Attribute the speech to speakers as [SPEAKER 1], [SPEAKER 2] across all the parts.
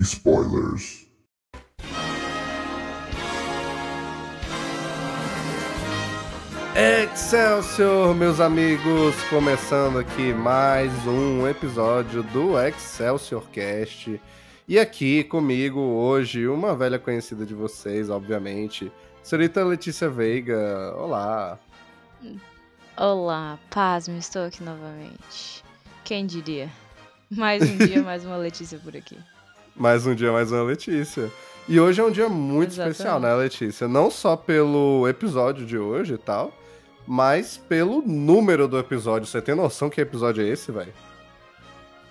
[SPEAKER 1] spoilers.
[SPEAKER 2] Excelsior, meus amigos! Começando aqui mais um episódio do Excelsior Cast. E aqui comigo hoje, uma velha conhecida de vocês, obviamente, senhorita Letícia Veiga. Olá!
[SPEAKER 3] Olá, pasme, estou aqui novamente. Quem diria? Mais um dia, mais uma Letícia por aqui.
[SPEAKER 2] Mais um dia, mais uma Letícia. E hoje é um dia muito
[SPEAKER 3] Exatamente.
[SPEAKER 2] especial, né, Letícia? Não só pelo episódio de hoje e tal, mas pelo número do episódio. Você tem noção que episódio é esse, velho?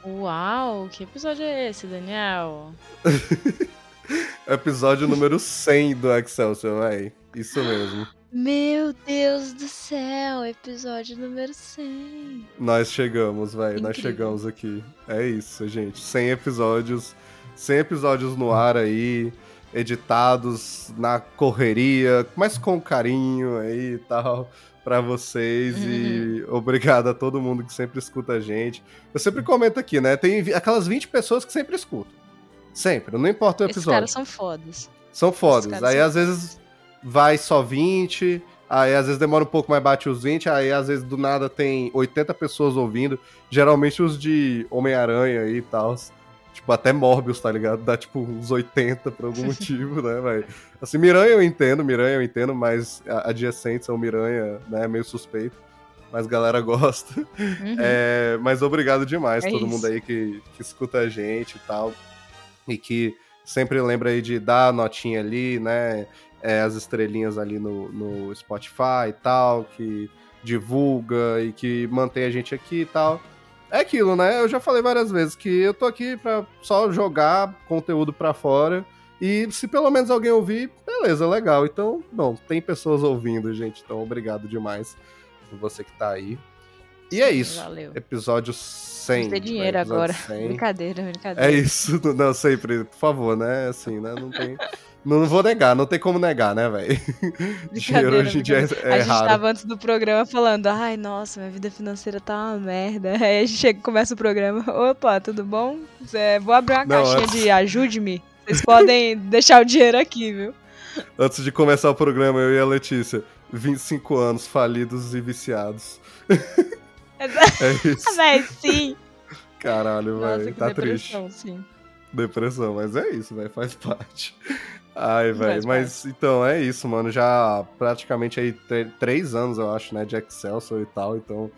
[SPEAKER 3] Uau, que episódio é esse, Daniel?
[SPEAKER 2] Episódio número 100 do Excelsior, velho. Isso mesmo.
[SPEAKER 3] Meu Deus do céu, episódio número 100.
[SPEAKER 2] Nós chegamos, velho. Nós chegamos aqui. É isso, gente. 100 episódios. 100 episódios no ar aí. Editados na correria, mas com carinho aí e tal. Pra vocês e obrigado a todo mundo que sempre escuta a gente. Eu sempre comento aqui, né? Tem aquelas 20 pessoas que sempre escutam. Sempre, não importa o
[SPEAKER 3] Esses
[SPEAKER 2] episódio.
[SPEAKER 3] caras são fodas.
[SPEAKER 2] São fodas. Aí
[SPEAKER 3] são
[SPEAKER 2] às vezes vai só 20, aí às vezes demora um pouco mais bate os 20, aí às vezes do nada tem 80 pessoas ouvindo, geralmente os de Homem-Aranha aí e tal. Tipo, até Morbius, tá ligado? Dá tipo uns 80 por algum motivo, né, velho? Assim, Miranha eu entendo, Miranha eu entendo, mas adjacentes ao Miranha, né, é meio suspeito. Mas a galera gosta.
[SPEAKER 3] Uhum.
[SPEAKER 2] É, mas obrigado demais
[SPEAKER 3] É
[SPEAKER 2] todo
[SPEAKER 3] isso.
[SPEAKER 2] mundo aí que, que escuta a gente e tal. E que sempre lembra aí de dar a notinha ali, né? é, as estrelinhas ali no, no Spotify e tal, que divulga e que mantém a gente aqui e tal. É aquilo, né? Eu já falei várias vezes que eu tô aqui pra só jogar conteúdo pra fora. E se pelo menos alguém ouvir, beleza, legal. Então, bom, tem pessoas ouvindo, gente. Então, obrigado demais por você que tá aí. E é isso.
[SPEAKER 3] Valeu.
[SPEAKER 2] Episódio 100.
[SPEAKER 3] Vamos ter dinheiro
[SPEAKER 2] né?
[SPEAKER 3] Agora.
[SPEAKER 2] 100.
[SPEAKER 3] Brincadeira, brincadeira.
[SPEAKER 2] É isso. Não, sempre, por favor, né? Assim, né? Não tem. Não vou negar, não tem como negar, né, velho? Dinheiro hoje em dia é,
[SPEAKER 3] a
[SPEAKER 2] é
[SPEAKER 3] gente
[SPEAKER 2] raro.
[SPEAKER 3] tava antes do programa falando, ai, nossa, minha vida financeira tá uma merda. Aí a gente chega, começa o programa, opa, tudo bom? Zé, vou abrir uma
[SPEAKER 2] Não,
[SPEAKER 3] caixinha
[SPEAKER 2] antes-
[SPEAKER 3] de ajude-me. Vocês podem deixar o dinheiro aqui, viu?
[SPEAKER 2] Antes de começar o programa, eu e a Letícia, 25 anos falidos e viciados. É isso.
[SPEAKER 3] Véi, sim.
[SPEAKER 2] Caralho, velho. Tá triste.
[SPEAKER 3] depressão, sim.
[SPEAKER 2] Depressão, mas é isso, velho. Faz parte. Ai, velho. Mas então é isso, mano. Já praticamente aí três anos, eu acho, né? De Excelsior e tal. Então,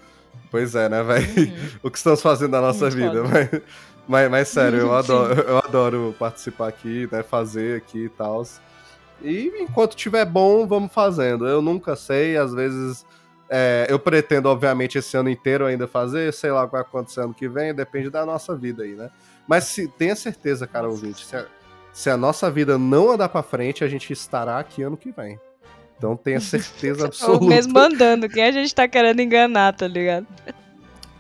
[SPEAKER 2] pois é, né, velho?
[SPEAKER 3] Uhum.
[SPEAKER 2] o que estamos fazendo na nossa
[SPEAKER 3] Muito
[SPEAKER 2] vida. Mas, mas, mas sério, eu adoro, eu adoro participar aqui, né? Fazer aqui e tal. E enquanto tiver bom, vamos fazendo. Eu nunca sei, às vezes. é, eu pretendo, obviamente, esse ano inteiro ainda fazer, sei lá o que vai acontecer ano que vem, depende da nossa vida aí, né? Mas se, tenha certeza, cara
[SPEAKER 3] Nossa
[SPEAKER 2] ouvinte, se se a nossa vida não andar pra frente, a gente estará aqui ano que vem. Então tenha certeza
[SPEAKER 3] Ou
[SPEAKER 2] absoluta.
[SPEAKER 3] mesmo andando, quem a gente tá querendo enganar, tá ligado?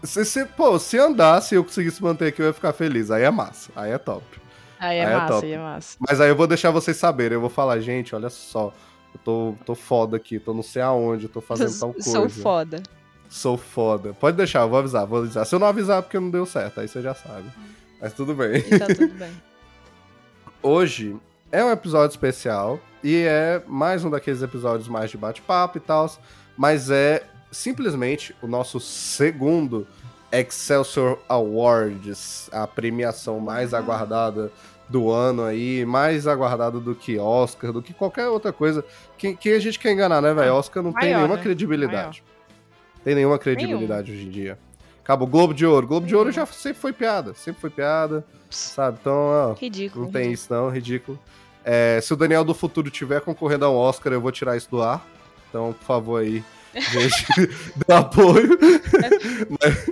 [SPEAKER 2] Se, se- pô, se andasse e eu conseguisse manter aqui, eu ia ficar feliz. Aí é massa, aí é top.
[SPEAKER 3] Aí é
[SPEAKER 2] Aí é
[SPEAKER 3] massa,
[SPEAKER 2] top.
[SPEAKER 3] aí é massa.
[SPEAKER 2] Mas aí eu vou deixar vocês saberem. Eu vou falar, gente, olha só. Eu tô, tô foda aqui, tô não sei aonde, tô fazendo tal coisa.
[SPEAKER 3] Sou foda.
[SPEAKER 2] Sou foda. Pode deixar, eu vou avisar, vou avisar. Se eu não avisar, é porque não deu certo, aí você já sabe. Mas tudo bem.
[SPEAKER 3] E tá tudo bem.
[SPEAKER 2] Hoje é um episódio especial e é mais um daqueles episódios mais de bate-papo e tal, mas é simplesmente o nosso segundo Excelsior Awards, a premiação mais
[SPEAKER 3] Uhum.
[SPEAKER 2] aguardada do ano aí, mais aguardada do que Oscar, do que qualquer outra coisa. Quem, quem a gente quer enganar, né, velho? Oscar não tem
[SPEAKER 3] Maior,
[SPEAKER 2] nenhuma
[SPEAKER 3] né?
[SPEAKER 2] credibilidade. Tem nenhuma credibilidade hoje em dia. Acaba o Globo de Ouro. Globo de Ouro já sempre foi piada, sempre foi piada, sabe? Então, ó,
[SPEAKER 3] Ridículo.
[SPEAKER 2] não tem isso não, ridículo. É, se o Daniel do futuro tiver concorrendo a um Oscar, eu vou tirar isso do ar. Então, por favor aí, gente deu apoio.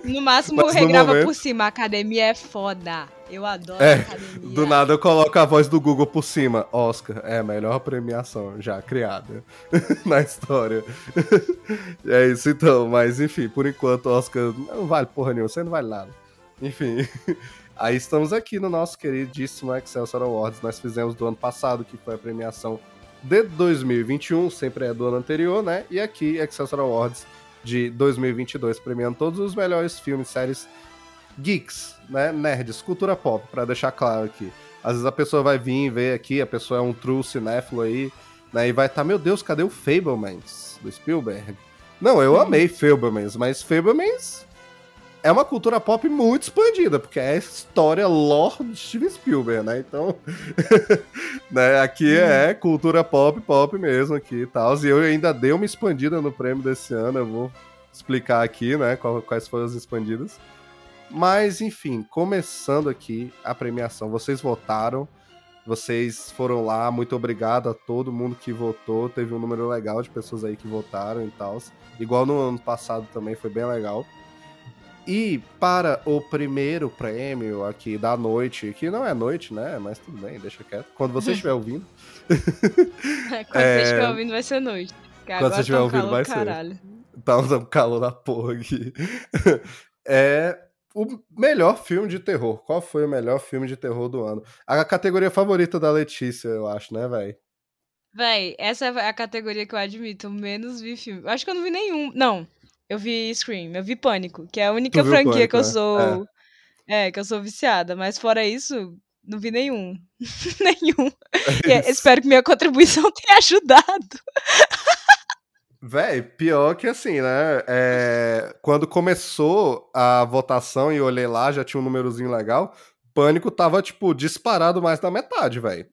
[SPEAKER 3] No máximo,
[SPEAKER 2] Mas no
[SPEAKER 3] regrava
[SPEAKER 2] momento-
[SPEAKER 3] por cima. A academia é foda. Eu adoro
[SPEAKER 2] É,
[SPEAKER 3] a academia.
[SPEAKER 2] Do nada eu coloco a voz do Google por cima. Oscar, é a melhor premiação já criada na história. é isso então, mas enfim, por enquanto Oscar não vale porra nenhuma, você não vale nada. Enfim, aí estamos aqui no nosso queridíssimo Excelsior Awards. Nós fizemos do ano passado, que foi a premiação de 2021, sempre é do ano anterior, né? E aqui, Excelsior Awards de 2022, premiando todos os melhores filmes, séries geeks, né? Nerds, cultura pop, pra deixar claro aqui. Às vezes a pessoa vai vir e ver aqui, a pessoa é um true cinéfilo aí, né? E vai estar, meu Deus, cadê o Fablemans do Spielberg? Não, eu amei Fablemans, mas Fablemans é uma cultura pop muito expandida, porque é a história lore de Steven Spielberg, né? Então, né, aqui é cultura pop, pop mesmo aqui e tal. E eu ainda dei uma expandida no prêmio desse ano, eu vou explicar aqui, né, quais foram as expandidas. Mas, enfim, começando aqui a premiação. Vocês votaram, vocês foram lá, muito obrigado a todo mundo que votou. Teve um número legal de pessoas aí que votaram e tal. Igual no ano passado também, foi bem legal. E para o primeiro prêmio aqui da noite, que não é noite, né? Mas tudo bem, deixa quieto. Quando você estiver ouvindo.
[SPEAKER 3] Quando
[SPEAKER 2] É.
[SPEAKER 3] você estiver ouvindo, vai ser noite. Porque
[SPEAKER 2] Quando você
[SPEAKER 3] agora
[SPEAKER 2] estiver
[SPEAKER 3] tá um
[SPEAKER 2] ouvindo,
[SPEAKER 3] calor
[SPEAKER 2] vai
[SPEAKER 3] do
[SPEAKER 2] ser.
[SPEAKER 3] caralho.
[SPEAKER 2] tá um calor da porra aqui. É o melhor filme de terror. Qual foi o melhor filme de terror do ano? A categoria favorita da Letícia, eu acho, né, velho?
[SPEAKER 3] Véi, essa é a categoria que eu admito. Menos vi filme. Eu acho que eu não vi nenhum. Não, eu vi Scream, eu vi Pânico, que é a única
[SPEAKER 2] Tu
[SPEAKER 3] franquia
[SPEAKER 2] Pânico,
[SPEAKER 3] que eu
[SPEAKER 2] né?
[SPEAKER 3] sou. É. que eu sou viciada. Mas fora isso, não vi nenhum. nenhum. É- espero que minha contribuição tenha ajudado.
[SPEAKER 2] Véi, pior que assim, né? é, Quando começou a votação e eu olhei lá, já tinha um númerozinho legal. Pânico tava, tipo, disparado mais da metade, velho.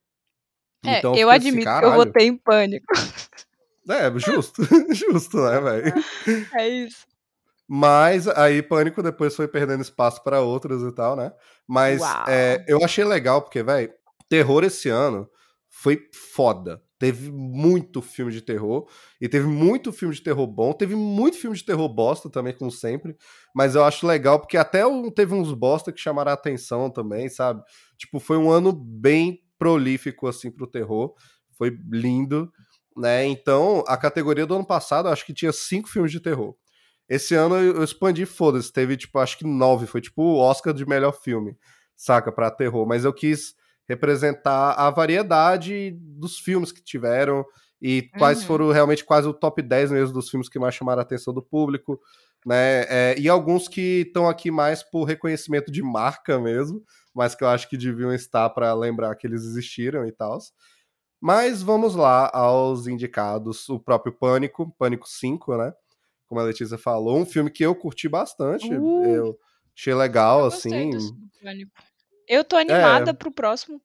[SPEAKER 3] É,
[SPEAKER 2] Então
[SPEAKER 3] eu
[SPEAKER 2] fiquei assim,
[SPEAKER 3] admito que eu votei em Pânico.
[SPEAKER 2] É, justo. justo, né, velho?
[SPEAKER 3] É isso.
[SPEAKER 2] Mas aí Pânico depois foi perdendo espaço pra outros e tal, né? Mas é, eu achei legal, porque, velho, terror esse ano foi foda. Teve muito filme de terror. E teve muito filme de terror bom. Teve muito filme de terror bosta também, como sempre. Mas eu acho legal, porque até teve uns bosta que chamaram a atenção também, sabe? Tipo, foi um ano bem prolífico, assim, pro terror. Foi lindo, né? Então, a categoria do ano passado, eu acho que tinha cinco filmes de terror. Esse ano eu expandi, foda-se. Teve, tipo, acho que nove. Foi, tipo, o Oscar de melhor filme, saca? Pra terror. Mas eu quis representar a variedade dos filmes que tiveram e quais
[SPEAKER 3] Uhum.
[SPEAKER 2] foram realmente quase o top 10 mesmo dos filmes que mais chamaram a atenção do público, né? É, e alguns que estão aqui mais por reconhecimento de marca mesmo, mas que eu acho que deviam estar para lembrar que eles existiram e tal. Mas vamos lá aos indicados. O próprio Pânico, Pânico 5, né? Como a Letícia falou, um filme que eu curti bastante.
[SPEAKER 3] Uh!
[SPEAKER 2] eu achei legal,
[SPEAKER 3] Eu
[SPEAKER 2] assim.
[SPEAKER 3] Eu tô animada pro próximo.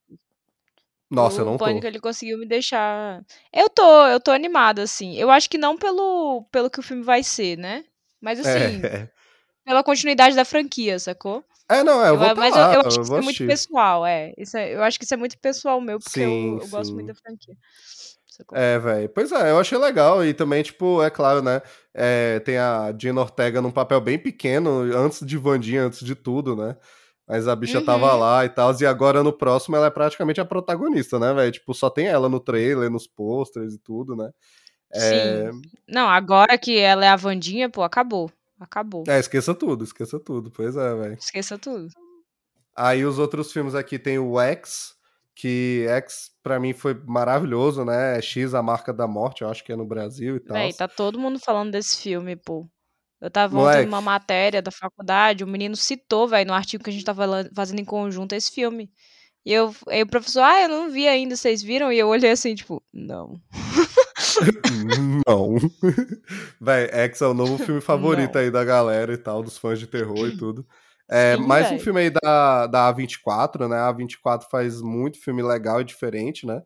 [SPEAKER 2] Nossa,
[SPEAKER 3] o
[SPEAKER 2] eu não tô.
[SPEAKER 3] Pânico ele conseguiu me deixar. Eu tô, eu tô animada, assim. Eu acho que não pelo, pelo que o filme vai ser, né? Mas assim,
[SPEAKER 2] É,
[SPEAKER 3] pela continuidade da franquia, sacou?
[SPEAKER 2] É, não, é, eu vou
[SPEAKER 3] mas
[SPEAKER 2] lá,
[SPEAKER 3] eu, eu acho que isso é muito pessoal, é. Isso é- Eu acho que isso é muito pessoal meu, porque
[SPEAKER 2] Sim,
[SPEAKER 3] eu, eu gosto muito da franquia.
[SPEAKER 2] É, velho. Pois é, eu achei legal. E também, tipo, é claro, né? é, tem a Gina Ortega num papel bem pequeno, antes de Vandinha, antes de tudo, né? Mas a bicha tava
[SPEAKER 3] Uhum.
[SPEAKER 2] lá e tal. E agora no próximo ela é praticamente a protagonista, né, velho? Tipo, só tem ela no trailer, nos posters e tudo, né? É,
[SPEAKER 3] Sim. Não, agora que ela é a Vandinha, pô, acabou. Acabou.
[SPEAKER 2] é, esqueça tudo, esqueça tudo. Pois é, velho.
[SPEAKER 3] Esqueça tudo.
[SPEAKER 2] Aí os outros filmes aqui tem o X, que X pra mim foi maravilhoso, né? X, a marca da morte, eu acho que é no Brasil e tal.
[SPEAKER 3] Véi, tá todo mundo falando desse filme, pô. Eu tava ontem numa matéria da faculdade, o menino citou, velho, no artigo que a gente tava fazendo em conjunto esse filme. E eu, aí o professor, ah, eu não vi ainda, vocês viram? E eu olhei assim, tipo, não.
[SPEAKER 2] Não. Véi, X é o novo filme favorito
[SPEAKER 3] Não.
[SPEAKER 2] aí da galera e tal, dos fãs de terror e tudo. É,
[SPEAKER 3] Sim,
[SPEAKER 2] mais um filme aí da, da A24, né? A A24 faz muito filme legal e diferente, né?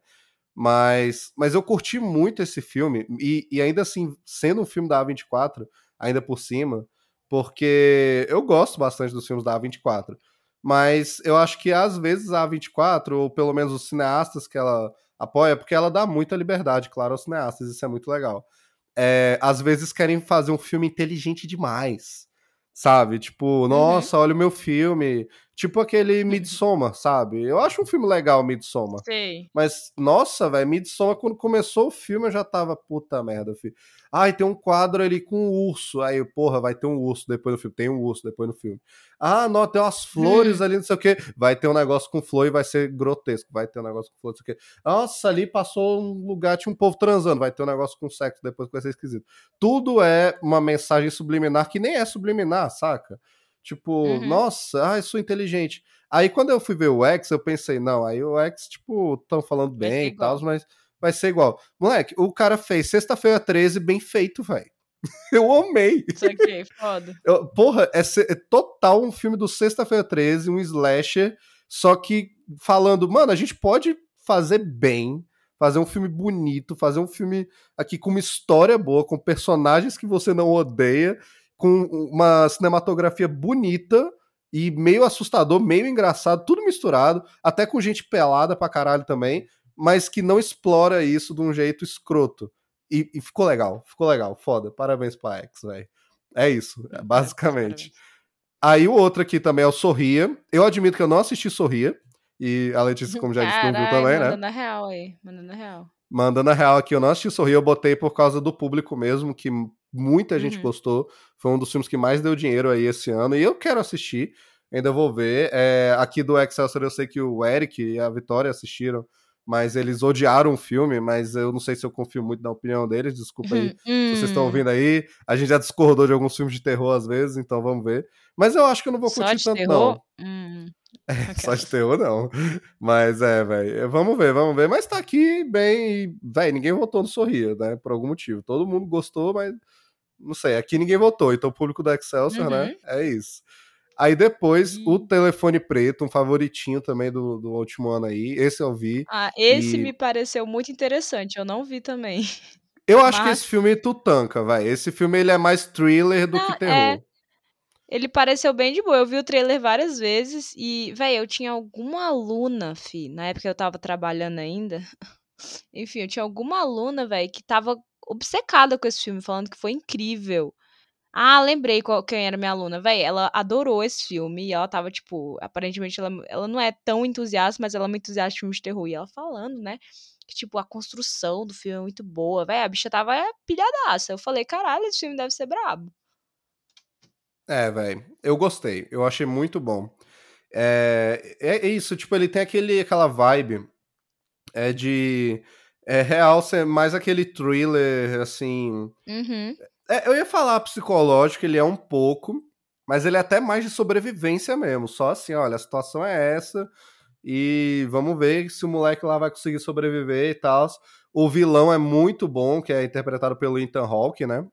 [SPEAKER 2] Mas, mas eu curti muito esse filme, e, e ainda assim, sendo um filme da A24, ainda por cima, porque eu gosto bastante dos filmes da A24. Mas eu acho que às vezes a A24, ou pelo menos os cineastas que ela apoia, porque ela dá muita liberdade, claro, aos cineastas, isso é muito legal. é, às vezes querem fazer um filme inteligente demais. Sabe? Tipo, nossa, uhum. olha o meu filme. Tipo aquele uhum. Midsommar, sabe? Eu acho um filme legal, Midsommar.
[SPEAKER 3] Sei.
[SPEAKER 2] Mas, nossa, velho, Midsommar, quando começou o filme, eu já tava, puta merda, filho. Ai, tem um quadro ali com um urso. Aí, porra, vai ter um urso depois do filme. Tem um urso depois no filme. Ah, não, tem umas flores hum. ali, não sei o quê. Vai ter um negócio com flor e vai ser grotesco. Vai ter um negócio com flor, não sei o quê. Nossa, ali passou um lugar, tinha um povo transando. Vai ter um negócio com sexo depois que vai ser esquisito. Tudo é uma mensagem subliminar que nem é subliminar, saca? Tipo, uhum. nossa, ah, eu sou inteligente. Aí quando eu fui ver o X, eu pensei, não, aí o X, tipo, estão falando bem e tal, mas vai ser igual. Moleque, o cara fez sexta-feira 13 bem feito, velho. Eu amei.
[SPEAKER 3] Isso aqui, foda.
[SPEAKER 2] Eu, porra, é, é, total um filme do Sexta-feira 13, um slasher, só que falando, mano, a gente pode fazer bem, fazer um filme bonito, fazer um filme aqui com uma história boa, com personagens que você não odeia, com uma cinematografia bonita e meio assustador, meio engraçado, tudo misturado, até com gente pelada pra caralho também, mas que não explora isso de um jeito escroto. E, e ficou legal, ficou legal, foda. Parabéns pra X, velho. É isso, é, basicamente. Aí o outro aqui também é o Sorria. Eu admito que eu não assisti Sorria. E a Letícia, como já disse, não viu também,
[SPEAKER 3] né?
[SPEAKER 2] Manda
[SPEAKER 3] na real aí, manda na real.
[SPEAKER 2] Manda na real aqui, eu não assisti Sorria, eu botei por causa do público mesmo, que muita gente uhum. gostou. Foi um dos filmes que mais deu dinheiro aí esse ano. E eu quero assistir, ainda vou ver. É, aqui do Excelsior eu sei que o Eric e a Vitória assistiram mas eles odiaram o filme, mas eu não sei se eu confio muito na opinião deles, desculpa aí se vocês estão hum. ouvindo aí. A gente já discordou de alguns filmes de terror às vezes, então vamos ver. Mas eu acho que eu não vou curtir tanto, terror? não. Hum. É, só de terror, não. Mas é, velho. Vamos ver, vamos ver. Mas tá aqui bem. Velho, ninguém votou no Sorria, né? Por algum motivo. Todo mundo gostou, mas. Não sei. Aqui ninguém votou. Então o público da Excelsior, né? uhum. né? É isso. Aí depois, o Telefone Preto, um favoritinho também do, do último ano aí. Esse eu vi.
[SPEAKER 3] Ah, esse e... me pareceu muito interessante. Eu não vi também.
[SPEAKER 2] Eu acho Mas... que esse filme tu tanca, vai. Esse filme ele é mais thriller do não, que é. terror. É...
[SPEAKER 3] Ele pareceu bem de boa. Eu vi o trailer várias vezes e, velho, eu tinha alguma aluna, fi, na época eu tava trabalhando ainda. Enfim, eu tinha alguma aluna, velho, que tava obcecada com esse filme, falando que foi incrível. Ah, lembrei qual, quem era minha aluna. Véi, ela adorou esse filme e ela tava, tipo, aparentemente ela, ela não é tão entusiasta, mas ela é muito entusiasta de filmes de terror. E ela falando, né? Que, tipo, a construção do filme é muito boa. Véi, a bicha tava é, pilhadaça. Eu falei, caralho, esse filme deve ser brabo.
[SPEAKER 2] É, velho. Eu gostei. Eu achei muito bom. É, é isso, tipo, ele tem aquele, aquela vibe é de. É real ser mais aquele thriller, assim.
[SPEAKER 3] Uhum.
[SPEAKER 2] É, eu ia falar psicológico, ele é um pouco, mas ele é até mais de sobrevivência mesmo. Só assim, olha, a situação é essa e vamos ver se o moleque lá vai conseguir sobreviver e tal. O vilão é muito bom, que é interpretado pelo Ethan Hawke, né?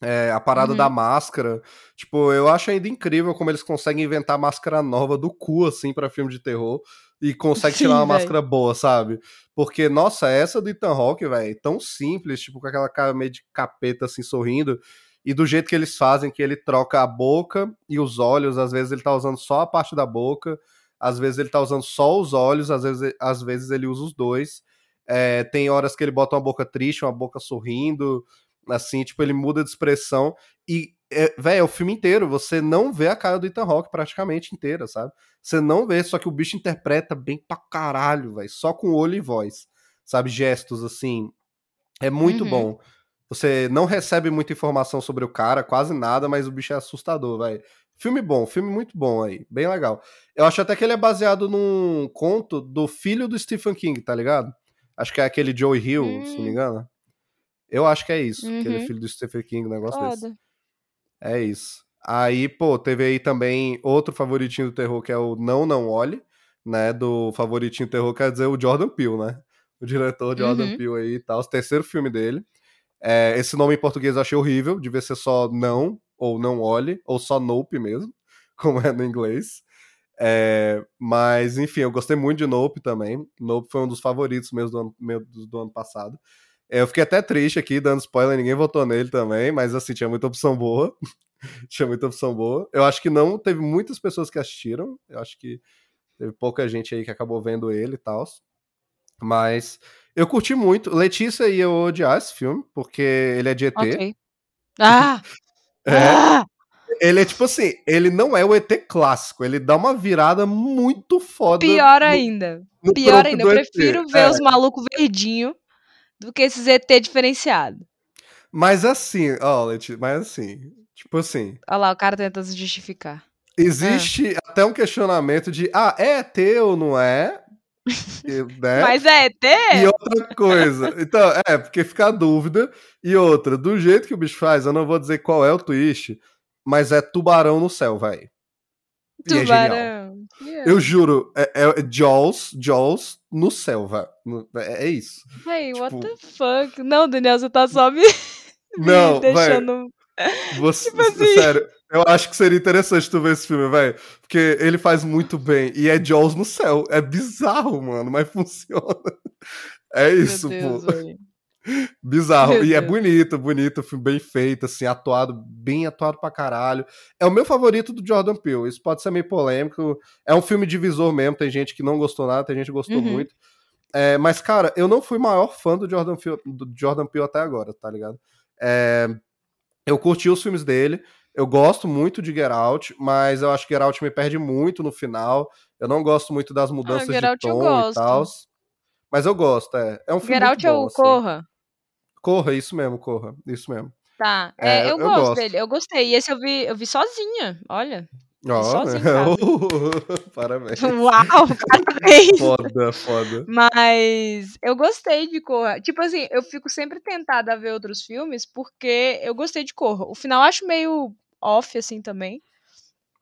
[SPEAKER 2] É, a parada uhum. da máscara. Tipo, eu acho ainda incrível como eles conseguem inventar máscara nova do cu, assim, para filme de terror. E conseguem tirar uma véio. máscara boa, sabe? Porque, nossa, essa do Ethan Hawke, velho, tão simples, tipo, com aquela cara meio de capeta, assim, sorrindo. E do jeito que eles fazem, que ele troca a boca e os olhos, às vezes ele tá usando só a parte da boca, às vezes ele tá usando só os olhos, às vezes, às vezes ele usa os dois. É, tem horas que ele bota uma boca triste, uma boca sorrindo assim, tipo, ele muda de expressão e, é, velho, é o filme inteiro, você não vê a cara do Ethan Hawke praticamente inteira, sabe? Você não vê, só que o bicho interpreta bem pra caralho, velho, só com olho e voz, sabe? Gestos, assim, é muito uhum. bom. Você não recebe muita informação sobre o cara, quase nada, mas o bicho é assustador, velho. Filme bom, filme muito bom aí, bem legal. Eu acho até que ele é baseado num conto do filho do Stephen King, tá ligado? Acho que é aquele Joey Hill, hum. se não me hum. engano. Eu acho que é isso, uhum. que ele é filho do Stephen King, um negócio Foda. desse. É isso. Aí, pô, teve aí também outro favoritinho do terror, que é o Não Não Olhe, né? Do favoritinho do terror, quer dizer, o Jordan Peele, né? O diretor Jordan uhum. Peele aí e tal, o terceiro filme dele. É, esse nome em português eu achei horrível, devia ser só Não, ou Não Olhe, ou só Nope mesmo, como é no inglês. É, mas, enfim, eu gostei muito de Nope também. Nope foi um dos favoritos meus do ano, meu, do ano passado. Eu fiquei até triste aqui, dando spoiler, ninguém votou nele também, mas assim, tinha muita opção boa. tinha muita opção boa. Eu acho que não teve muitas pessoas que assistiram. Eu acho que teve pouca gente aí que acabou vendo ele e tal. Mas eu curti muito. Letícia ia odiar esse filme, porque ele é de ET.
[SPEAKER 3] Ok. Ah!
[SPEAKER 2] É.
[SPEAKER 3] ah!
[SPEAKER 2] Ele é tipo assim, ele não é o ET clássico, ele dá uma virada muito foda.
[SPEAKER 3] Pior ainda.
[SPEAKER 2] no
[SPEAKER 3] Pior ainda. Eu prefiro ver
[SPEAKER 2] É.
[SPEAKER 3] os malucos verdinhos do que esses ET diferenciados.
[SPEAKER 2] Mas assim, ó, Letícia, mas assim, tipo assim,
[SPEAKER 3] Olha lá, o cara tenta se justificar.
[SPEAKER 2] existe
[SPEAKER 3] Ah.
[SPEAKER 2] até um questionamento de, ah, é ET ou não é? Né?
[SPEAKER 3] Mas é ET?
[SPEAKER 2] E outra coisa. Então, é, porque fica a dúvida. E outra, do jeito que o bicho faz, eu não vou dizer qual é o twist, mas é tubarão no céu. E é.
[SPEAKER 3] Tubarão. Yeah.
[SPEAKER 2] Eu juro, é, é Jaws, Jaws no céu, velho. É, é isso.
[SPEAKER 3] Véi, what
[SPEAKER 2] tipo-
[SPEAKER 3] the fuck? Não, Daniel, você tá só me, me
[SPEAKER 2] Não, velho.
[SPEAKER 3] deixando.
[SPEAKER 2] Você,
[SPEAKER 3] Tipo assim.
[SPEAKER 2] Sério, eu acho que seria interessante tu ver esse filme, velho. Porque ele faz muito bem. E é Jaws no céu. É bizarro, mano, mas funciona. É isso,
[SPEAKER 3] Deus,
[SPEAKER 2] pô.
[SPEAKER 3] véi.
[SPEAKER 2] Bizarro. E é bonito, bonito, filme bem feito, assim, atuado, bem atuado pra caralho. É o meu favorito do Jordan Peele. Isso pode ser meio polêmico. É um filme divisor mesmo. Tem gente que não gostou nada, tem gente que gostou
[SPEAKER 3] Uhum.
[SPEAKER 2] muito. É, mas, cara, eu não fui maior fã do Jordan Peele, do Jordan Peele até agora, tá ligado? É, eu curti os filmes dele. Eu gosto muito de Get Out, mas eu acho que Get Out me perde muito no final. Eu não gosto muito das mudanças
[SPEAKER 3] Ah,
[SPEAKER 2] de tom e tal. Mas eu gosto, é. É um filme
[SPEAKER 3] Get
[SPEAKER 2] muito
[SPEAKER 3] Out é
[SPEAKER 2] bom,
[SPEAKER 3] o
[SPEAKER 2] assim.
[SPEAKER 3] Corra?
[SPEAKER 2] Corra, isso mesmo, corra. Isso mesmo.
[SPEAKER 3] Tá.
[SPEAKER 2] É,
[SPEAKER 3] É, eu,
[SPEAKER 2] eu
[SPEAKER 3] gosto,
[SPEAKER 2] gosto.
[SPEAKER 3] dele. Eu gostei. E esse eu vi, eu vi sozinha. Olha. Em casa.
[SPEAKER 2] Parabéns.
[SPEAKER 3] Uau, parabéns.
[SPEAKER 2] Foda, foda.
[SPEAKER 3] Mas eu gostei de Corra. Tipo assim, eu fico sempre tentada a ver outros filmes porque eu gostei de Corra. O final eu acho meio off, assim, também.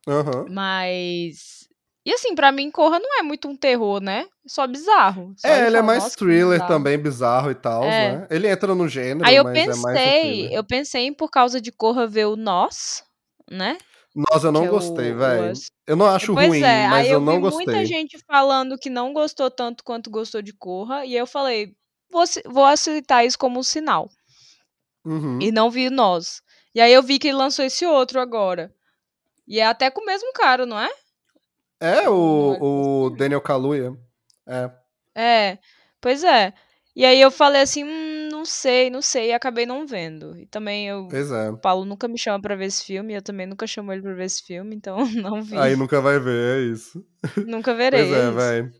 [SPEAKER 2] Aham.
[SPEAKER 3] Mas. E assim, pra mim, Corra não é muito um terror, né? Só bizarro. Só
[SPEAKER 2] É, ele é mais
[SPEAKER 3] "Nossa, que
[SPEAKER 2] thriller
[SPEAKER 3] bizarro."
[SPEAKER 2] também, bizarro e tal,
[SPEAKER 3] É.
[SPEAKER 2] né? Ele entra no gênero,
[SPEAKER 3] Aí eu
[SPEAKER 2] é
[SPEAKER 3] pensei,
[SPEAKER 2] thriller.
[SPEAKER 3] eu pensei em por causa de Corra ver o Nós, né?
[SPEAKER 2] Nossa, eu não
[SPEAKER 3] que é
[SPEAKER 2] gostei, velho. Eu não acho
[SPEAKER 3] Pois
[SPEAKER 2] ruim,
[SPEAKER 3] é,
[SPEAKER 2] mas eu
[SPEAKER 3] eu
[SPEAKER 2] não
[SPEAKER 3] vi
[SPEAKER 2] gostei.
[SPEAKER 3] muita gente falando que não gostou tanto quanto gostou de Corra, e eu falei, vou, vou aceitar isso como um sinal.
[SPEAKER 2] Uhum.
[SPEAKER 3] E não vi Nós. E aí eu vi que ele lançou esse outro agora. E é até com o mesmo cara, não é?
[SPEAKER 2] É
[SPEAKER 3] é
[SPEAKER 2] o, o Daniel Kaluuya. É.
[SPEAKER 3] É, pois é. E aí eu falei assim, hum, não sei, não sei, e acabei não vendo. E também eu,
[SPEAKER 2] Pois é.
[SPEAKER 3] o Paulo nunca me chama pra ver esse filme, e eu também nunca chamo ele pra ver esse filme, então não vi.
[SPEAKER 2] Aí nunca vai ver, é isso.
[SPEAKER 3] Nunca verei.
[SPEAKER 2] Pois é,
[SPEAKER 3] isso.
[SPEAKER 2] velho.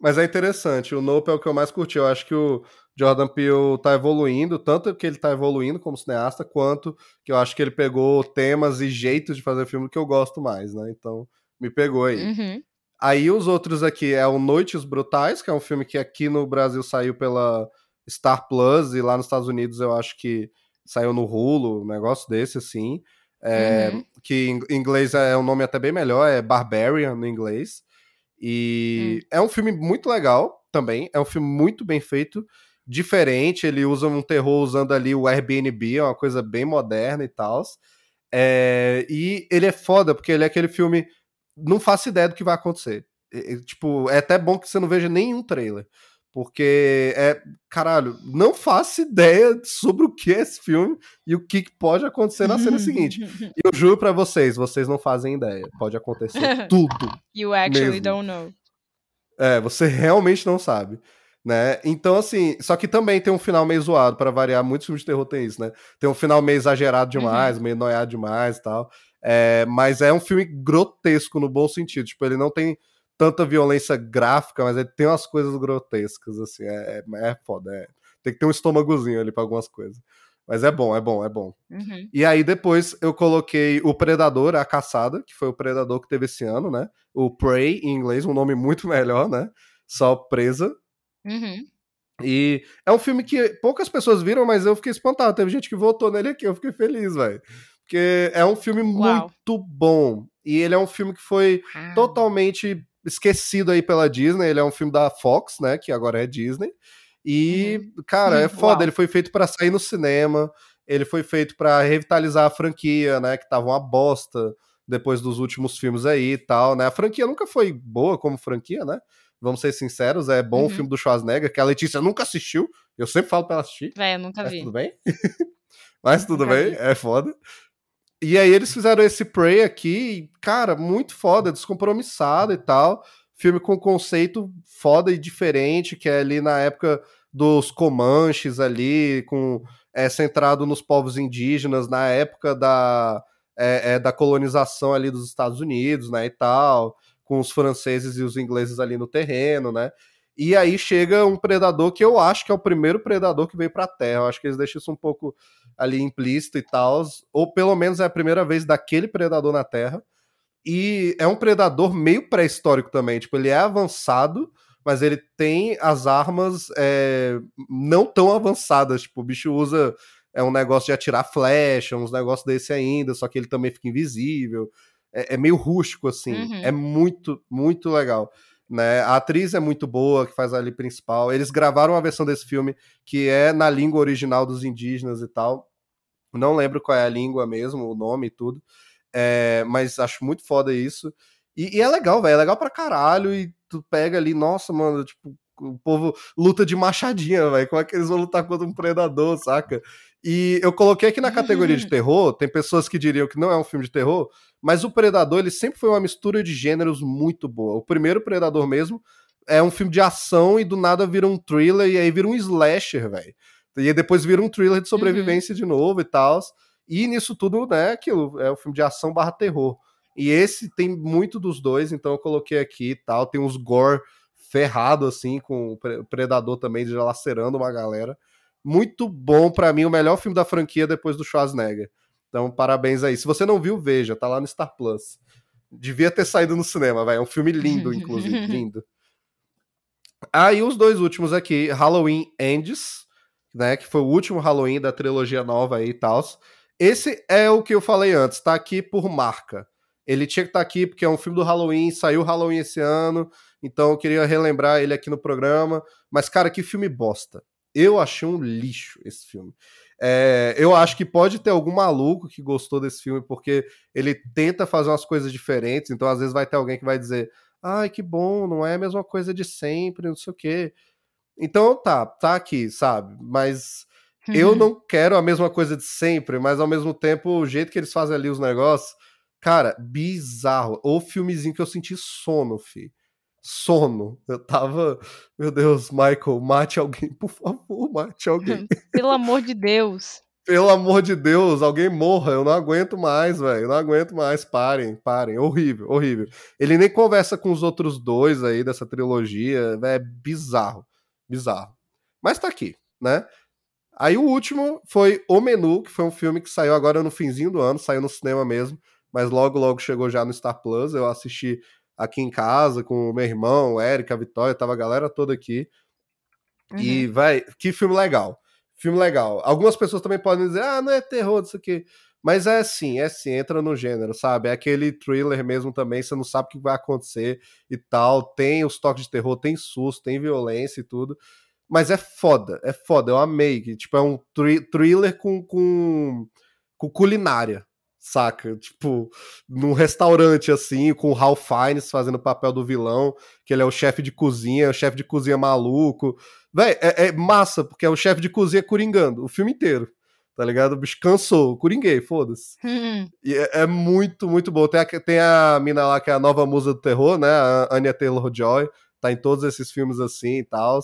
[SPEAKER 2] Mas é interessante. O Nope é o que eu mais curti. Eu acho que o Jordan Peele tá evoluindo, tanto que ele tá evoluindo como cineasta, quanto que eu acho que ele pegou temas e jeitos de fazer filme que eu gosto mais, né? Então, me pegou aí.
[SPEAKER 3] Uhum.
[SPEAKER 2] Aí os outros aqui é o Noites Brutais, que é um filme que aqui no Brasil saiu pela Star Plus, e lá nos Estados Unidos eu acho que saiu no Hulu, um negócio desse, assim. É,
[SPEAKER 3] Uhum.
[SPEAKER 2] Que em inglês é um nome até bem melhor, é Barbarian no inglês. E
[SPEAKER 3] Hum.
[SPEAKER 2] é um filme muito legal também, é um filme muito bem feito, diferente, ele usa um terror usando ali o Airbnb, é uma coisa bem moderna e tal. É, e ele é foda, porque ele é aquele filme. Não faço ideia do que vai acontecer. Tipo, é até bom que você não veja nenhum trailer. Porque é. Caralho, não faço ideia sobre o que é esse filme e o que pode acontecer na cena seguinte. E eu juro pra vocês, vocês não fazem ideia. Pode acontecer tudo.
[SPEAKER 3] You actually
[SPEAKER 2] Mesmo.
[SPEAKER 3] don't know.
[SPEAKER 2] É, você realmente não sabe. Né? Então, assim, só que também tem um final meio zoado, pra variar, muitos filmes de terror tem isso, né? Tem um final meio exagerado demais, meio noiado demais e tal. É, mas é um filme grotesco no bom sentido. Tipo, ele não tem tanta violência gráfica, mas ele tem umas coisas grotescas, assim. É, é, é foda. é. Tem que ter um estômagozinho ali pra algumas coisas. Mas é bom, é bom, é bom.
[SPEAKER 3] Uhum.
[SPEAKER 2] E aí depois eu coloquei o Predador, a Caçada, que foi o Predador que teve esse ano, né? O Prey, em inglês, um nome muito melhor, né? Só presa.
[SPEAKER 3] Uhum.
[SPEAKER 2] E é um filme que poucas pessoas viram, mas eu fiquei espantado. Teve gente que votou nele aqui, eu fiquei feliz, velho. Porque é um filme
[SPEAKER 3] Uau.
[SPEAKER 2] muito bom. E ele é um filme que foi
[SPEAKER 3] Ah.
[SPEAKER 2] totalmente esquecido aí pela Disney. Ele é um filme da Fox, né? Que agora é Disney. E, cara, é
[SPEAKER 3] Uhum.
[SPEAKER 2] foda.
[SPEAKER 3] Uau.
[SPEAKER 2] Ele foi feito pra sair no cinema. Ele foi feito pra revitalizar a franquia, né? Que tava uma bosta depois dos últimos filmes aí e tal, né? A franquia nunca foi boa como franquia, né? Vamos ser sinceros, é bom o
[SPEAKER 3] Uhum.
[SPEAKER 2] filme do Schwarzenegger, que a Letícia nunca assistiu. Eu sempre falo pra ela assistir.
[SPEAKER 3] Véi, eu nunca vi.
[SPEAKER 2] tudo bem? Mas tudo bem, é foda. E aí eles fizeram esse Prey aqui, cara, muito foda, descompromissado e tal. filme com conceito foda e diferente, que é ali na época dos Comanches ali, com é, centrado nos povos indígenas, na época da, é, é, da colonização ali dos Estados Unidos, né, e tal, com os franceses e os ingleses ali no terreno, né, e aí chega um predador que eu acho que é o primeiro predador que veio para a Terra. Eu acho que eles deixam isso um pouco ali implícito e tal, ou pelo menos é a primeira vez daquele predador na Terra. E é um predador meio pré-histórico também, tipo, ele é avançado, mas ele tem as armas é, não tão avançadas, tipo, o bicho usa é um negócio de atirar flecha, uns negócios desse ainda, só que ele também fica invisível. É, é meio rústico, assim. Uhum. É muito, muito legal. Né? A atriz é muito boa, que faz ali principal. Eles gravaram uma versão desse filme que é na língua original dos indígenas e tal. Não lembro qual é a língua mesmo, o nome e tudo. É, mas acho muito foda isso. E, e é legal, velho. É legal pra caralho. E tu pega ali, nossa, mano, tipo, o povo luta de machadinha, velho. Como é que eles vão lutar contra um predador, saca? E eu coloquei aqui na categoria de terror. Tem pessoas que diriam que não é um filme de terror, mas o Predador, ele sempre foi uma mistura de gêneros muito boa. O primeiro Predador mesmo é um filme de ação e do nada vira um thriller e aí vira um slasher, velho. E depois vira um thriller de sobrevivência uhum. de novo e tal. E nisso tudo, né, aquilo, é um filme de ação barra terror. E esse tem muito dos dois, então eu coloquei aqui e tal. Tem uns gore ferrado, assim, com o Predador também já lacerando uma galera. Muito bom, para mim, o melhor filme da franquia depois do Schwarzenegger. Então, parabéns aí. Se você não viu, veja, tá lá no Star Plus. Devia ter saído no cinema, vai. É um filme lindo, inclusive, lindo. Aí ah, os dois últimos aqui, Halloween Ends, né, que foi o último Halloween da trilogia nova aí e tal. Esse é o que eu falei antes, tá aqui por marca. Ele tinha que estar tá aqui porque é um filme do Halloween, saiu Halloween esse ano, então eu queria relembrar ele aqui no programa. Mas, cara, que filme bosta. Eu achei um lixo esse filme. É, eu acho que pode ter algum maluco que gostou desse filme, porque ele tenta fazer umas coisas diferentes, então às vezes vai ter alguém que vai dizer, ai, que bom, não é a mesma coisa de sempre, não sei o quê. Então tá, tá aqui, sabe? Mas uhum. eu não quero a mesma coisa de sempre, mas ao mesmo tempo, o jeito que eles fazem ali os negócios, cara, bizarro. Ou filmezinho que eu senti sono, fi sono. Eu tava, meu Deus, Michael, mate alguém, por favor, mate alguém.
[SPEAKER 3] Pelo amor de Deus.
[SPEAKER 2] Pelo amor de Deus, alguém morra, eu não aguento mais, velho, eu não aguento mais, parem, parem, horrível, horrível. Ele nem conversa com os outros dois aí dessa trilogia, é bizarro, bizarro. Mas tá aqui, né? Aí o último foi O Menu, que foi um filme que saiu agora no finzinho do ano, saiu no cinema mesmo, mas logo, logo chegou já no Star Plus, eu assisti aqui em casa com o meu irmão, o Eric, a Vitória, tava a galera toda aqui. Uhum. E, vai, que filme legal. Filme legal. Algumas pessoas também podem dizer, ah, não é terror, isso aqui. Mas é assim, é assim, entra no gênero, sabe? É aquele thriller mesmo também, você não sabe o que vai acontecer e tal. Tem os toques de terror, tem susto, tem violência e tudo. Mas é foda, é foda, eu amei. Tipo, é um thriller com, com, com culinária, saca? Tipo, num restaurante assim, com o Ralph Fiennes fazendo o papel do vilão, que ele é o chefe de cozinha, o chefe de cozinha maluco. Véi, é, é, massa, porque é o chefe de cozinha coringando o filme inteiro. Tá ligado? O bicho cansou, coringuei, foda-se. Hum. e é, é, muito, muito bom. Tem a, tem a mina lá que é a nova musa do terror, né? A Anya Taylor-Joy. Tá em todos esses filmes assim e tal.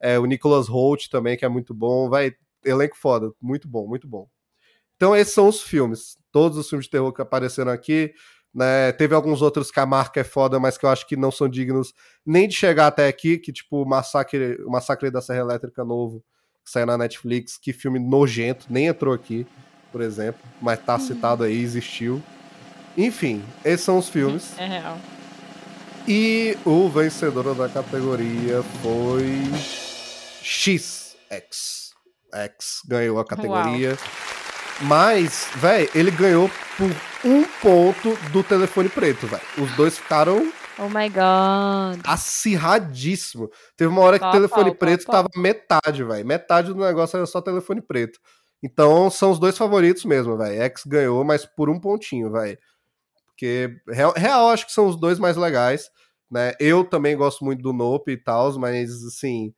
[SPEAKER 2] É, o Nicholas Holt também, que é muito bom. Vai, elenco foda. Muito bom, muito bom. Então esses são os filmes. Todos os filmes de terror que apareceram aqui. Né? Teve alguns outros que a marca é foda, mas que eu acho que não são dignos nem de chegar até aqui, que tipo o Massacre, o Massacre da Serra Elétrica novo, que saiu na Netflix, que filme nojento, nem entrou aqui, por exemplo, mas tá uhum. citado aí, existiu. Enfim, esses são os filmes.
[SPEAKER 3] É real.
[SPEAKER 2] E o vencedor da categoria foi X. X. X ganhou a categoria. Uau. Mas, velho, ele ganhou por um ponto do telefone preto, velho. Os dois ficaram.
[SPEAKER 3] Oh my god.
[SPEAKER 2] Acirradíssimo. Teve uma hora que o telefone preto tava metade, velho. Metade do negócio era só telefone preto. Então são os dois favoritos mesmo, velho. X ganhou, mas por um pontinho, velho. Porque real, real, acho que são os dois mais legais, né? Eu também gosto muito do Nope e tal, mas assim,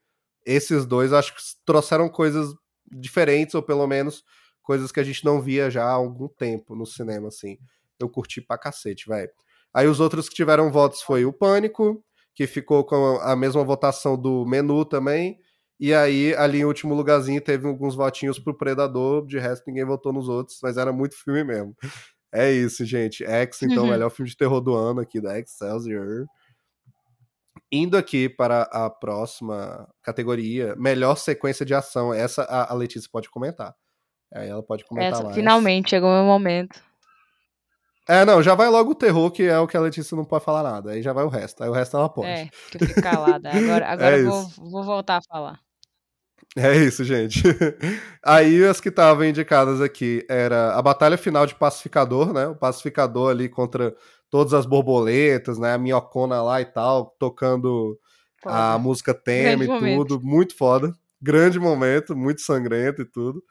[SPEAKER 2] esses dois acho que trouxeram coisas diferentes, ou pelo menos coisas que a gente não via já há algum tempo no cinema, assim. Eu curti pra cacete, velho. Aí os outros que tiveram votos foi o Pânico, que ficou com a mesma votação do menu também. E aí, ali em último lugarzinho, teve alguns votinhos pro Predador, de resto ninguém votou nos outros, mas era muito filme mesmo. É isso, gente. X, então, o melhor filme de terror do ano aqui da Excelsior. Indo aqui para a próxima categoria, melhor sequência de ação. Essa a Letícia pode comentar. Aí ela pode comentar
[SPEAKER 3] Essa,
[SPEAKER 2] mais.
[SPEAKER 3] finalmente, chegou o meu momento.
[SPEAKER 2] É, não, já vai logo o terror, que é o que a Letícia não pode falar nada. Aí já vai o resto. Aí o resto ela pode.
[SPEAKER 3] É, que eu fico calada. Agora, agora
[SPEAKER 2] É
[SPEAKER 3] eu vou, vou voltar a falar.
[SPEAKER 2] É isso, gente. Aí as que estavam indicadas aqui era a batalha final de Pacificador, né? O Pacificador ali contra todas as borboletas, né? A minhocona lá e tal, tocando a
[SPEAKER 3] Foda.
[SPEAKER 2] música tema
[SPEAKER 3] Grande
[SPEAKER 2] e
[SPEAKER 3] momento.
[SPEAKER 2] tudo. Muito foda. Grande momento, muito sangrento e tudo.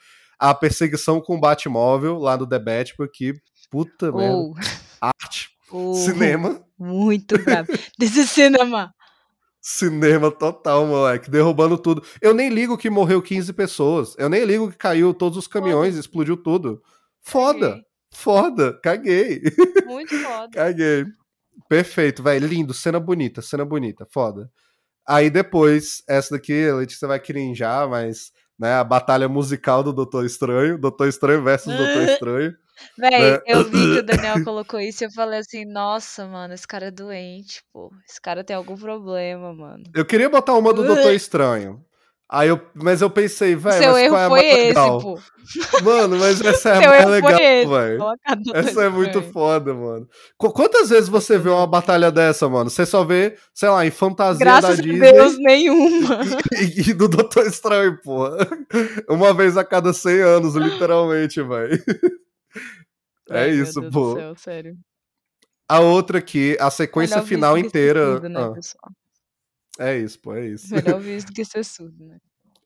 [SPEAKER 2] A perseguição com o Batmóvel lá do The Batman, que puta merda.
[SPEAKER 3] Ou,
[SPEAKER 2] Arte,
[SPEAKER 3] ou,
[SPEAKER 2] cinema.
[SPEAKER 3] Muito bravo. This is cinema.
[SPEAKER 2] Cinema total, moleque, derrubando tudo. Eu nem ligo que morreu 15 pessoas. Eu nem ligo que caiu todos os caminhões, explodiu tudo. Foda,
[SPEAKER 3] Caguei.
[SPEAKER 2] foda, caguei.
[SPEAKER 3] Muito foda.
[SPEAKER 2] Caguei. Perfeito, velho, lindo, cena bonita, cena bonita, foda. Aí depois, essa daqui, a Letícia vai crinjar, mas, né, a batalha musical do Doutor Estranho, Doutor Estranho versus Doutor Estranho.
[SPEAKER 3] Véi,
[SPEAKER 2] Né?
[SPEAKER 3] eu vi que o Daniel colocou isso e eu falei assim, nossa, mano, esse cara é doente, pô. Esse cara tem algum problema, mano.
[SPEAKER 2] Eu queria botar uma do Doutor Estranho. Aí eu, mas eu pensei, velho, mas
[SPEAKER 3] erro
[SPEAKER 2] qual é a
[SPEAKER 3] foi esse,
[SPEAKER 2] legal?
[SPEAKER 3] pô.
[SPEAKER 2] Mano, mas essa é a mais legal, velho. Essa é muito
[SPEAKER 3] Estranho.
[SPEAKER 2] foda, mano. Qu- quantas vezes você vê uma batalha dessa, mano? Você só vê, sei lá, em fantasia
[SPEAKER 3] Graças
[SPEAKER 2] da
[SPEAKER 3] a
[SPEAKER 2] Disney
[SPEAKER 3] Deus, nenhuma.
[SPEAKER 2] e, e do Doutor Estranho, porra. Uma vez a cada 100 anos, literalmente, velho. É
[SPEAKER 3] meu
[SPEAKER 2] isso,
[SPEAKER 3] Deus
[SPEAKER 2] pô.
[SPEAKER 3] Do céu, sério.
[SPEAKER 2] A outra aqui, a sequência final
[SPEAKER 3] que
[SPEAKER 2] inteira.
[SPEAKER 3] surdo, né,
[SPEAKER 2] Ah,
[SPEAKER 3] pessoal?
[SPEAKER 2] É isso, pô, é isso.
[SPEAKER 3] Melhor visto que ser surdo, né?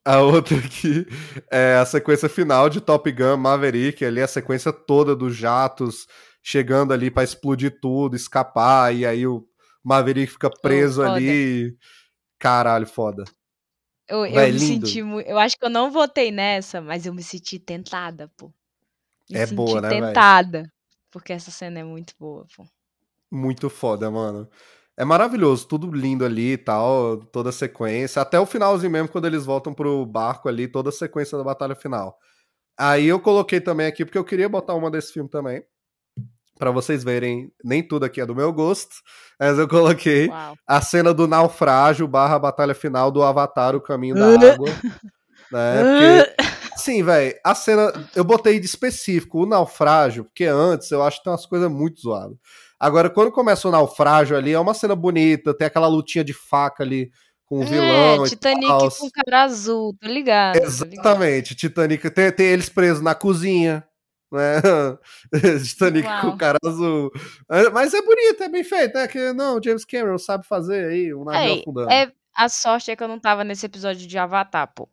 [SPEAKER 2] A outra aqui é a sequência final de Top Gun Maverick, ali a sequência toda dos jatos chegando ali pra explodir tudo, escapar, e aí o Maverick fica preso
[SPEAKER 3] foda.
[SPEAKER 2] ali. Caralho, foda.
[SPEAKER 3] Eu, eu
[SPEAKER 2] Véi,
[SPEAKER 3] me
[SPEAKER 2] lindo.
[SPEAKER 3] senti muito. Eu acho que eu não votei nessa, mas eu me senti tentada, pô. Me
[SPEAKER 2] É
[SPEAKER 3] senti
[SPEAKER 2] boa, né,
[SPEAKER 3] tentada. Porque essa cena é muito boa, pô.
[SPEAKER 2] Muito foda, mano. É maravilhoso, tudo lindo ali e tal, toda a sequência. Até o finalzinho mesmo, quando eles voltam pro barco ali, toda a sequência da batalha final. Aí eu coloquei também aqui, porque eu queria botar uma desse filme também. Pra vocês verem, nem tudo aqui é do meu gosto, mas eu coloquei
[SPEAKER 3] Uau.
[SPEAKER 2] a cena do naufrágio barra batalha final do Avatar, o caminho da
[SPEAKER 3] Uh.
[SPEAKER 2] água. Né? Porque, sim, velho, a cena. Eu botei de específico o naufrágio, porque antes eu acho que tem umas coisas muito zoadas. Agora, quando começa o naufrágio ali, é uma cena bonita, tem aquela lutinha de faca ali com o vilão
[SPEAKER 3] é,
[SPEAKER 2] e
[SPEAKER 3] Titanic com cara azul, tô ligado. tô ligado.
[SPEAKER 2] Exatamente, Titanic. Tem, tem eles presos na cozinha, né? Titanic com
[SPEAKER 3] Uau.
[SPEAKER 2] o cara azul. É, Mas é bonito, é bem feito, né? Que, não, James Cameron sabe fazer aí, um navio
[SPEAKER 3] Ei,
[SPEAKER 2] afundando.
[SPEAKER 3] é, a sorte é que eu não tava nesse episódio de Avatar, pô.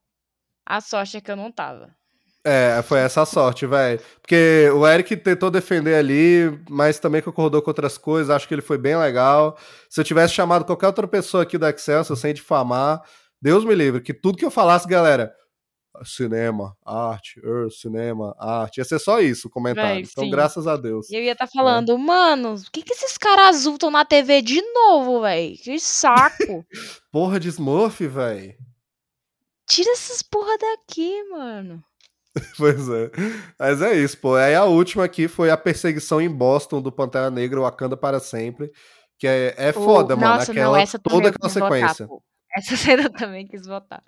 [SPEAKER 3] A sorte é que eu não tava.
[SPEAKER 2] É, foi essa a sorte, velho. Porque o Eric tentou defender ali, mas também concordou com outras coisas. Acho que ele foi bem legal. Se eu tivesse chamado qualquer outra pessoa aqui da Excelsior sem difamar, Deus me livre, que tudo que eu falasse, galera, cinema, arte, er, cinema, arte, ia ser só isso o comentário. Então, graças a Deus.
[SPEAKER 3] E eu ia estar falando, mano, o que que esses caras azul estão na TV de novo, velho? Que saco.
[SPEAKER 2] Porra de Smurf, velho.
[SPEAKER 3] Tira essas porra daqui, mano.
[SPEAKER 2] Pois é. Mas é isso, pô. Aí a última aqui foi a perseguição em Boston do Pantera Negra, Wakanda para sempre. Que é, é foda,
[SPEAKER 3] Ô,
[SPEAKER 2] mano.
[SPEAKER 3] Nossa,
[SPEAKER 2] Aquela,
[SPEAKER 3] não,
[SPEAKER 2] toda aquela
[SPEAKER 3] votar,
[SPEAKER 2] sequência.
[SPEAKER 3] pô. Essa cena eu também quis votar.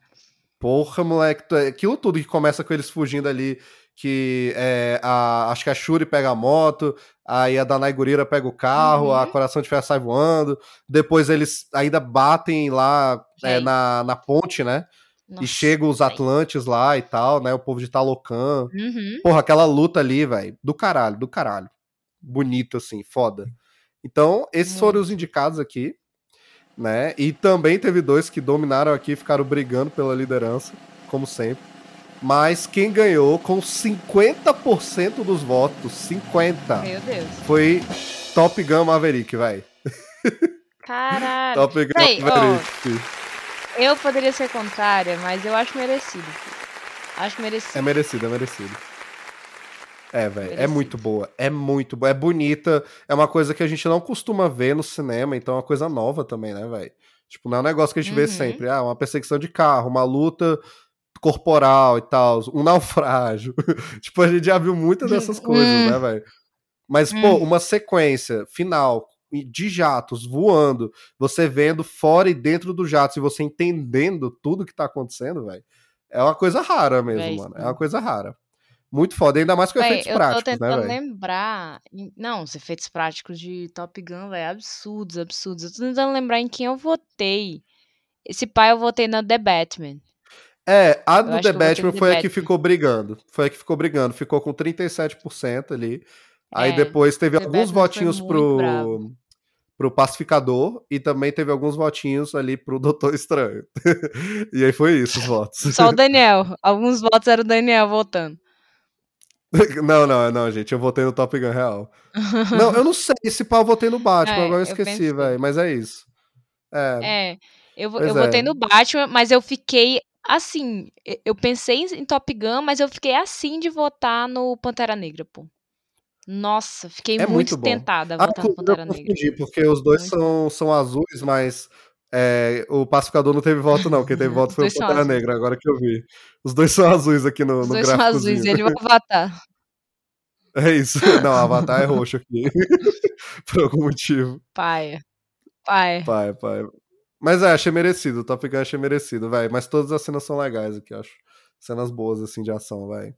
[SPEAKER 2] Porra, moleque, tu- aquilo tudo que começa com eles fugindo ali, que é, a, acho que a Shuri pega a moto, aí a Danai Gurira pega o carro, a
[SPEAKER 3] Uhum.
[SPEAKER 2] Coração de Ferro sai voando, depois eles ainda batem lá é, na, na ponte, né?
[SPEAKER 3] Nossa,
[SPEAKER 2] e chegam os. Atlantes lá e tal, né? O povo de Talocan.
[SPEAKER 3] Uhum.
[SPEAKER 2] Porra, aquela luta ali, velho, do caralho, do caralho. Bonito, assim, foda. Então, esses foram os indicados aqui, né? E também teve dois que dominaram aqui, ficaram brigando pela liderança, como sempre. Mas quem ganhou com 50% dos votos, 50,
[SPEAKER 3] Meu Deus.
[SPEAKER 2] foi Top Gun Maverick, velho.
[SPEAKER 3] Caralho.
[SPEAKER 2] Top Gun
[SPEAKER 3] Véi, ó,
[SPEAKER 2] Maverick.
[SPEAKER 3] Eu poderia ser contrária, mas eu acho merecido. pô. Acho merecido.
[SPEAKER 2] É merecido, é merecido. É, velho, é muito boa. É muito boa. É bonita. É uma coisa que a gente não costuma ver no cinema, então é uma coisa nova também, né, velho? Tipo, não é um negócio que a gente uhum. vê sempre. Ah, uma perseguição de carro, uma luta corporal e tal, um naufrágio. tipo, a gente já viu muitas dessas coisas, né, hum. velho? Mas, pô, hum. uma sequência final de jatos voando, você vendo fora e dentro do jato, e você entendendo tudo que tá acontecendo, velho, é uma coisa rara mesmo, é mano. É uma coisa rara. Muito foda, ainda mais com véi, efeitos práticos, né,
[SPEAKER 3] Eu tô tentando né, lembrar... Não, os efeitos práticos de Top Gun, velho, absurdos, absurdos. Eu tô tentando lembrar em quem eu votei. Esse pai eu votei na The Batman.
[SPEAKER 2] É, a do The Batman foi a que ficou brigando. Foi a que ficou brigando. Ficou com 37% ali. Aí é, depois teve The alguns Batman votinhos pro, bravo. Pro Pacificador e também teve alguns votinhos ali pro Doutor Estranho. e aí foi isso os votos.
[SPEAKER 3] Só o Daniel. Alguns votos era o Daniel votando.
[SPEAKER 2] Não, não, não, gente. Eu votei no Top Gun real. não, eu não sei. se pau eu votei no Batman, é, agora eu esqueci, velho. Mas é isso.
[SPEAKER 3] É. é eu, eu votei é. no Batman, mas eu fiquei assim. Eu pensei em Top Gun, mas eu fiquei assim de votar no Pantera Negra, pô. Nossa, fiquei é muito, muito tentada a ah, votar no Pantera eu Negra.
[SPEAKER 2] Porque os dois são, são azuis, mas é, o pacificador não teve voto, não. Quem teve voto foi o Pantera Negra, agora que eu vi. Os dois são azuis aqui no, Os no dois são azuis,
[SPEAKER 3] ele vai Avatar.
[SPEAKER 2] É isso. Não, o Avatar é roxo aqui. Por algum motivo.
[SPEAKER 3] Pai. Pai.
[SPEAKER 2] Pai, pai. Mas é, achei merecido. O Top Gun achei merecido, vai. Mas todas as cenas são legais aqui, acho. Cenas boas, assim, de ação, vai.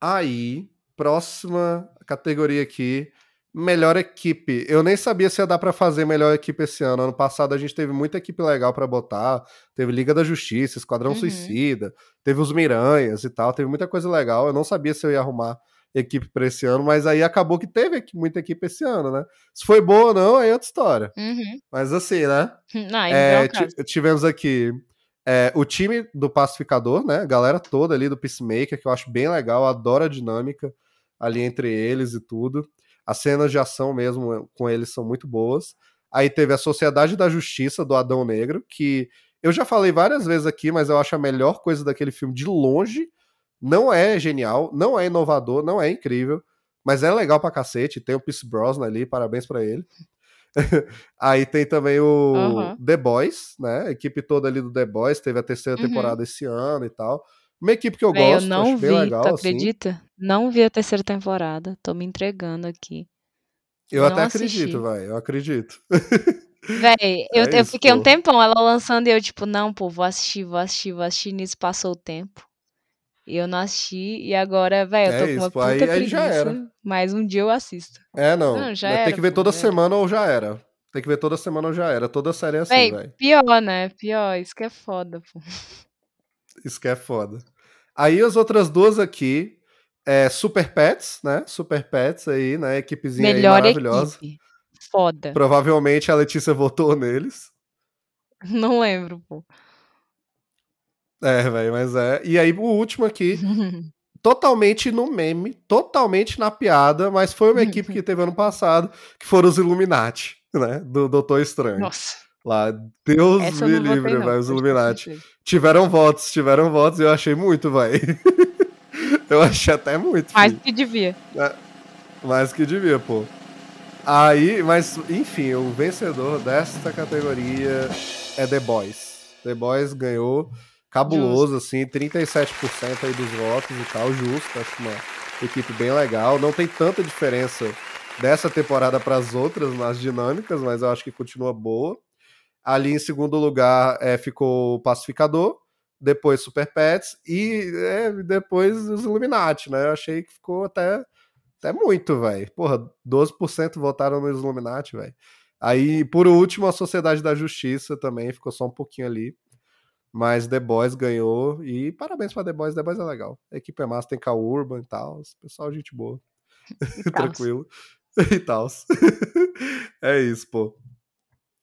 [SPEAKER 2] Aí, próxima categoria aqui, melhor equipe. Eu nem sabia se ia dar para fazer melhor equipe esse ano. Ano passado a gente teve muita equipe legal para botar. Teve Liga da Justiça, Esquadrão uhum. Suicida, teve os Miranhas e tal. Teve muita coisa legal. Eu não sabia se eu ia arrumar equipe para esse ano, mas aí acabou que teve muita equipe esse ano, né? Se foi boa ou não, aí é outra história.
[SPEAKER 3] Uhum.
[SPEAKER 2] Mas assim, né? Não, é, tivemos aqui é, o time do Pacificador, né? A galera toda ali do Peacemaker, que eu acho bem legal, adoro a dinâmica ali entre eles e tudo. As cenas de ação mesmo com eles são muito boas. Aí teve a Sociedade da Justiça do Adão Negro, que eu já falei várias vezes aqui, mas eu acho a melhor coisa daquele filme de longe. Não é genial, não é inovador, não é incrível, mas é legal pra cacete. Tem o Pierce Brosnan ali, parabéns para ele. Aí tem também o uhum. The Boys, né? A equipe toda ali do The Boys teve a terceira uhum. temporada esse ano e tal. Uma equipe que eu Véi, gosto, eu não vi, legal, tu
[SPEAKER 3] assim. acredita? Assim. Não vi a terceira temporada, tô me entregando aqui.
[SPEAKER 2] Eu não até assisti. acredito, vai, eu acredito.
[SPEAKER 3] Véi, eu, é eu fiquei pô. um tempão ela lançando e eu, tipo, não, pô, vou assistir, vou assistir, vou assistir. Nisso passou o tempo. Eu não assisti, e agora, velho, eu tô é com uma puta aí, preguiça, aí já era. mas um dia eu assisto.
[SPEAKER 2] É, não. não já era, tem que ver pô, toda semana ou já era. Tem que ver toda semana ou já era. Toda série é assim, velho.
[SPEAKER 3] Pior, né? Pior, isso que é foda, pô.
[SPEAKER 2] Isso que é foda. Aí as outras duas aqui, é Super Pets, né? Super Pets aí, né? Equipezinha Melhor aí maravilhosa. Equipe.
[SPEAKER 3] Foda.
[SPEAKER 2] Provavelmente a Letícia votou neles.
[SPEAKER 3] Não lembro, pô.
[SPEAKER 2] É, velho, mas é. E aí, o último aqui, totalmente no meme, totalmente na piada, mas foi uma equipe que teve ano passado, que foram os Illuminati, né? Do Doutor Estranho.
[SPEAKER 3] Nossa.
[SPEAKER 2] Lá, Deus Essa me livre, velho, os Illuminati. Tiveram votos, tiveram votos, e eu achei muito, vai. eu achei até muito.
[SPEAKER 3] Mais filho. que devia. É,
[SPEAKER 2] mais que devia, pô. Aí, mas, enfim, o vencedor desta categoria é The Boys. The Boys ganhou cabuloso, justo. assim, 37% aí dos votos e tal, justo, acho uma equipe bem legal. Não tem tanta diferença dessa temporada para as outras nas dinâmicas, mas eu acho que continua boa. Ali em segundo lugar é, ficou o Pacificador, depois Super Pets e é, depois os Illuminati, né? Eu achei que ficou até, até muito, velho. Porra, 12% votaram nos Illuminati, velho. Aí, por último, a Sociedade da Justiça também ficou só um pouquinho ali. Mas The Boys ganhou e parabéns pra The Boys, The Boys é legal. A equipe é massa, tem Cal Urban e tal, pessoal gente boa. Tranquilo. e tal. é isso, pô.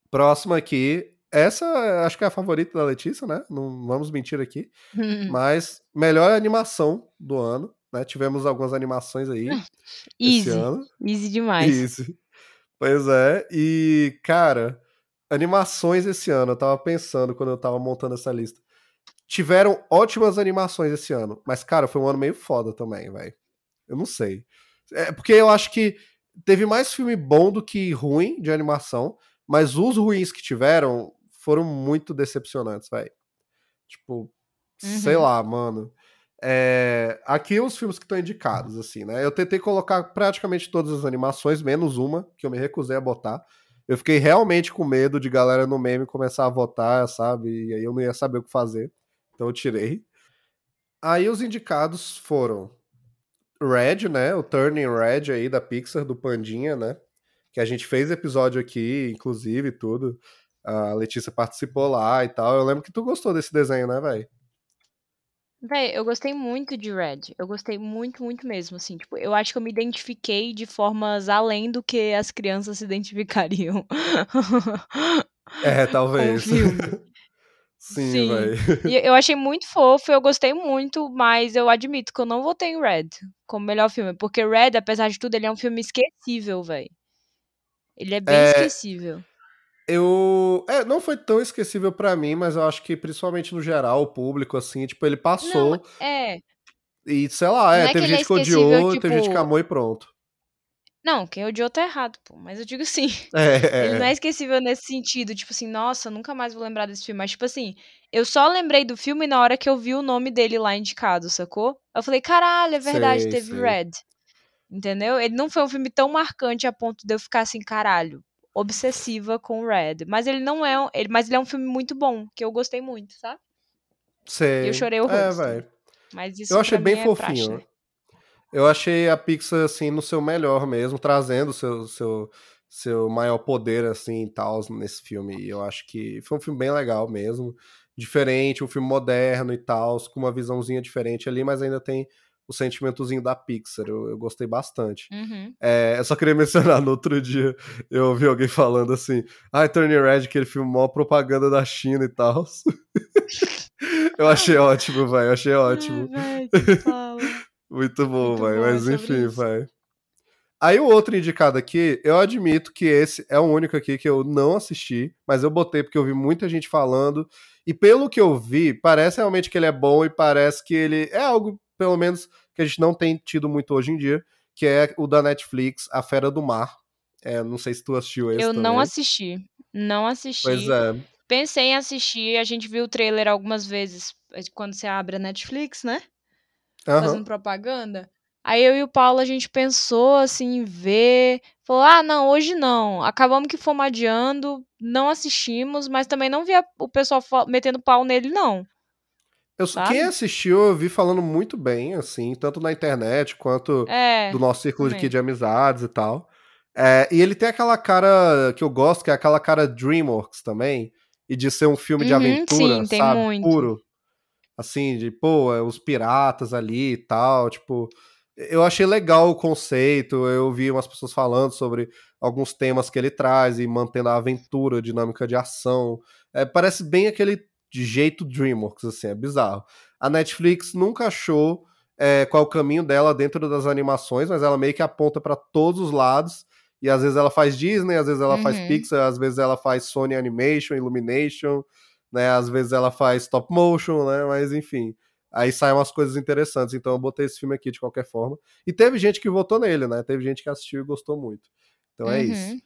[SPEAKER 2] Próxima aqui. Essa acho que é a favorita da Letícia, né? Não vamos mentir aqui. Mas melhor animação do ano, né? Tivemos algumas animações aí.
[SPEAKER 3] Easy. Ano. Easy demais.
[SPEAKER 2] Easy. Pois é. E, cara, animações esse ano. Eu tava pensando quando eu tava montando essa lista. Tiveram ótimas animações esse ano, mas, cara, foi um ano meio foda também, velho. Eu não sei. É porque eu acho que teve mais filme bom do que ruim de animação, mas os ruins que tiveram foram muito decepcionantes, velho. Tipo, uhum. sei lá, mano. É, aqui os filmes que estão indicados, assim, né? Eu tentei colocar praticamente todas as animações, menos uma, que eu me recusei a botar. Eu fiquei realmente com medo de galera no meme começar a votar, sabe? E aí eu não ia saber o que fazer. Então eu tirei. Aí os indicados foram Red, né? O Turning Red aí da Pixar, do Pandinha, né? Que a gente fez episódio aqui, inclusive, tudo. A Letícia participou lá e tal. Eu lembro que tu gostou desse desenho, né, velho?
[SPEAKER 3] Véi, eu gostei muito de Red. Eu gostei muito, muito mesmo, assim. Tipo, eu acho que eu me identifiquei de formas além do que as crianças se identificariam.
[SPEAKER 2] É, talvez. Sim, Sim.
[SPEAKER 3] velho. Eu achei muito fofo, eu gostei muito, mas eu admito que eu não votei em Red como melhor filme. Porque Red, apesar de tudo, ele é um filme esquecível, velho. Ele é bem é... esquecível.
[SPEAKER 2] Eu. É, não foi tão esquecível para mim, mas eu acho que principalmente no geral, o público, assim, tipo, ele passou.
[SPEAKER 3] Não, é.
[SPEAKER 2] E sei lá, é, é teve gente é que odiou, tipo... teve gente que tipo amou e pronto.
[SPEAKER 3] Não, quem odiou tá errado, pô. Mas eu digo assim.
[SPEAKER 2] É,
[SPEAKER 3] Ele não é esquecível nesse sentido. Tipo assim, nossa, nunca mais vou lembrar desse filme. Mas, tipo assim, eu só lembrei do filme na hora que eu vi o nome dele lá indicado, sacou? Eu falei, caralho, é verdade, sei, teve sei. Red. Entendeu? Ele não foi um filme tão marcante a ponto de eu ficar assim, caralho, obsessiva com Red. Mas ele não é. Ele, mas ele é um filme muito bom, que eu gostei muito, sabe?
[SPEAKER 2] Sei.
[SPEAKER 3] Eu chorei o É, velho. Mas isso
[SPEAKER 2] Eu achei bem
[SPEAKER 3] é
[SPEAKER 2] fofinho.
[SPEAKER 3] Praxe, né?
[SPEAKER 2] Eu achei a Pixar, assim, no seu melhor mesmo, trazendo seu, seu, seu maior poder, assim, e tal, nesse filme. E eu acho que foi um filme bem legal mesmo. Diferente, um filme moderno e tal, com uma visãozinha diferente ali, mas ainda tem o sentimentozinho da Pixar. Eu, eu gostei bastante.
[SPEAKER 3] Uhum.
[SPEAKER 2] É, eu só queria mencionar, no outro dia eu ouvi alguém falando assim: ah, Turning Red, aquele filme mó propaganda da China e tal. eu achei ótimo, velho. Eu achei ótimo.
[SPEAKER 3] Ai,
[SPEAKER 2] Muito bom, velho. Mas enfim, vai. Aí o outro indicado aqui, eu admito que esse é o único aqui que eu não assisti, mas eu botei porque eu vi muita gente falando. E pelo que eu vi, parece realmente que ele é bom e parece que ele é algo pelo menos que a gente não tem tido muito hoje em dia, que é o da Netflix, A Fera do Mar. É, não sei se tu assistiu esse
[SPEAKER 3] Eu
[SPEAKER 2] também.
[SPEAKER 3] não assisti. Não assisti.
[SPEAKER 2] Pois é.
[SPEAKER 3] Pensei em assistir, a gente viu o trailer algumas vezes é, quando você abre a Netflix, né?
[SPEAKER 2] Uhum.
[SPEAKER 3] Fazendo propaganda. Aí eu e o Paulo, a gente pensou assim, em ver. Falou, ah, não, hoje não. Acabamos que fomos adiando, não assistimos, mas também não via o pessoal metendo pau nele, não.
[SPEAKER 2] Eu, quem assistiu, eu vi falando muito bem, assim, tanto na internet quanto
[SPEAKER 3] é,
[SPEAKER 2] do nosso círculo aqui de amizades e tal. É, e ele tem aquela cara que eu gosto, que é aquela cara Dreamworks também, e de ser um filme de
[SPEAKER 3] uhum,
[SPEAKER 2] aventura,
[SPEAKER 3] sim,
[SPEAKER 2] sabe?
[SPEAKER 3] Muito.
[SPEAKER 2] Puro. Assim, de, pô, é os piratas ali e tal, tipo. Eu achei legal o conceito, eu vi umas pessoas falando sobre alguns temas que ele traz e mantendo a aventura, a dinâmica de ação. É, parece bem aquele de jeito DreamWorks, assim, é bizarro. A Netflix nunca achou é, qual é o caminho dela dentro das animações, mas ela meio que aponta para todos os lados. E às vezes ela faz Disney, às vezes ela uhum. faz Pixar, às vezes ela faz Sony Animation, Illumination, né? Às vezes ela faz stop motion, né? Mas enfim. Aí saem umas coisas interessantes. Então eu botei esse filme aqui de qualquer forma. E teve gente que votou nele, né? Teve gente que assistiu e gostou muito. Então é isso.
[SPEAKER 3] Uhum.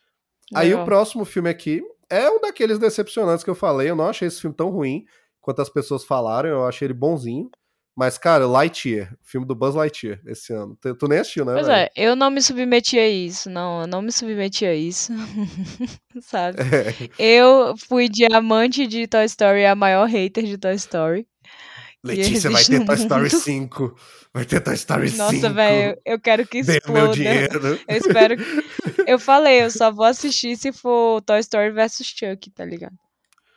[SPEAKER 2] Aí o próximo filme aqui é um daqueles decepcionantes que eu falei. Eu não achei esse filme tão ruim quanto as pessoas falaram. Eu achei ele bonzinho. Mas, cara, Lightyear, filme do Buzz Lightyear esse ano. Tu, tu nem assistiu, né?
[SPEAKER 3] Pois
[SPEAKER 2] véio?
[SPEAKER 3] é, eu não me submeti a isso, não, eu não me submeti a isso, sabe?
[SPEAKER 2] É.
[SPEAKER 3] Eu fui diamante de Toy Story, a maior hater de Toy Story.
[SPEAKER 2] Letícia vai ter Toy Story 5. Vai ter Toy Story
[SPEAKER 3] Nossa,
[SPEAKER 2] 5.
[SPEAKER 3] Nossa, velho, eu quero que exploda.
[SPEAKER 2] meu dinheiro.
[SPEAKER 3] Eu espero que... Eu falei, eu só vou assistir se for Toy Story versus Chuck, tá ligado?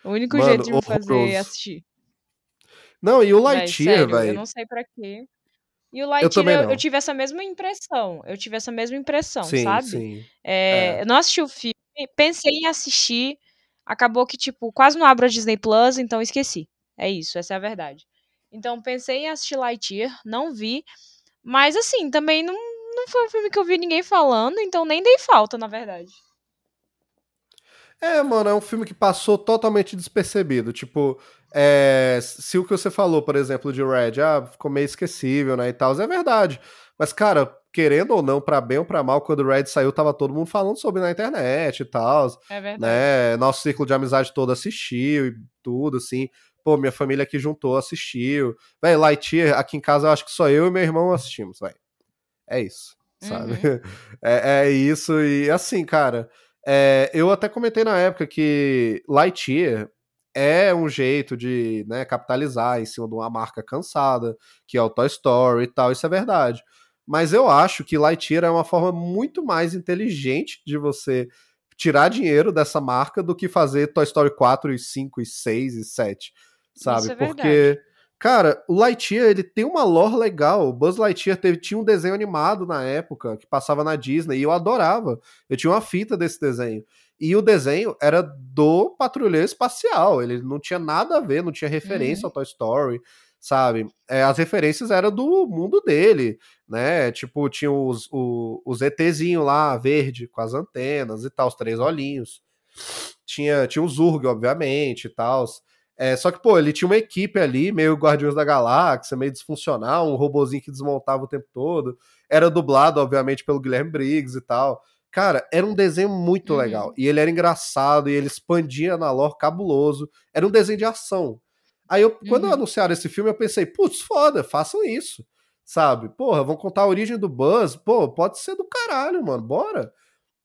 [SPEAKER 3] O único
[SPEAKER 2] Mano,
[SPEAKER 3] jeito de me fazer é assistir.
[SPEAKER 2] Não, e o Lightyear, velho.
[SPEAKER 3] Eu não sei pra quê. E o Lightyear, eu, eu, eu, tive essa mesma impressão. Eu tive essa mesma impressão,
[SPEAKER 2] sim,
[SPEAKER 3] sabe?
[SPEAKER 2] Sim.
[SPEAKER 3] É, é. Eu não assisti o filme, pensei em assistir. Acabou que, tipo, quase não abro a Disney Plus, então esqueci. É isso, essa é a verdade. Então pensei em assistir Lightyear, não vi. Mas assim, também não, não foi um filme que eu vi ninguém falando, então nem dei falta, na verdade.
[SPEAKER 2] É, mano, é um filme que passou totalmente despercebido. Tipo, é, se o que você falou, por exemplo, de Red, ah, ficou meio esquecível, né, e tal, é verdade. Mas, cara, querendo ou não, para bem ou para mal, quando o Red saiu, tava todo mundo falando sobre na internet e tal.
[SPEAKER 3] É verdade.
[SPEAKER 2] Né? Nosso ciclo de amizade todo assistiu e tudo, assim. Pô, minha família aqui juntou, assistiu. Véi, Lightyear, aqui em casa, eu acho que só eu e meu irmão assistimos, velho. É isso, sabe? Uhum. É, é, isso, e assim, cara, é, eu até comentei na época que Lightyear é um jeito de né, capitalizar em cima de uma marca cansada, que é o Toy Story e tal, isso é verdade. Mas eu acho que Lightyear é uma forma muito mais inteligente de você tirar dinheiro dessa marca do que fazer Toy Story 4 e 5 e 6 e 7, sabe?
[SPEAKER 3] É
[SPEAKER 2] Porque Cara, o Lightyear, ele tem uma lore legal. O Buzz Lightyear teve, tinha um desenho animado na época, que passava na Disney, e eu adorava. Eu tinha uma fita desse desenho. E o desenho era do patrulheiro espacial. Ele não tinha nada a ver, não tinha referência uhum. ao Toy Story sabe? É, as referências eram do mundo dele, né? Tipo, tinha os, o, os ETzinho lá, verde, com as antenas e tal, os três olhinhos. Tinha, tinha o Zurg, obviamente, e tal. É, só que, pô, ele tinha uma equipe ali, meio Guardiões da Galáxia, meio disfuncional, um robozinho que desmontava o tempo todo. Era dublado, obviamente, pelo Guilherme Briggs e tal. Cara, era um desenho muito uhum. legal. E ele era engraçado, e ele expandia na lore cabuloso. Era um desenho de ação. Aí, eu, uhum. quando anunciaram esse filme, eu pensei, putz, foda, façam isso. Sabe? Porra, vão contar a origem do Buzz. Pô, pode ser do caralho, mano, bora.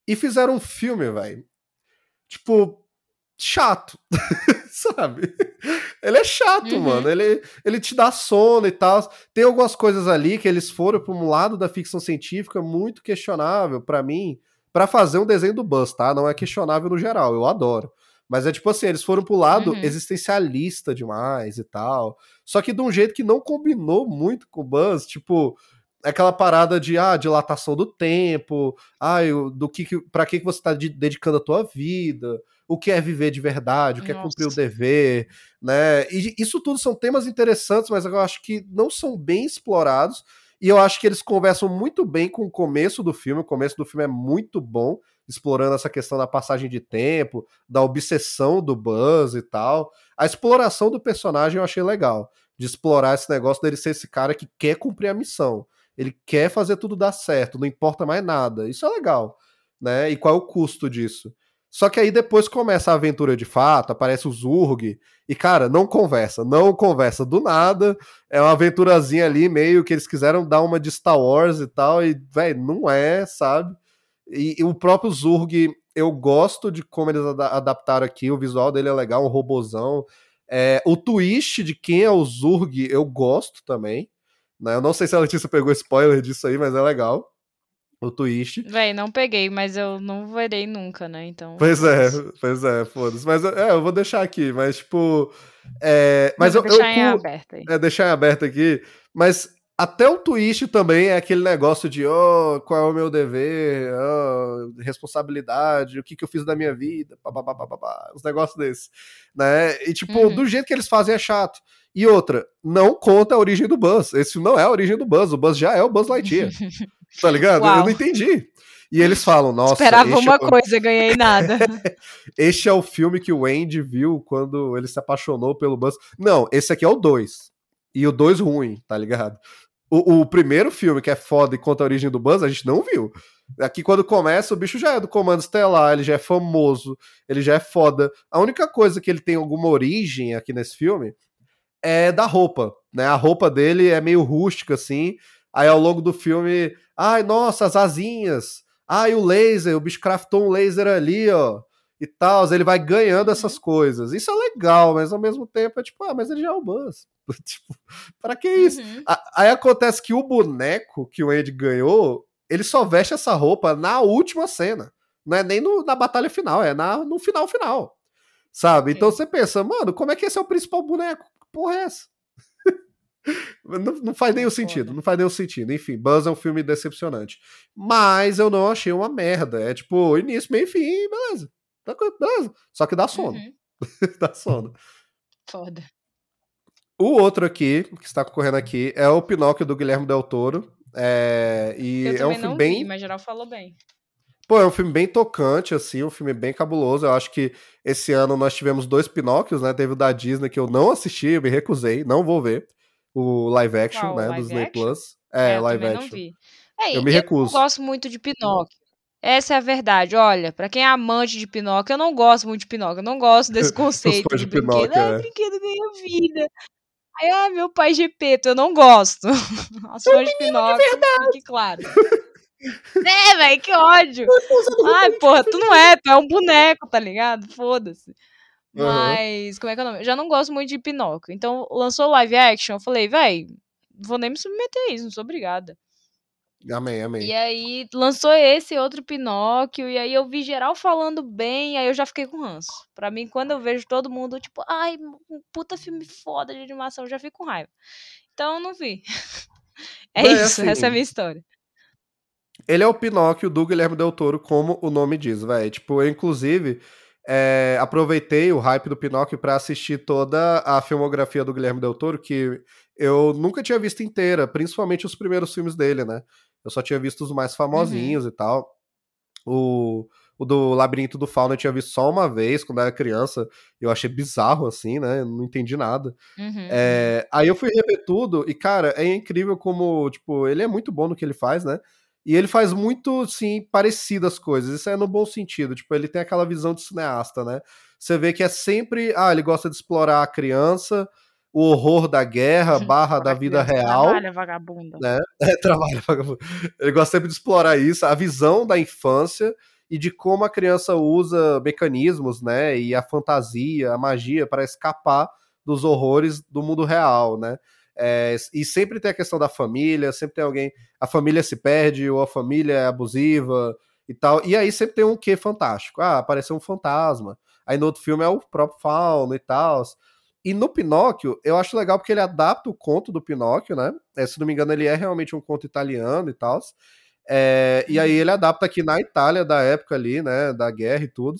[SPEAKER 2] E fizeram um filme, velho. Tipo, chato. sabe? Ele é chato, uhum. mano. Ele, ele te dá sono e tal. Tem algumas coisas ali que eles foram para um lado da ficção científica muito questionável para mim, para fazer um desenho do Buzz, tá? Não é questionável no geral, eu adoro. Mas é tipo assim, eles foram pro lado uhum. existencialista demais e tal. Só que de um jeito que não combinou muito com o Buzz, tipo, aquela parada de ah, dilatação do tempo, ah, do que, para que você tá dedicando a tua vida, o que é viver de verdade, o que Nossa. é cumprir o dever, né? E isso tudo são temas interessantes, mas eu acho que não são bem explorados. E eu acho que eles conversam muito bem com o começo do filme. O começo do filme é muito bom explorando essa questão da passagem de tempo, da obsessão do Buzz e tal. A exploração do personagem eu achei legal, de explorar esse negócio dele ser esse cara que quer cumprir a missão. Ele quer fazer tudo dar certo, não importa mais nada. Isso é legal, né? E qual é o custo disso? Só que aí depois começa a aventura de fato, aparece o Zurg, e cara, não conversa, não conversa do nada. É uma aventurazinha ali, meio que eles quiseram dar uma de Star Wars e tal, e, velho, não é, sabe? E, e, o próprio Zurg, eu gosto de como eles ad adaptaram aqui, o visual dele é legal, um robozão. É, o twist de quem é o Zurg, eu gosto também. Né? Eu não sei se a Letícia pegou spoiler disso aí, mas é legal. O twist.
[SPEAKER 3] Véi, não peguei, mas eu não verei nunca, né? Então.
[SPEAKER 2] Pois é, pois é, foda-se. Mas é, eu vou deixar aqui, mas tipo. É, mas eu,
[SPEAKER 3] deixar
[SPEAKER 2] eu,
[SPEAKER 3] em aberto aí.
[SPEAKER 2] É, deixar em aberto aqui. Mas até o twist também é aquele negócio de oh, qual é o meu dever, oh, responsabilidade, o que, que eu fiz da minha vida, babá, uns negócios desses, né? E tipo, uhum. do jeito que eles fazem é chato. E outra, não conta a origem do Buzz. Esse não é a origem do Buzz, o Buzz já é o Buzz Lightyear. tá ligado? Uau. Eu não entendi. E eles falam, nossa.
[SPEAKER 3] Esperava uma é... coisa, ganhei nada.
[SPEAKER 2] este é o filme que o Andy viu quando ele se apaixonou pelo Buzz. Não, esse aqui é o 2. E o 2 ruim, tá ligado? O, o, primeiro filme, que é foda e conta a origem do Buzz, a gente não viu. Aqui, quando começa, o bicho já é do Comando Estelar, ele já é famoso, ele já é foda. A única coisa que ele tem alguma origem aqui nesse filme é da roupa, né? A roupa dele é meio rústica, assim. Aí, ao longo do filme, ai, nossa, as asinhas. Ai, o laser, o bicho craftou um laser ali, ó. E tal, ele vai ganhando essas coisas. Isso é legal, mas ao mesmo tempo é tipo, ah, mas ele já é o Buzz. tipo, pra que isso? Uhum. Aí acontece que o boneco que o Andy ganhou, ele só veste essa roupa na última cena. Não é nem no, na batalha final, é na, no final final. Sabe? Então você pensa, mano, como é que esse é o principal boneco? Porra é essa? não, não, faz nenhum sentido, não faz nenhum sentido. Enfim, Buzz é um filme decepcionante. Mas eu não achei uma merda. É tipo, início, meio fim, beleza. Tá beleza. Só que dá sono. Uhum. dá sono.
[SPEAKER 3] Foda.
[SPEAKER 2] O outro aqui, que está concorrendo aqui, é o Pinóquio do Guilherme Del Toro. É, e
[SPEAKER 3] Eu
[SPEAKER 2] é um filme
[SPEAKER 3] não
[SPEAKER 2] bem.
[SPEAKER 3] Vi, mas geral falou bem.
[SPEAKER 2] Pô, é um filme bem tocante, assim, um filme bem cabuloso. Eu acho que esse ano nós tivemos dois Pinóquios, né? Teve o da Disney que eu não assisti, eu me recusei, não vou ver. O live action,
[SPEAKER 3] Qual,
[SPEAKER 2] né?
[SPEAKER 3] live
[SPEAKER 2] do Disney
[SPEAKER 3] action?
[SPEAKER 2] Plus. É,
[SPEAKER 3] É, eu
[SPEAKER 2] live action.
[SPEAKER 3] vi. É,
[SPEAKER 2] Eu me
[SPEAKER 3] eu
[SPEAKER 2] recuso.
[SPEAKER 3] não gosto muito de Pinóquio. Essa é a verdade. Olha, pra quem é amante de Pinóquio, eu não gosto muito de Pinóquio. Eu não gosto desse conceito de
[SPEAKER 2] de
[SPEAKER 3] brinquedo.
[SPEAKER 2] Pinóquio,
[SPEAKER 3] Ah,
[SPEAKER 2] é.
[SPEAKER 3] brinquedo ganha vida. Aí, ah, meu pai Gepeto, eu não gosto. As fãs de Pinóquio, fique claro. É, velho, que ódio. Ai, porra, tu não é, tu é um boneco, tá ligado? Foda-se.
[SPEAKER 2] Aham.
[SPEAKER 3] Mas, como é que é o nome? Eu já não gosto muito de Pinóquio. Então, lançou live action, eu falei, véi, não vou nem me submeter a isso, não sou obrigada.
[SPEAKER 2] Amém, amém.
[SPEAKER 3] E aí, lançou esse outro Pinóquio, e aí eu vi geral falando bem, aí eu já fiquei com ranço. Pra mim, quando eu vejo todo mundo, tipo, ai, um puta filme foda de animação, eu já fico com raiva. Então, eu não vi. É
[SPEAKER 2] Véi,
[SPEAKER 3] isso, essa é
[SPEAKER 2] assim,
[SPEAKER 3] a minha história.
[SPEAKER 2] Ele é o Pinóquio do Guilherme Del Toro, como o nome diz, velho. Tipo, eu, inclusive, é, aproveitei o hype do Pinóquio pra assistir toda a filmografia do Guilherme Del Toro, que eu nunca tinha visto inteira, principalmente os primeiros filmes dele, né? Eu só tinha visto os mais famosinhos e tal. O, o do Labirinto do Fauno eu tinha visto só uma vez, quando eu era criança. Eu achei bizarro, assim, né? Eu não entendi nada.
[SPEAKER 3] Uhum,
[SPEAKER 2] É, aí eu fui rever tudo e, cara, é incrível como, tipo, ele é muito bom no que ele faz, né? E ele faz muito, sim, parecido as coisas. Isso é no bom sentido. Tipo, ele tem aquela visão de cineasta, né? Você vê que é sempre. Ah, ele gosta de explorar a criança, o horror da guerra, barra da vida real.
[SPEAKER 3] Trabalha, vagabunda.
[SPEAKER 2] né? É, trabalha, vagabundo. Ele gosta sempre de explorar isso, a visão da infância e de como a criança usa mecanismos, né? E a fantasia, a magia para escapar dos horrores do mundo real, né? É, e sempre tem a questão da família, sempre tem alguém, a família se perde ou a família é abusiva e tal. E aí sempre tem um quê fantástico. Ah, apareceu um fantasma. Aí no outro filme é o próprio fauno e tal. E no Pinóquio, eu acho legal porque ele adapta o conto do Pinóquio, né? É, se não me engano, ele é realmente um conto italiano e tal. É, e aí ele adapta aqui na Itália da época ali, né? Da guerra e tudo.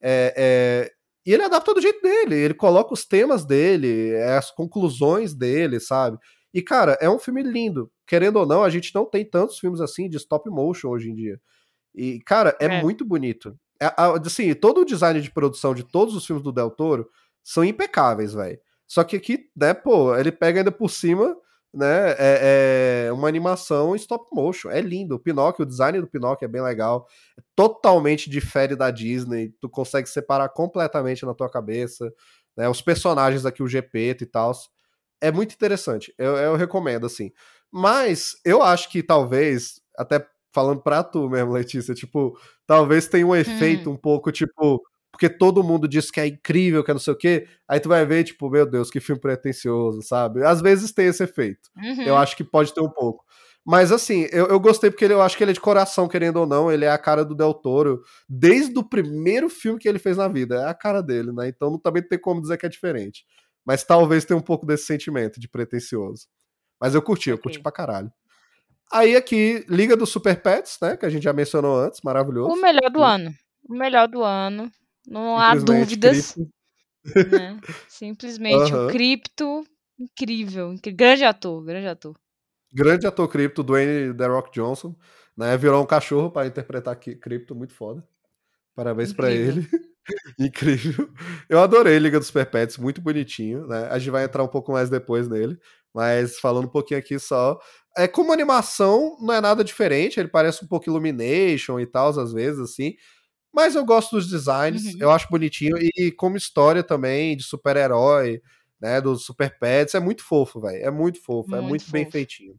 [SPEAKER 2] É, é, e ele adapta do jeito dele, ele coloca os temas dele, é, as conclusões dele, sabe? E, cara, é um filme lindo. Querendo ou não, a gente não tem tantos filmes assim de stop motion hoje em dia. E, cara, é,
[SPEAKER 3] É.
[SPEAKER 2] muito bonito. É, assim, todo o design de produção de todos os filmes do Del Toro são impecáveis, velho. Só que aqui, né, pô, ele pega ainda por cima, né, é, é uma animação stop motion. É lindo. O Pinóquio, o design do Pinóquio é bem legal. É totalmente difere da Disney. Tu consegue separar completamente na tua cabeça. Né, os personagens aqui, o Gepeto e tal. É muito interessante. Eu, eu recomendo, assim. Mas eu acho que talvez, até falando pra tu mesmo, Letícia, tipo, talvez tenha um efeito um pouco, tipo, porque todo mundo diz que é incrível, que é não sei o quê, aí tu vai ver, tipo, meu Deus, que filme pretencioso, sabe? Às vezes tem esse efeito.
[SPEAKER 3] Uhum.
[SPEAKER 2] Eu acho que pode ter um pouco. Mas assim, eu, eu gostei porque ele, eu acho que ele é de coração, querendo ou não, ele é a cara do Del Toro, desde o primeiro filme que ele fez na vida, é a cara dele, né? Então não- também tem como dizer que é diferente. Mas talvez tenha um pouco desse sentimento de pretencioso. Mas eu curti, eu curti pra caralho. Aí aqui, Liga dos Super Pets, né? Que a gente já mencionou antes, maravilhoso.
[SPEAKER 3] O melhor do ano. O melhor do ano. Não há dúvidas, né? Simplesmente
[SPEAKER 2] Aham.
[SPEAKER 3] o Cripto, incrível, incri- grande ator, grande ator.
[SPEAKER 2] Grande ator cripto, Dwayne The Rock Johnson, né? Virou um cachorro para interpretar cripto, muito foda. Parabéns
[SPEAKER 3] Incrível.
[SPEAKER 2] ele. Incrível. Eu adorei Liga dos Perpétuos, muito bonitinho, né? A gente vai entrar um pouco mais depois nele, mas falando um pouquinho aqui só. É como animação, não é nada diferente, ele parece um pouco Illumination e tal, às vezes, assim. Mas eu gosto dos designs,
[SPEAKER 3] Uhum.
[SPEAKER 2] eu acho bonitinho. E como história também, de super-herói, né? Dos Super Pets, é muito fofo, velho. É muito fofo, é
[SPEAKER 3] Muito
[SPEAKER 2] muito bem
[SPEAKER 3] fofo.
[SPEAKER 2] feitinho.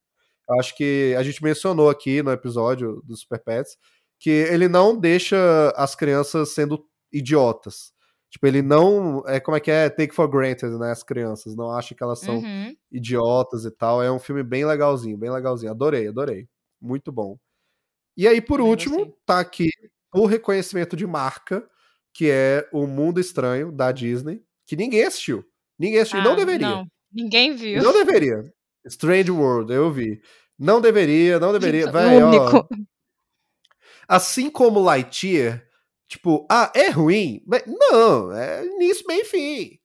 [SPEAKER 2] Eu acho que a gente mencionou aqui no episódio dos Super Pets que ele não deixa as crianças sendo idiotas. Tipo, ele não. É, como é que é? Take for granted, né? As crianças. Não acha que elas são
[SPEAKER 3] Uhum.
[SPEAKER 2] idiotas e tal. É um filme bem legalzinho, bem legalzinho. Adorei, adorei. Muito bom. E aí, por
[SPEAKER 3] Também
[SPEAKER 2] último, tá aqui o reconhecimento de marca, que é O Mundo Estranho, da Disney, que ninguém assistiu. Ninguém assistiu. e não
[SPEAKER 3] Ah,
[SPEAKER 2] deveria.
[SPEAKER 3] Não, ninguém viu.
[SPEAKER 2] Não deveria. Strange World, eu vi. Não deveria, não deveria.
[SPEAKER 3] O
[SPEAKER 2] Véi, ó, assim como Lightyear, tipo, ah, é ruim? Mas Não, é início, meio e fim.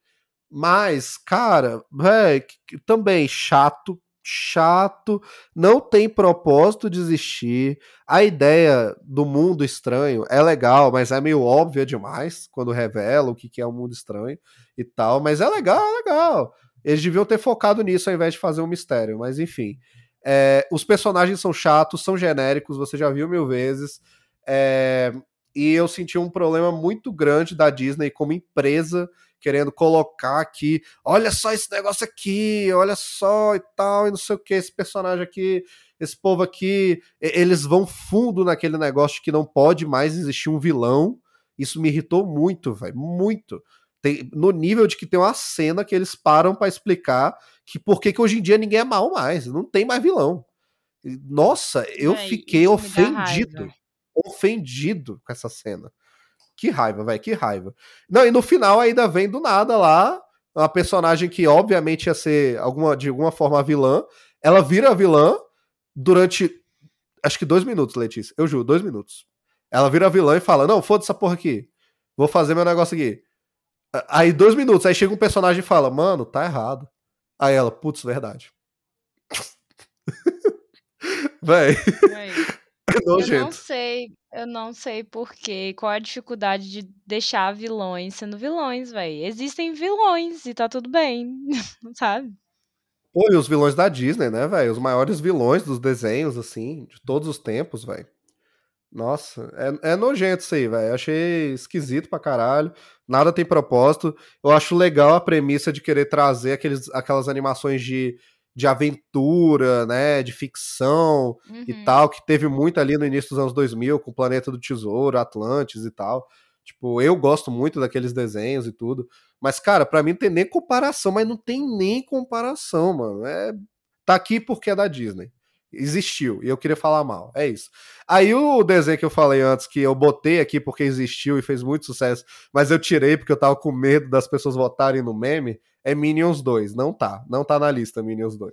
[SPEAKER 2] Mas, cara, véi, que- que- também chato, chato, não tem propósito de existir. A ideia do mundo estranho é legal, mas é meio óbvia demais quando revela o que é o um mundo estranho e tal. Mas é legal, é legal. Eles deviam ter focado nisso ao invés de fazer um mistério, mas enfim. É, os personagens são chatos, são genéricos, você já viu mil vezes. É, e eu senti um problema muito grande da Disney como empresa querendo colocar aqui, olha só esse negócio aqui, olha só e tal, e não sei o que, esse personagem aqui, esse povo aqui, eles vão fundo naquele negócio de que não pode mais existir um vilão. Isso me irritou muito, velho, muito. Tem, no nível de que tem uma cena que eles param para explicar que por que, que hoje em dia ninguém é mal mais, não tem mais vilão. Nossa, eu fiquei ofendido. Ofendido com essa cena. Que raiva, velho, que raiva. Não, e no final ainda vem do nada lá uma personagem que obviamente ia ser alguma, de alguma forma vilã. Ela vira vilã durante acho que dois minutos, Letícia. Eu juro, dois minutos. Ela vira vilã e fala: Não, foda essa porra aqui. Vou fazer meu negócio aqui. Aí, dois minutos, aí chega um personagem e fala: Mano, tá errado. Aí ela, putz, verdade. Véi.
[SPEAKER 3] Eu não sei, eu não sei porquê, qual a dificuldade de deixar vilões sendo vilões, velho. Existem vilões e tá tudo bem, sabe?
[SPEAKER 2] Pô, e os vilões da Disney, né, velho? Os maiores vilões dos desenhos, assim, de todos os tempos, velho. Nossa, é, é nojento isso aí, velho. Achei esquisito pra caralho. Nada tem propósito. Eu acho legal a premissa de querer trazer aqueles, aquelas animações de de aventura, né, de ficção uhum. e tal, que teve muito ali no início dos anos 2000, com o Planeta do Tesouro, Atlantis e tal. Tipo, eu gosto muito daqueles desenhos e tudo. Mas, cara, para mim não tem nem comparação, mas não tem nem comparação, mano. É... Tá aqui porque é da Disney existiu e eu queria falar mal. É isso. Aí o desenho que eu falei antes, que eu botei aqui porque existiu e fez muito sucesso, mas eu tirei porque eu tava com medo das pessoas votarem no meme, é Minions 2. Não tá. Não tá na lista Minions 2.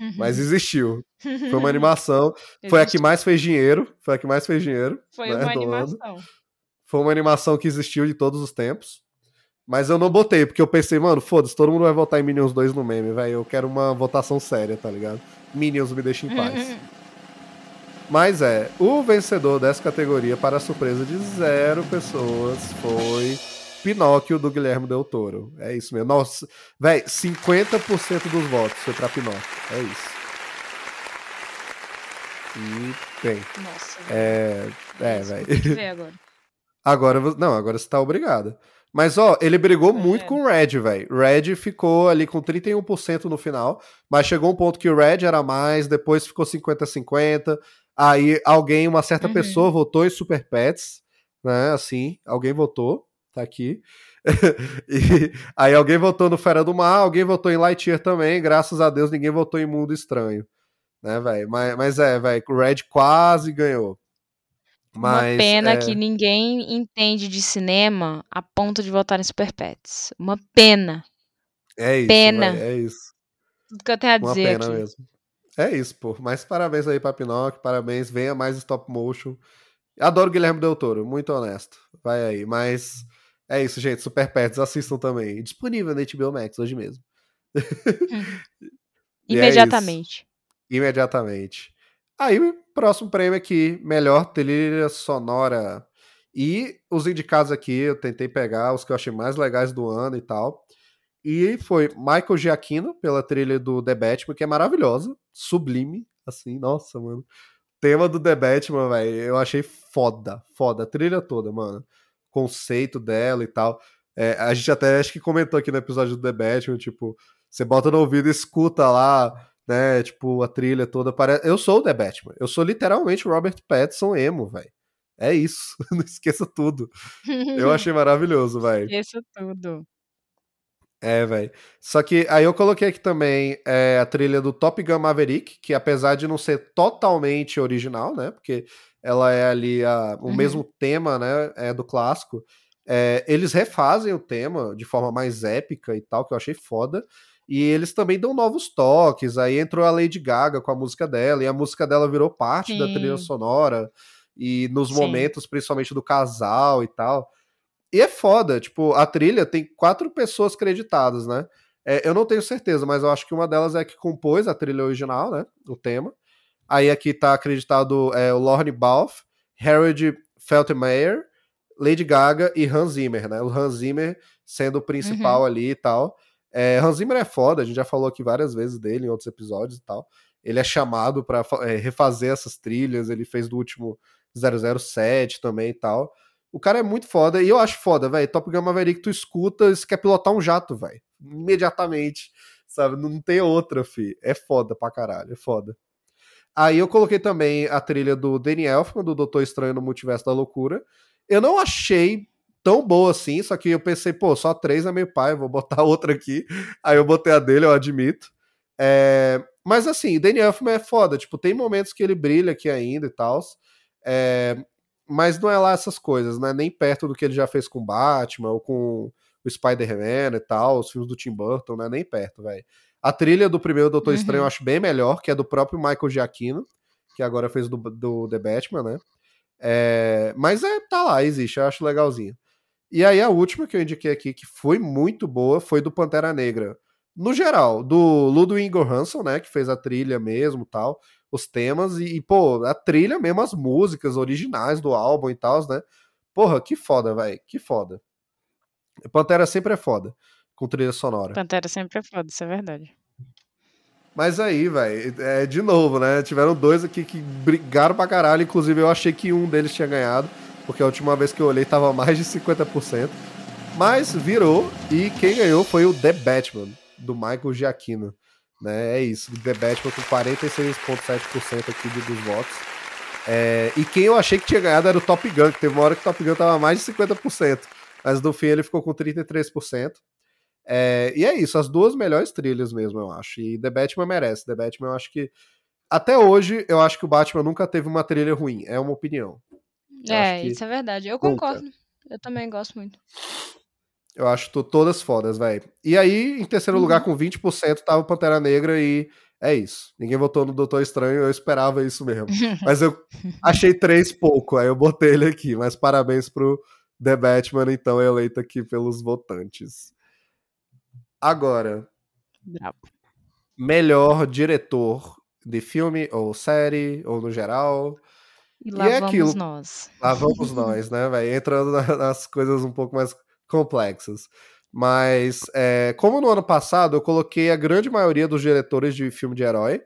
[SPEAKER 2] Uhum. Mas existiu. Foi uma animação. foi a que mais fez dinheiro. Foi a que mais fez dinheiro.
[SPEAKER 3] Foi né, uma animação.
[SPEAKER 2] Foi uma animação que existiu de todos os tempos. Mas eu não botei, porque eu pensei, mano, foda-se, todo mundo vai votar em Minions 2 no meme, velho. Eu quero uma votação séria, tá ligado? Minions me deixa em paz. Mas é, o vencedor dessa categoria, para a surpresa de zero pessoas, foi Pinóquio do Guilherme Del Toro. É isso mesmo. Nossa, velho, 50% dos votos foi pra Pinóquio. É isso. E bem.
[SPEAKER 3] Nossa.
[SPEAKER 2] É, é, velho.
[SPEAKER 3] agora.
[SPEAKER 2] Agora, não, agora você tá obrigada. Mas, ó, ele brigou é. muito com o Red, velho. Red ficou ali com 31% no final, mas chegou um ponto que o Red era mais, depois ficou 50-50. Aí alguém, uma certa uhum. pessoa votou em Super Pets, né? Assim, alguém votou, tá aqui. e aí alguém votou no Fera do Mar, alguém votou em Lightyear também, graças a Deus ninguém votou em Mundo Estranho. Né, velho? Mas, mas é, velho, o Red quase ganhou. Mas,
[SPEAKER 3] Uma pena
[SPEAKER 2] é...
[SPEAKER 3] que ninguém entende de cinema a ponto de votar em Super Pets. Uma pena.
[SPEAKER 2] É isso.
[SPEAKER 3] Pena.
[SPEAKER 2] é isso.
[SPEAKER 3] Tudo que eu tenho a
[SPEAKER 2] Uma
[SPEAKER 3] dizer
[SPEAKER 2] pena
[SPEAKER 3] aqui.
[SPEAKER 2] mesmo. É isso, pô. Mas parabéns aí pra Pinóquio, parabéns. Venha mais stop motion. Adoro Guilherme Del Toro, muito honesto. Vai aí. Mas é isso, gente. Super Pets, assistam também. Disponível na HBO Max hoje mesmo.
[SPEAKER 3] Imediatamente.
[SPEAKER 2] É Imediatamente. Aí, próximo prêmio aqui, melhor trilha sonora. E os indicados aqui, eu tentei pegar os que eu achei mais legais do ano e tal. E foi Michael Giacchino, pela trilha do The Batman, que é maravilhosa, sublime, assim, nossa, mano. Tema do The Batman, velho, eu achei foda, foda, a trilha toda, mano. Conceito dela e tal. É, a gente até acho que comentou aqui no episódio do The Batman, tipo, você bota no ouvido e escuta lá né? Tipo, a trilha toda parece. Eu sou o The Batman. Eu sou literalmente o Robert Pattinson emo, velho. É isso. Não esqueça tudo. Eu achei maravilhoso, velho.
[SPEAKER 3] Esqueça tudo.
[SPEAKER 2] É, velho. Só que aí eu coloquei aqui também é, a trilha do Top Gun Maverick, que apesar de não ser totalmente original, né? Porque ela é ali a, o uhum. mesmo tema, né? É do clássico. É, eles refazem o tema de forma mais épica e tal, que eu achei foda. E eles também dão novos toques. Aí entrou a Lady Gaga com a música dela, e a música dela virou parte Sim. da trilha sonora. E nos Sim. momentos, principalmente do casal e tal. E é foda, tipo, a trilha tem quatro pessoas creditadas, né? É, eu não tenho certeza, mas eu acho que uma delas é que compôs a trilha original, né? O tema. Aí aqui tá acreditado é, o Lorne Balfe, Harold Feltmeyer, Lady Gaga e Hans Zimmer, né? O Hans Zimmer sendo o principal uhum. ali e tal. É, Hans Zimmer é foda, a gente já falou aqui várias vezes dele em outros episódios e tal. Ele é chamado para é, refazer essas trilhas, ele fez do último 007 também e tal. O cara é muito foda e eu acho foda, velho. Top Gun Maverick, tu escuta, você quer pilotar um jato, velho. Imediatamente, sabe? Não tem outra, fi. É foda pra caralho, é foda. Aí eu coloquei também a trilha do Danny Elfman, do Doutor Estranho no Multiverso da Loucura. Eu não achei tão boa assim, só que eu pensei, pô, só três é meio pai, vou botar outra aqui. Aí eu botei a dele, eu admito. É... Mas assim, o Danny Elfman é foda, tipo, tem momentos que ele brilha aqui ainda e tal. É mas não é lá essas coisas, né? Nem perto do que ele já fez com Batman ou com o Spider-Man e tal, os filmes do Tim Burton, né? Nem perto, velho. A trilha do primeiro Doutor uhum. Estranho eu acho bem melhor, que é do próprio Michael Giacchino, que agora fez do, do The Batman, né? É, mas é, tá lá, existe, eu acho legalzinho. E aí a última que eu indiquei aqui, que foi muito boa, foi do Pantera Negra. No geral, do Ludwig Göransson, né, que fez a trilha mesmo tal os temas e, pô, a trilha mesmo, as músicas originais do álbum e tal, né? Porra, que foda, velho, que foda. Pantera sempre é foda, com trilha sonora.
[SPEAKER 3] Pantera sempre é foda, isso é verdade.
[SPEAKER 2] Mas aí, velho, é de novo, né? Tiveram dois aqui que brigaram pra caralho. Inclusive, eu achei que um deles tinha ganhado, porque a última vez que eu olhei tava mais de 50%. Mas virou, e quem ganhou foi o The Batman, do Michael Giacchino. Né? É isso. The Batman com 46,7% aqui dos votos. É, e quem eu achei que tinha ganhado era o Top Gun, que teve uma hora que o Top Gun tava mais de 50%. Mas no fim ele ficou com 33%. É, e é isso, as duas melhores trilhas mesmo, eu acho. E The Batman merece. The Batman, eu acho que. Até hoje, eu acho que o Batman nunca teve uma trilha ruim. É uma opinião.
[SPEAKER 3] Eu é, isso é verdade. Eu concordo. Nunca. Eu também gosto muito.
[SPEAKER 2] Eu acho todas fodas, velho. E aí, em terceiro uhum. lugar, com 20%, tava o Pantera Negra e é isso. Ninguém votou no Doutor Estranho, eu esperava isso mesmo. Mas eu achei três pouco, aí eu botei ele aqui. Mas parabéns pro The Batman, então, eleito aqui pelos votantes. Agora,
[SPEAKER 3] Bravo.
[SPEAKER 2] melhor diretor de filme ou série, ou no geral.
[SPEAKER 3] E lá e é vamos aquilo. nós.
[SPEAKER 2] Lá vamos nós, né, velho? Entrando nas coisas um pouco mais complexas. Mas, é, como no ano passado, eu coloquei a grande maioria dos diretores de filme de herói,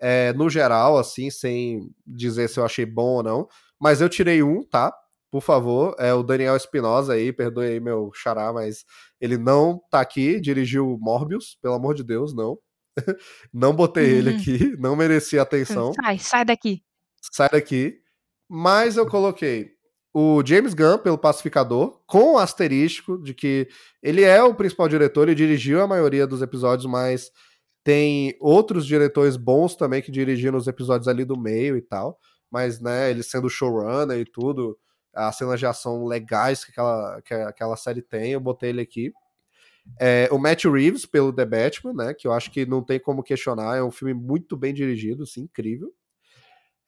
[SPEAKER 2] é, no geral, assim, sem dizer se eu achei bom ou não. Mas eu tirei um, tá? Por favor, é o Daniel Espinosa aí, perdoe aí meu xará, mas ele não tá aqui, dirigiu Morbius, pelo amor de Deus, não. não botei ele uhum. aqui, não merecia atenção.
[SPEAKER 3] Sai, sai daqui.
[SPEAKER 2] Sai daqui. Mas eu coloquei o James Gunn pelo Pacificador, com o asterístico de que ele é o principal diretor e dirigiu a maioria dos episódios, mas tem outros diretores bons também que dirigiram os episódios ali do meio e tal. Mas, né, ele sendo showrunner e tudo, as cenas de ação legais que aquela, que aquela série tem, eu botei ele aqui. É, o Matt Reeves pelo The Batman, né, que eu acho que não tem como questionar, é um filme muito bem dirigido, assim, incrível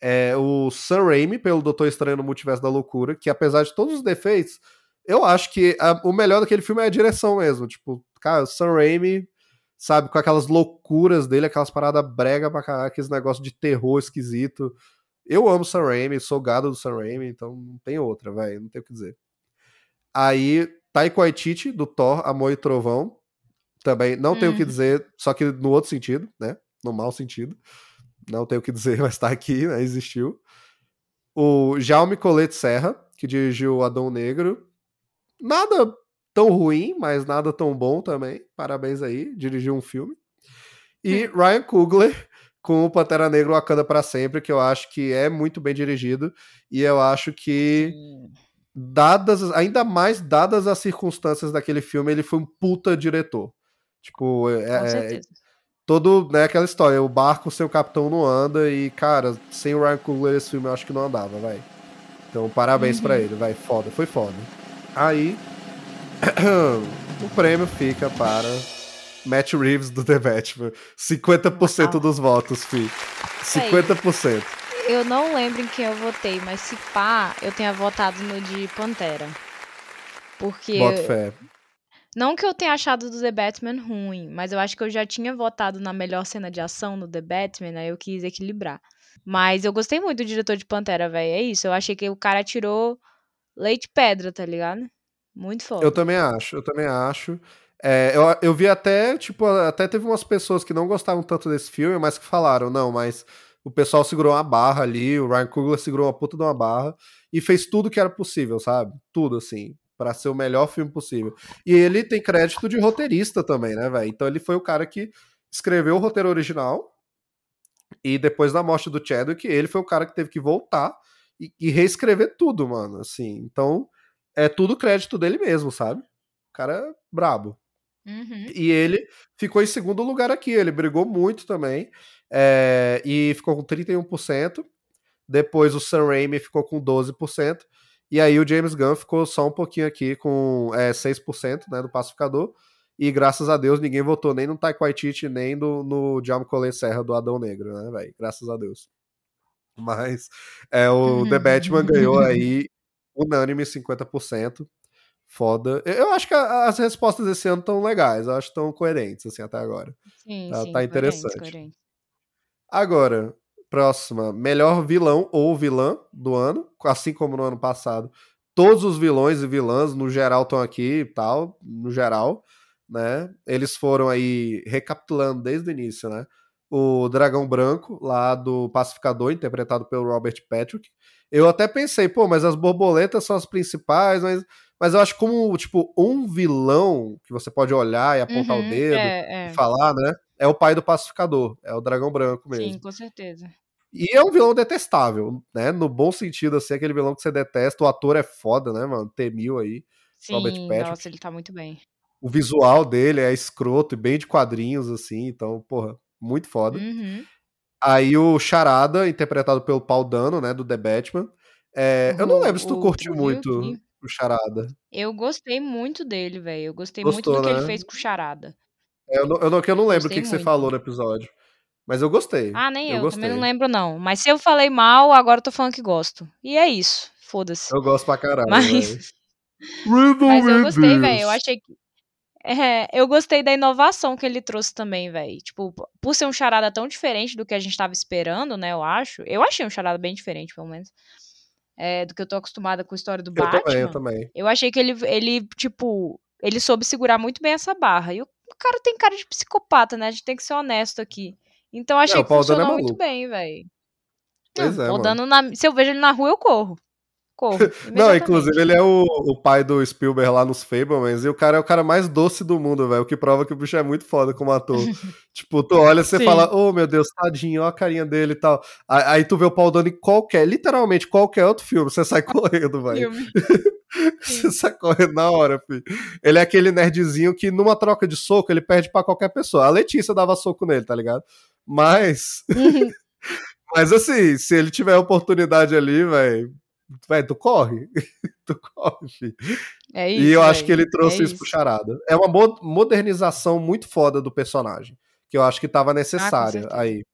[SPEAKER 2] é o Sam Raimi pelo Doutor Estranho no Multiverso da Loucura, que apesar de todos os defeitos, eu acho que a, o melhor daquele filme é a direção mesmo. Tipo, cara, o Sam Raimi, sabe, com aquelas loucuras dele, aquelas paradas brega pra caralho, aqueles negócios de terror esquisito. Eu amo Sam Raimi, sou gado do Sam Raimi, então não tem outra, velho, não tem o que dizer. Aí, Taiko Waititi, do Thor, Amor e Trovão, também não hum. tem o que hum. dizer, só que no outro sentido, né, no mau sentido não tenho o que dizer, mas está aqui, né? Existiu. O Jaume Colette Serra, que dirigiu Adão Negro. Nada tão ruim, mas nada tão bom também. Parabéns aí, dirigiu um filme. E Ryan Coogler com o Pantera Negra Wakanda para sempre, que eu acho que é muito bem dirigido e eu acho que dadas, ainda mais dadas as circunstâncias daquele filme, ele foi um puta diretor. Tipo, é, é todo, né, aquela história, o barco sem o capitão não anda e, cara, sem o Ryan Coogler esse filme eu acho que não andava, vai. Então, parabéns uhum. para ele, vai, foda, foi foda. Aí, o prêmio fica para Matt Reeves do The Batman. 50% dos votos, fi. 50%.
[SPEAKER 3] Eu não lembro em quem eu votei, mas se pá, eu tenha votado no de Pantera. Porque.
[SPEAKER 2] Boto fé.
[SPEAKER 3] Não que eu tenha achado do The Batman ruim, mas eu acho que eu já tinha votado na melhor cena de ação no The Batman, aí eu quis equilibrar. Mas eu gostei muito do diretor de Pantera, velho. É isso. Eu achei que o cara tirou leite pedra, tá ligado? Muito foda.
[SPEAKER 2] Eu também acho, eu também acho. É, eu, eu vi até, tipo, até teve umas pessoas que não gostavam tanto desse filme, mas que falaram, não, mas o pessoal segurou uma barra ali, o Ryan Coogler segurou uma puta de uma barra e fez tudo que era possível, sabe? Tudo, assim, para ser o melhor filme possível. E ele tem crédito de roteirista também, né, velho? Então ele foi o cara que escreveu o roteiro original e depois da morte do Chadwick, ele foi o cara que teve que voltar e, e reescrever tudo, mano, assim. Então é tudo crédito dele mesmo, sabe? O cara é brabo.
[SPEAKER 3] Uhum.
[SPEAKER 2] E ele ficou em segundo lugar aqui, ele brigou muito também, é, e ficou com 31%. Depois o Sam Raimi ficou com 12%. E aí o James Gunn ficou só um pouquinho aqui com é, 6% né, do pacificador. E graças a Deus ninguém votou nem no Taika Waititi, nem no, no Jaume Collet Serra do Adão Negro, né, velho? Graças a Deus. Mas é, o The Batman ganhou aí unânime 50%. Foda. Eu acho que as respostas desse ano estão legais, eu acho que estão coerentes, assim, até agora.
[SPEAKER 3] Sim,
[SPEAKER 2] Tá,
[SPEAKER 3] sim,
[SPEAKER 2] tá interessante.
[SPEAKER 3] coerente, coerente.
[SPEAKER 2] Agora, próxima, melhor vilão ou vilã do ano, assim como no ano passado. Todos os vilões e vilãs, no geral, estão aqui e tal, no geral, né? Eles foram aí, recapitulando desde o início, né? O Dragão Branco, lá do Pacificador, interpretado pelo Robert Patrick. Eu até pensei, pô, mas as borboletas são as principais, mas, mas eu acho como, tipo, um vilão que você pode olhar e apontar
[SPEAKER 3] Uhum,
[SPEAKER 2] o dedo
[SPEAKER 3] é,
[SPEAKER 2] e
[SPEAKER 3] é.
[SPEAKER 2] falar, né? É o pai do Pacificador, é o Dragão Branco mesmo.
[SPEAKER 3] Sim, com certeza.
[SPEAKER 2] E é um vilão detestável, né? No bom sentido, assim, aquele vilão que você detesta. O ator é foda, né, mano? T-1000 aí. Robert
[SPEAKER 3] Sim,
[SPEAKER 2] Patrick.
[SPEAKER 3] nossa, ele tá muito bem.
[SPEAKER 2] O visual dele é escroto e bem de quadrinhos, assim. Então, porra, muito foda.
[SPEAKER 3] Uhum.
[SPEAKER 2] Aí o Charada, interpretado pelo Paul Dano, né, do The Batman. É, eu não
[SPEAKER 3] O-
[SPEAKER 2] lembro se tu curtiu muito o Charada.
[SPEAKER 3] Eu gostei muito dele, velho. Eu gostei muito
[SPEAKER 2] Gostou,
[SPEAKER 3] do que
[SPEAKER 2] né?
[SPEAKER 3] ele fez com o Charada.
[SPEAKER 2] É, Eu não, eu não, que eu não lembro o que, que você
[SPEAKER 3] muito.
[SPEAKER 2] falou no episódio. Mas eu gostei.
[SPEAKER 3] Ah, nem eu,
[SPEAKER 2] gostei.
[SPEAKER 3] também não lembro, não. Mas se eu falei mal, agora eu tô falando que gosto. E é isso. Foda-se.
[SPEAKER 2] Eu gosto pra caralho,
[SPEAKER 3] Mas-. Mas eu gostei, velho. Eu achei que. É, eu gostei da inovação que ele trouxe também, velho. Tipo, por ser um charada tão diferente do que a gente tava esperando, né? Eu acho. Eu achei um charada bem diferente, pelo menos. É, do que eu tô acostumada com a história do
[SPEAKER 2] Eu
[SPEAKER 3] Batman.
[SPEAKER 2] também, eu também.
[SPEAKER 3] Eu achei que ele, ele, tipo, ele soube segurar muito bem essa barra. E o cara tem cara de psicopata, né? A gente tem que ser honesto aqui. Então achei
[SPEAKER 2] o
[SPEAKER 3] que
[SPEAKER 2] é
[SPEAKER 3] funcionou muito
[SPEAKER 2] maluco.
[SPEAKER 3] bem, velho.
[SPEAKER 2] Pois é,
[SPEAKER 3] Paul
[SPEAKER 2] mano.
[SPEAKER 3] Dano na- se eu vejo ele na rua, eu corro. Corro.
[SPEAKER 2] Não, inclusive ele é o, o pai do Spielberg lá nos Fablemans e o cara é o cara mais doce do mundo, velho. O que prova que o bicho é muito foda como ator. tipo, tu olha e você
[SPEAKER 3] Sim.
[SPEAKER 2] fala, oh meu Deus, tadinho, ó a carinha dele e tal. Aí, aí tu vê o Paul Dano em qualquer, literalmente qualquer outro filme, você sai correndo, velho. Você sai correndo na hora, filho. Ele é aquele nerdzinho que numa troca de soco ele perde pra qualquer pessoa. A Letícia dava soco nele, tá ligado? Mas,
[SPEAKER 3] Uhum.
[SPEAKER 2] mas assim, se ele tiver oportunidade ali, velho, velho, tu corre. tu corre, filho.
[SPEAKER 3] É isso.
[SPEAKER 2] E eu acho
[SPEAKER 3] véi.
[SPEAKER 2] que ele trouxe
[SPEAKER 3] É
[SPEAKER 2] isso pro Charada. É uma mo- modernização muito foda do personagem, que eu acho que tava necessária
[SPEAKER 3] certeza.
[SPEAKER 2] aí.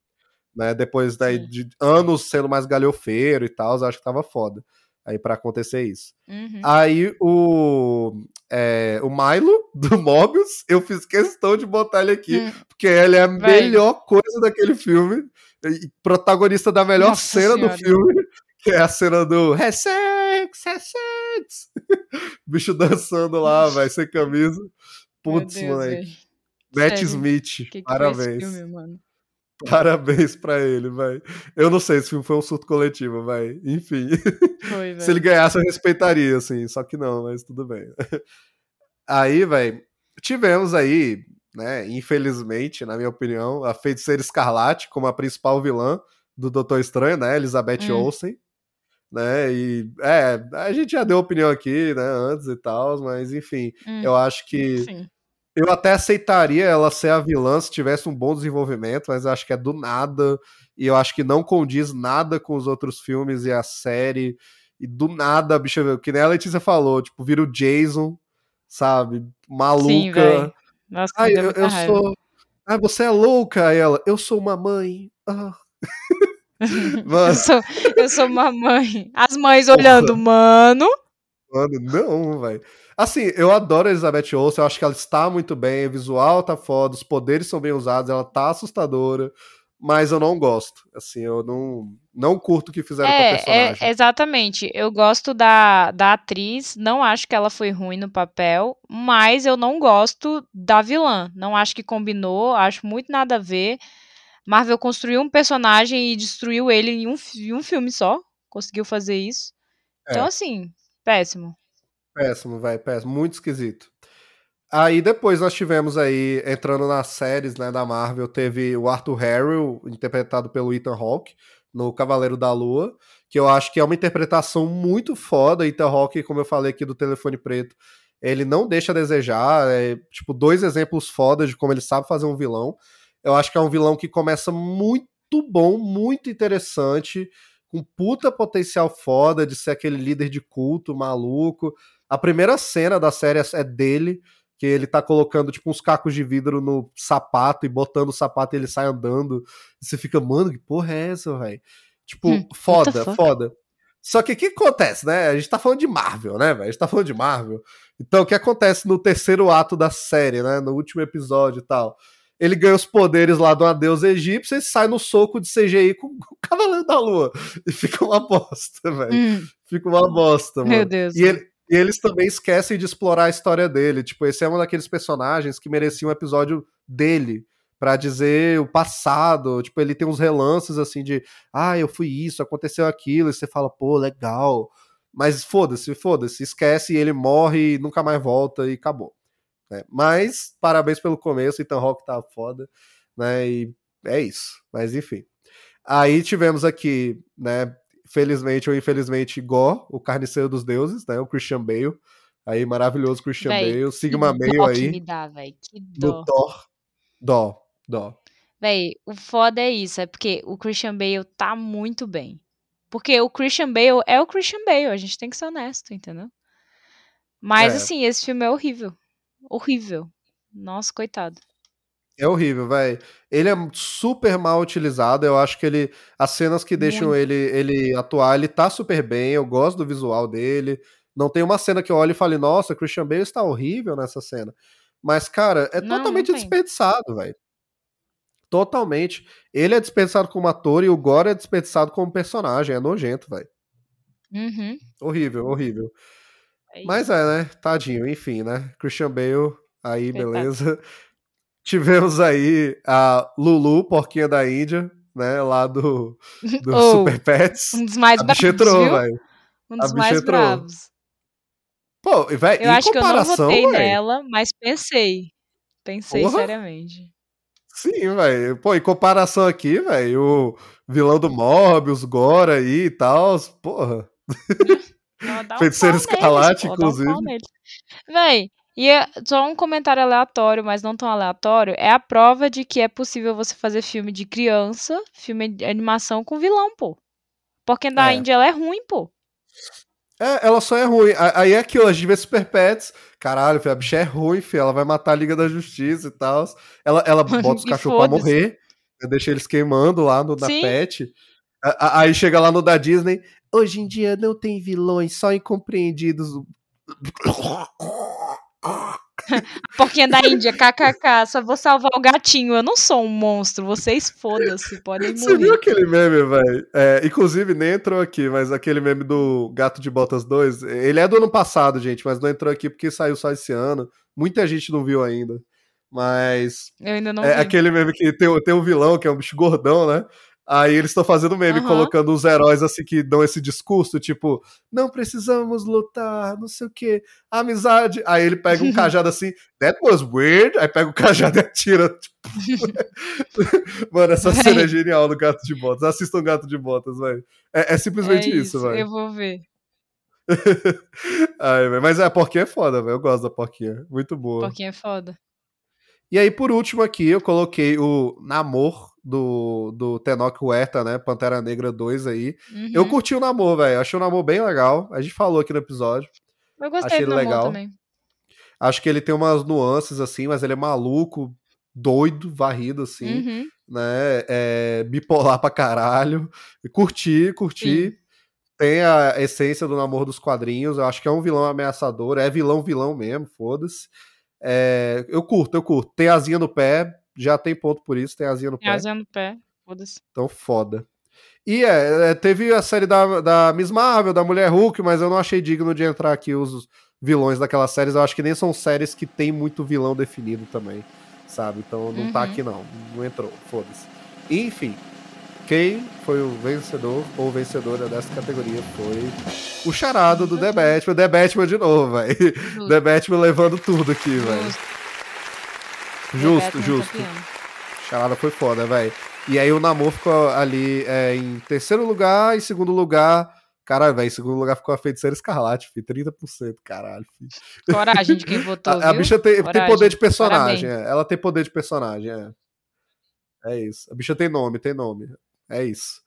[SPEAKER 2] Né? Depois daí
[SPEAKER 3] Sim.
[SPEAKER 2] de anos sendo mais galhofeiro e tal, eu acho que tava foda aí para acontecer isso.
[SPEAKER 3] Uhum.
[SPEAKER 2] Aí o, é, o Milo, do Mobius, eu fiz questão de botar ele aqui,
[SPEAKER 3] Hum.
[SPEAKER 2] porque ele é a
[SPEAKER 3] Véi.
[SPEAKER 2] melhor coisa daquele filme, protagonista da melhor
[SPEAKER 3] Nossa
[SPEAKER 2] cena do
[SPEAKER 3] Senhora.
[SPEAKER 2] filme, que é a cena do Ressex, Ressex. Bicho dançando lá, vai sem camisa. Putz, moleque. Matt
[SPEAKER 3] Sério.
[SPEAKER 2] Smith,
[SPEAKER 3] Que que
[SPEAKER 2] parabéns.
[SPEAKER 3] filme, mano?
[SPEAKER 2] Parabéns pra ele, vai. Eu não sei, esse filme foi um surto coletivo, vai. Enfim.
[SPEAKER 3] Foi.
[SPEAKER 2] Se ele ganhasse, eu respeitaria, assim. Só que não, mas tudo bem. Aí, velho, tivemos aí, né, infelizmente, na minha opinião, a Feiticeira Escarlate como a principal vilã do Doutor Estranho, né, Elizabeth
[SPEAKER 3] Hum.
[SPEAKER 2] Olsen. Né, e é, a gente já deu opinião aqui, né, antes e tal, mas enfim,
[SPEAKER 3] Hum,
[SPEAKER 2] eu acho que
[SPEAKER 3] Sim.
[SPEAKER 2] Eu até aceitaria ela ser a vilã se tivesse um bom desenvolvimento, mas acho que é do nada. E eu acho que não condiz nada com os outros filmes e a série. E do nada, bicho, que nem a Letícia falou, tipo, vira o Jason, sabe?
[SPEAKER 3] Sim,
[SPEAKER 2] Maluca.
[SPEAKER 3] velho. Nossa,
[SPEAKER 2] Ai, eu, eu sou. Ah, você é louca, ela. Eu sou uma mãe. Ah.
[SPEAKER 3] Eu sou, eu sou uma mãe. As mães olhando, mano.
[SPEAKER 2] Mano, não, velho. Assim, eu adoro a Elizabeth Olsen, eu acho que ela está muito bem, o visual tá foda, os poderes são bem usados, ela tá assustadora, mas eu não gosto. Assim, eu não, não curto o que fizeram com a
[SPEAKER 3] É,
[SPEAKER 2] personagem.
[SPEAKER 3] é, exatamente. Eu gosto da, da atriz, não acho que ela foi ruim no papel, mas eu não gosto da vilã. Não acho que combinou, acho muito nada a ver. Marvel construiu um personagem e destruiu ele em um, em um filme só. Conseguiu fazer isso. Então,
[SPEAKER 2] É.
[SPEAKER 3] assim, péssimo.
[SPEAKER 2] Péssimo, velho, péssimo, muito esquisito. Aí depois nós tivemos aí, entrando nas séries né, da Marvel, teve o Arthur Harrow, interpretado pelo Ethan Hawke, no Cavaleiro da Lua, que eu acho que é uma interpretação muito foda. Ethan Hawke, como eu falei aqui do Telefone Preto, ele não deixa a desejar, é, tipo, dois exemplos fodas de como ele sabe fazer um vilão. Eu acho que é um vilão que começa muito bom, muito interessante, com puta potencial foda de ser aquele líder de culto maluco. A primeira cena da série é dele, que ele tá colocando tipo uns cacos de vidro no sapato e botando o sapato e ele sai andando. E você fica, mano, que porra é essa, velho? Tipo,
[SPEAKER 3] Hum,
[SPEAKER 2] foda, foda. Só que o que acontece, né? A gente tá falando de Marvel, né, velho? A gente tá falando de Marvel. Então, o que acontece no terceiro ato da série, né? No último episódio e tal? Ele ganha os poderes lá de uma deusa egípcia e sai no soco de CGI com o Cavaleiro da Lua. E fica uma bosta, velho.
[SPEAKER 3] Hum,
[SPEAKER 2] Fica uma bosta, mano.
[SPEAKER 3] meu Deus.
[SPEAKER 2] E, ele- e eles também esquecem de explorar a história dele. Tipo, esse é um daqueles personagens que merecia um episódio dele. Pra dizer o passado. Tipo, ele tem uns relances assim de. Ah, eu fui isso, aconteceu aquilo. E você fala, pô, legal. Mas foda-se, foda-se. Esquece ele morre e nunca mais volta e acabou. né? Mas, parabéns pelo começo. Ethan Hawke tá foda. Né? E é isso. Mas enfim. Aí tivemos aqui, né? Felizmente ou infelizmente, Gó, o carniceiro dos deuses, né? O Christian Bale. Aí, maravilhoso Christian
[SPEAKER 3] Véi,
[SPEAKER 2] Bale. Sigma Meio
[SPEAKER 3] dó que
[SPEAKER 2] aí.
[SPEAKER 3] me dá, velho. Que
[SPEAKER 2] Do
[SPEAKER 3] dó.
[SPEAKER 2] Thor. Dó, dó.
[SPEAKER 3] Véi, o foda é isso, é porque o Christian Bale tá muito bem. Porque o Christian Bale é o Christian Bale, a gente tem que ser honesto, entendeu? Mas
[SPEAKER 2] É.
[SPEAKER 3] assim, esse filme é horrível. Horrível. Nossa, coitado.
[SPEAKER 2] É horrível, velho. Ele é super mal utilizado. Eu acho que ele. As cenas que deixam ele, ele atuar, ele tá super bem. Eu gosto do visual dele. Não tem uma cena que eu olhe e fale, nossa, Christian Bale está horrível nessa cena. Mas, cara, é
[SPEAKER 3] Não,
[SPEAKER 2] totalmente
[SPEAKER 3] não
[SPEAKER 2] desperdiçado, velho. Totalmente. Ele é desperdiçado como ator e o Gore é desperdiçado como personagem. É nojento, velho.
[SPEAKER 3] Uhum.
[SPEAKER 2] Horrível, horrível.
[SPEAKER 3] É
[SPEAKER 2] Mas é, né? Tadinho, enfim, né? Christian Bale, aí,
[SPEAKER 3] Coitado.
[SPEAKER 2] beleza. Tivemos aí a Lulu, porquinha da Índia, né? Lá do, do
[SPEAKER 3] Oh,
[SPEAKER 2] Super Pets.
[SPEAKER 3] um dos mais bravos,
[SPEAKER 2] entrou,
[SPEAKER 3] viu?
[SPEAKER 2] velho.
[SPEAKER 3] Um dos mais
[SPEAKER 2] entrou.
[SPEAKER 3] bravos.
[SPEAKER 2] Pô, velho,
[SPEAKER 3] Eu acho que eu não votei
[SPEAKER 2] velho.
[SPEAKER 3] nela, mas pensei. Pensei
[SPEAKER 2] Porra.
[SPEAKER 3] seriamente.
[SPEAKER 2] Sim, velho. Pô, em comparação aqui, velho, o vilão do Morbius, Gora aí e tal, porra.
[SPEAKER 3] Dá um
[SPEAKER 2] Feiticeiro Escarlate,
[SPEAKER 3] um
[SPEAKER 2] inclusive.
[SPEAKER 3] neles. Véi, e é só um comentário aleatório, mas não tão aleatório, é a prova de que é possível você fazer filme de criança, filme de animação com vilão, pô. Porque da
[SPEAKER 2] É.
[SPEAKER 3] Índia ela é ruim, pô.
[SPEAKER 2] É, ela só é ruim. Aí é aquilo, a gente vê Super Pets. Caralho, filho, a bicha é ruim, filho. Ela vai matar a Liga da Justiça e tal. Ela, ela bota os cachorros pra morrer. né, Deixa eles queimando lá no, na
[SPEAKER 3] Sim.
[SPEAKER 2] pet. A- a- Aí chega lá no da Disney. Hoje em dia não tem vilões, só incompreendidos.
[SPEAKER 3] Porquinha da Índia, kkk, só vou salvar o gatinho. Eu não sou um monstro, vocês foda-se, podem
[SPEAKER 2] Você viu
[SPEAKER 3] morrer.
[SPEAKER 2] aquele meme, velho? É, inclusive, nem entrou aqui, mas aquele meme do Gato de Botas 2. Ele é do ano passado, gente, mas não entrou aqui porque saiu só esse ano. Muita gente não viu ainda. Mas
[SPEAKER 3] Eu ainda não
[SPEAKER 2] É
[SPEAKER 3] vi.
[SPEAKER 2] aquele meme que tem, o- tem um vilão, que é um bicho gordão, né? Aí eles estão fazendo meme,
[SPEAKER 3] Aham.
[SPEAKER 2] colocando os heróis assim que dão esse discurso, tipo, não precisamos lutar, não sei o que, amizade. Aí ele pega um cajado assim, that was weird. Aí pega o cajado e atira. Tipo... Mano, essa cena é genial do Gato de Botas. Assistam Gato de Botas, velho. É, é simplesmente
[SPEAKER 3] É
[SPEAKER 2] isso, velho.
[SPEAKER 3] Eu vou ver.
[SPEAKER 2] Ai. Mas é, a porquinha é foda, velho. Eu gosto da porquinha. Muito boa.
[SPEAKER 3] Porquinha é foda.
[SPEAKER 2] E aí, por último aqui, eu coloquei o Namor do, do Tenoch Huerta, né? Pantera Negra 2 aí.
[SPEAKER 3] Uhum.
[SPEAKER 2] Eu curti o Namor, velho. Achei o Namor bem legal. A gente falou aqui no episódio.
[SPEAKER 3] Eu gostei
[SPEAKER 2] achei
[SPEAKER 3] do namoro
[SPEAKER 2] legal.
[SPEAKER 3] também.
[SPEAKER 2] Acho que ele tem umas nuances, assim, mas ele é maluco, doido, varrido, assim,
[SPEAKER 3] Uhum.
[SPEAKER 2] né? É, bipolar pra caralho. Curti, curti. tem a essência do namoro dos quadrinhos. Eu acho que é um vilão ameaçador. É vilão, vilão mesmo, foda-se. É, eu curto, eu curto. Tem asinha no pé, já tem ponto por isso, tem asinha no
[SPEAKER 3] Tem
[SPEAKER 2] pé.
[SPEAKER 3] asinha no pé, foda-se.
[SPEAKER 2] Então, foda. E é, é, teve a série da, da Miss Marvel, da Mulher Hulk, mas eu não achei digno de entrar aqui os vilões daquelas séries. Eu acho que nem são séries que tem muito vilão definido também, sabe? Então não tá
[SPEAKER 3] Uhum.
[SPEAKER 2] aqui não, não entrou, foda-se. Enfim, quem foi o vencedor ou vencedora dessa categoria foi o charado do The Batman. The Batman de novo, velho. The Batman levando tudo aqui, velho. Justo,
[SPEAKER 3] Batman
[SPEAKER 2] justo. Charada foi foda, velho. E aí o Namor ficou ali é, em terceiro lugar, em segundo lugar. Caralho, velho, em segundo lugar ficou a feiticeira escarlate, fi, 30%, caralho, fi.
[SPEAKER 3] Coragem de quem votou,
[SPEAKER 2] A, a bicha tem, tem poder de personagem, é. ela tem poder de personagem, é. É isso. A bicha tem nome, tem nome. É isso.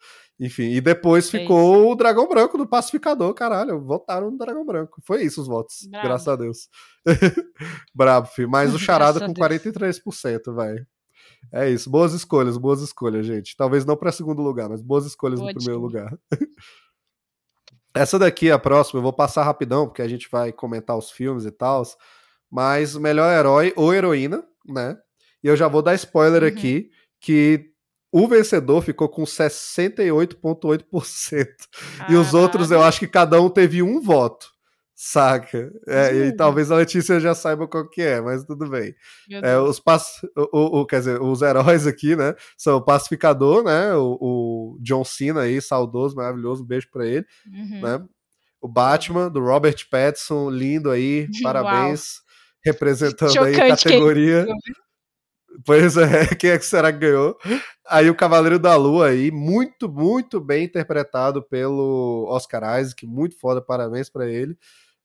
[SPEAKER 2] Enfim, e depois
[SPEAKER 3] É
[SPEAKER 2] ficou o Dragão Branco do Pacificador, caralho. Votaram no Dragão Branco. Foi isso os votos,
[SPEAKER 3] Brabo.
[SPEAKER 2] graças a Deus. Brabo, filho. Mas o Charada com
[SPEAKER 3] a Deus.
[SPEAKER 2] 43%, velho. É isso. Boas escolhas, boas escolhas, gente. Talvez não para segundo lugar, mas boas escolhas no
[SPEAKER 3] Ótimo.
[SPEAKER 2] primeiro lugar. Essa daqui, a próxima, eu vou passar rapidão, porque a gente vai comentar os filmes e tal. Mas melhor herói ou heroína, né? E eu já vou dar spoiler
[SPEAKER 3] Uhum.
[SPEAKER 2] aqui, que o vencedor ficou com 68,8%. E os outros, eu acho que cada um teve um voto. Saca? É, e talvez a Letícia já saiba qual que é, mas tudo bem. É, os pac... o, o- quer dizer, os heróis aqui, né? São o Pacificador, né? O, o John Cena aí, saudoso, maravilhoso, um beijo pra ele,
[SPEAKER 3] Uhum.
[SPEAKER 2] né? O Batman, do Robert Pattinson, lindo aí, parabéns. Representando aí a
[SPEAKER 3] Chocante quem
[SPEAKER 2] categoria.
[SPEAKER 3] ganhou,
[SPEAKER 2] Pois é, quem é que será que ganhou? Aí o Cavaleiro da Lua aí, muito, muito bem interpretado pelo Oscar Isaac, muito foda, parabéns pra ele.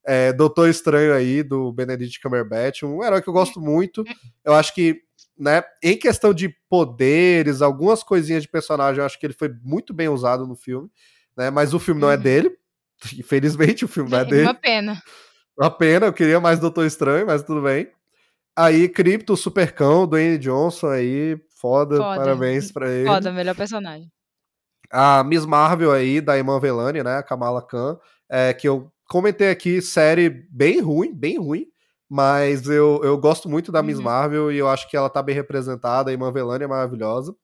[SPEAKER 2] É, Doutor Estranho aí, do Benedict Cumberbatch, um herói que eu gosto muito. Eu acho que, né, em questão de poderes, algumas coisinhas de personagem, eu acho que ele foi muito bem usado no filme, né? Mas o filme não é
[SPEAKER 3] Uhum.
[SPEAKER 2] dele. Infelizmente, o filme não é dele.
[SPEAKER 3] Uma pena.
[SPEAKER 2] Uma pena, eu queria mais Doutor Estranho, mas tudo bem. Aí, Crypto, o Supercão, Dwayne Johnson aí, foda,
[SPEAKER 3] Foda.
[SPEAKER 2] parabéns pra ele.
[SPEAKER 3] Foda, melhor personagem.
[SPEAKER 2] A Miss Marvel aí, da Iman Velani, né, a Kamala Khan, é, que eu comentei aqui, série bem ruim, bem ruim, mas eu, eu gosto muito da Miss
[SPEAKER 3] Uhum.
[SPEAKER 2] Marvel e eu acho que ela tá bem representada, a Iman Velani é maravilhosa.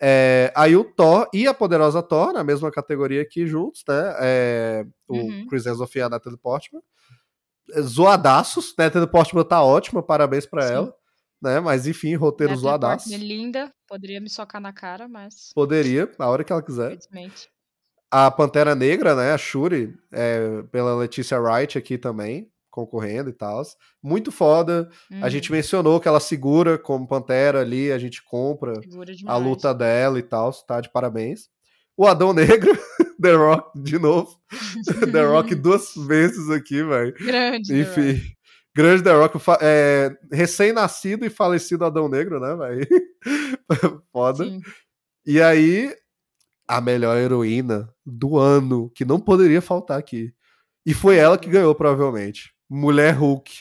[SPEAKER 2] É, aí o Thor e a Poderosa Thor, na mesma categoria aqui juntos, né, é, o
[SPEAKER 3] Uhum.
[SPEAKER 2] Chris Hemsworth e a Natalie Portman. É, Zoadaços, Natalie Portman tá ótima, parabéns pra
[SPEAKER 3] Sim.
[SPEAKER 2] ela, né, mas enfim, roteiro
[SPEAKER 3] Natalie
[SPEAKER 2] zoadaço.
[SPEAKER 3] É linda, poderia me socar na cara, mas
[SPEAKER 2] Poderia, a hora que ela quiser. A Pantera Negra, né? A Shuri, é, pela Letícia Wright aqui também, concorrendo e tal. Muito foda. A
[SPEAKER 3] Uhum.
[SPEAKER 2] gente mencionou que ela segura como Pantera ali, a gente compra a luta dela e tal, tá? De parabéns. O Adão Negro, The Rock, de novo. The Rock duas vezes aqui, velho.
[SPEAKER 3] Grande.
[SPEAKER 2] Enfim. Grande The Rock, é, recém-nascido e falecido Adão Negro, né, velho? Foda.
[SPEAKER 3] Sim.
[SPEAKER 2] E aí, a melhor heroína do ano, que não poderia faltar aqui. E foi ela que ganhou, provavelmente. Mulher Hulk,